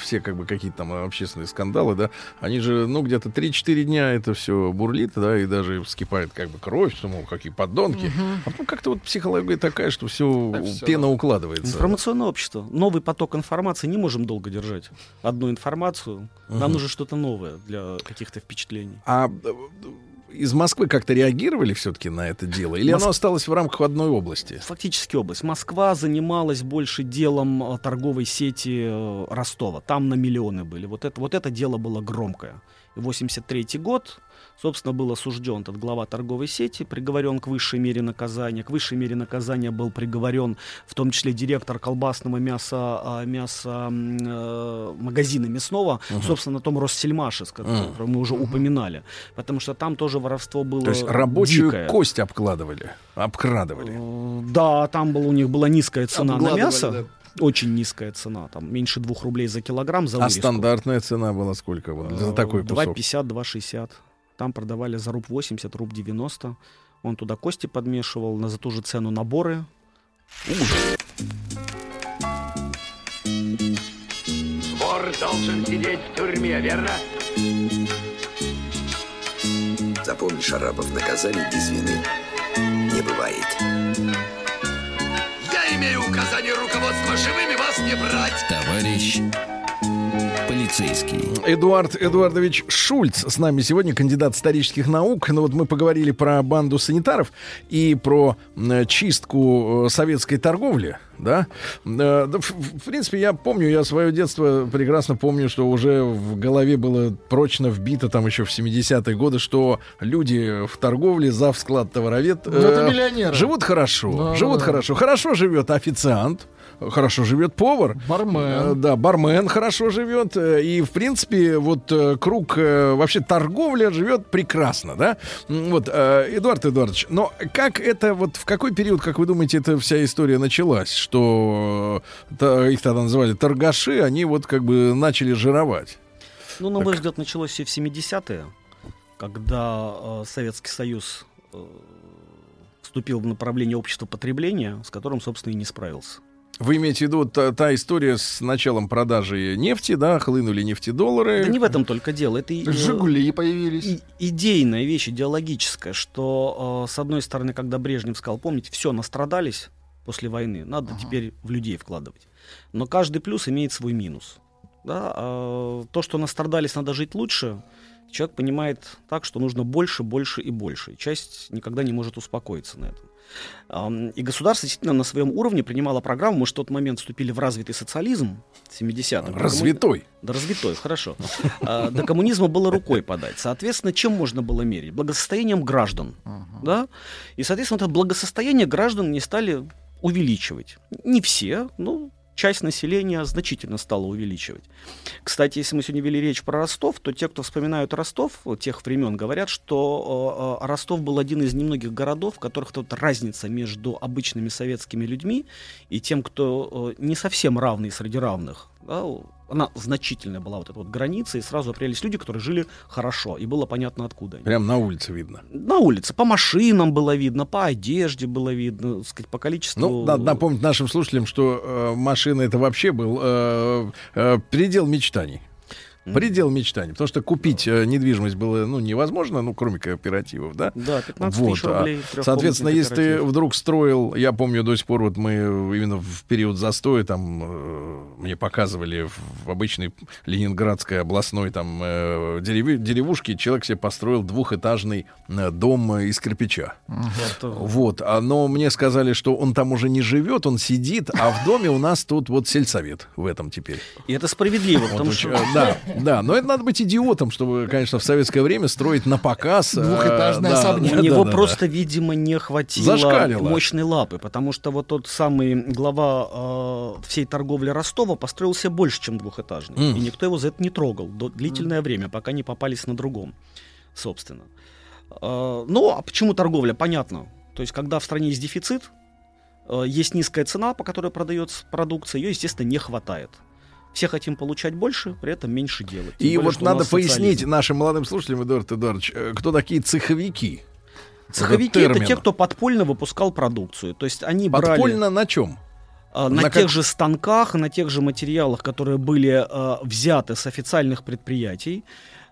все как бы какие-то там общественные скандалы, да? Они же, ну, где-то 3-4 дня это все бурлит, да, и даже вскипает как бы кровь, что, мол, какие подонки. Угу. А потом как-то вот психология такая, что все, пена укладывается. Информационное общество. Новый поток информации не можем долго держать держать одну информацию. Угу. Нам нужно что-то новое для каких-то впечатлений. А э, из Москвы как-то реагировали все-таки на это дело? Или Моск... оно осталось в рамках одной области? Фактически область. Москва занималась больше делом э, торговой сети э, Ростова. Там на миллионы были. Вот это, вот это дело было громкое. 83 год, собственно, был осужден этот глава торговой сети, приговорен к высшей мере наказания. К высшей мере наказания был приговорен в том числе директор колбасного мяса, а, мяса э, магазина мясного, угу. собственно, на том Россельмаше, с которым угу. мы уже угу. упоминали. Потому что там тоже воровство было То есть рабочую дикое. кость обкладывали, обкрадывали. Э, да, там была, у них была низкая цена на мясо. Да очень низкая цена, там меньше двух рублей за килограмм за А стандартная цена была сколько вот, за такой кусок? 2,50, 2,60. Там продавали за руб 80, руб 90. Он туда кости подмешивал, на за ту же цену наборы. Ужас. Вор должен сидеть в тюрьме, верно? Запомни, Шарапов, наказали без вины не бывает. Я имею указание руководства живыми вас не брать. Товарищ полицейский. Эдуард Эдуардович Шульц с нами сегодня, кандидат исторических наук. Ну вот мы поговорили про банду санитаров и про чистку э, советской торговли. Да? Э, да в, принципе, я помню, я свое детство прекрасно помню, что уже в голове было прочно вбито там еще в 70-е годы, что люди в торговле, зав склад товаровед, э, живут хорошо. Да, живут да. хорошо. Хорошо живет официант хорошо живет повар. Бармен. Э, да, бармен хорошо живет. Э, и, в принципе, вот э, круг вообще торговля живет прекрасно, да? Вот, Эдуард Эдуардович, но как это, вот в какой период, как вы думаете, эта вся история началась? Что их тогда называли торгаши, они вот как бы начали жировать? Ну, на мой взгляд, началось все в 70-е, когда э, Советский Союз э, вступил в направление общества потребления, с которым, собственно, и не справился. Вы имеете в виду та, та история с началом продажи нефти, да, хлынули нефтедоллары? Да не в этом только дело. Это э, Жигули появились. И, идейная вещь, идеологическая, что э, с одной стороны, когда Брежнев сказал, помните, все, настрадались после войны, надо ага. теперь в людей вкладывать. Но каждый плюс имеет свой минус. Да? А, то, что настрадались, надо жить лучше, человек понимает так, что нужно больше, больше и больше. И часть никогда не может успокоиться на этом. И государство действительно на своем уровне принимало программу. Мы же в тот момент вступили в развитый социализм 70-х. Развитой. Да, развитой, хорошо. А, до коммунизма было рукой подать. Соответственно, чем можно было мерить? Благосостоянием граждан. Да? И, соответственно, это благосостояние граждан не стали увеличивать. Не все, ну, часть населения значительно стала увеличивать. Кстати, если мы сегодня вели речь про Ростов, то те, кто вспоминают Ростов тех времен, говорят, что э, э Ростов был один из немногих городов, в которых тут разница между обычными советскими людьми и тем, кто э, не совсем равный среди равных. Да, она значительная была вот эта вот граница, и сразу определились люди, которые жили хорошо, и было понятно, откуда они. Прям на улице видно. На улице, по машинам было видно, по одежде было видно, сказать, по количеству... Ну, надо напомнить нашим слушателям, что э, машина это вообще был э, э, предел мечтаний. Предел мечтаний. Потому что купить э, недвижимость было ну, невозможно, ну, кроме кооперативов, да? Да, 15 вот. тысяч а, рублей. Соответственно, если ты вдруг строил, я помню до сих пор, вот мы именно в период застоя, там, э, мне показывали в обычной Ленинградской областной там э, дерев... деревушке, человек себе построил двухэтажный э, дом из кирпича. Это... Вот. А, но мне сказали, что он там уже не живет, он сидит, а в доме у нас тут вот сельсовет в этом теперь. И это справедливо, потому что... Да, [LAUGHS] да, но это надо быть идиотом, чтобы, конечно, в советское время строить на показ. Э, Двухэтажный да, особняк. У него да, просто, видимо, не хватило Зашкалило. мощной лапы, потому что вот тот самый глава э, всей торговли Ростова построился больше, чем двухэтажный. Mm. И никто его за это не трогал до длительное mm. время, пока не попались на другом, собственно. Э, ну, а почему торговля? Понятно. То есть, когда в стране есть дефицит, есть низкая цена, по которой продается продукция, ее, естественно, не хватает. Все хотим получать больше, при этом меньше делать. Тем и более, вот надо пояснить нашим молодым слушателям, Эдуард Эдуардович, э, кто такие цеховики? Цеховики это те, кто подпольно выпускал продукцию. То есть они подпольно брали... Подпольно на чем? А, на, на тех как... же станках, на тех же материалах, которые были э, взяты с официальных предприятий,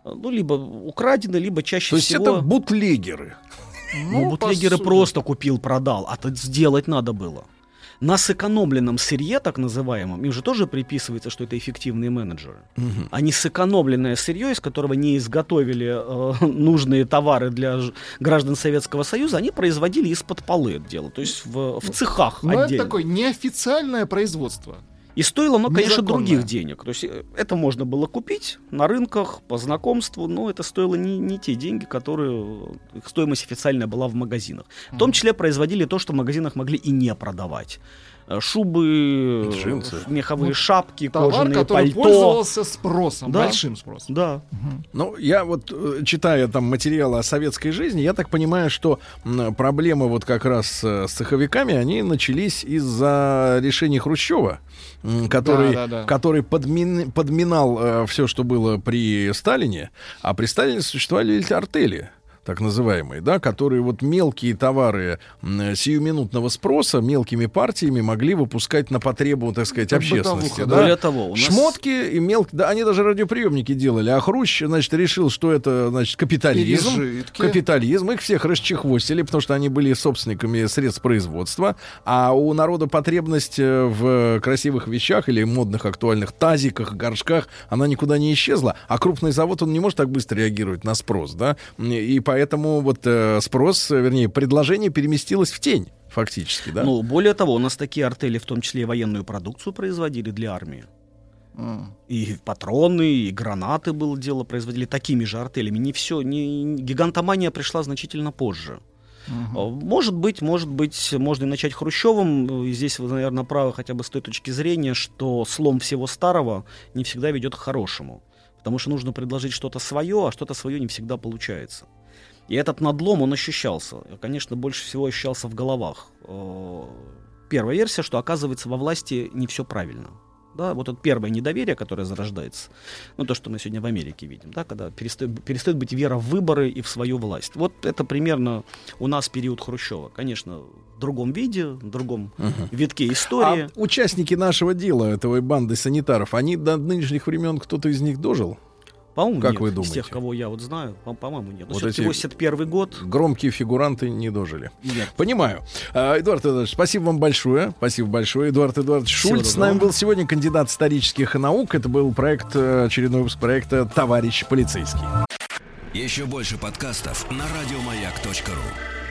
ну, либо украдены, либо чаще То всего... То есть это бутлегеры? Ну, ну бутлегеры просто купил, продал, а тут сделать надо было на сэкономленном сырье, так называемом, им же тоже приписывается, что это эффективные менеджеры. Угу. А не сэкономленное сырье, из которого не изготовили э, [LAUGHS] нужные товары для граждан Советского Союза, они производили из-под полы это дело, то есть в, в цехах Но отдельно. это такое неофициальное производство. И стоило оно, конечно, других денег. То есть э, это можно было купить на рынках по знакомству, но это стоило не, не те деньги, которые их стоимость официальная была в магазинах. В том числе производили то, что в магазинах могли и не продавать. Э, шубы, Джинсы. меховые ну, шапки, товар, кожаные который пальто. пользовался спросом, да? большим спросом. Да. Угу. Ну, я вот, э, читая там материалы о советской жизни, я так понимаю, что проблемы вот как раз с цеховиками, они начались из-за решения Хрущева, который, да, да, да. который подмин, подминал э, все, что было при Сталине, а при Сталине существовали артели так называемые, да, которые вот мелкие товары сиюминутного спроса мелкими партиями могли выпускать на потребу, так сказать, общественности. Да? Более того, у нас... Шмотки и мелкие, да, они даже радиоприемники делали, а Хрущ, значит, решил, что это, значит, капитализм. Пережитки. Капитализм, их всех расчехвостили, потому что они были собственниками средств производства, а у народа потребность э, в красивых вещах или модных актуальных тазиках, горшках, она никуда не исчезла, а крупный завод, он не может так быстро реагировать на спрос, да, и по поэтому вот э, спрос, вернее, предложение переместилось в тень фактически, да? Ну, более того, у нас такие артели, в том числе и военную продукцию, производили для армии. Mm. И патроны, и гранаты было дело, производили такими же артелями. Не все, не, гигантомания пришла значительно позже. Uh-huh. Может быть, может быть, можно и начать Хрущевым. Здесь вы, наверное, правы хотя бы с той точки зрения, что слом всего старого не всегда ведет к хорошему. Потому что нужно предложить что-то свое, а что-то свое не всегда получается. И этот надлом, он ощущался. Конечно, больше всего ощущался в головах. Э, первая версия, что оказывается во власти не все правильно. Да, вот это первое недоверие, которое зарождается, ну то, что мы сегодня в Америке видим, да, когда перестает, перестает быть вера в выборы и в свою власть. Вот это примерно у нас период Хрущева. Конечно, в другом виде, в другом угу. витке истории. А участники нашего дела, этого банды санитаров, они до нынешних времен, кто-то из них дожил? По-моему, как нет. вы думаете? Из тех, кого я вот знаю, по- по-моему, нет. Вот эти 81 год. Громкие фигуранты не дожили. Нет. Понимаю. А, Эдуард Эдуардович, спасибо вам большое. Спасибо большое. Эдуард Эдуардович Шульц с нами был сегодня, кандидат исторических наук. Это был проект, э, очередной выпуск проекта «Товарищ полицейский». Еще больше подкастов на радиомаяк.ру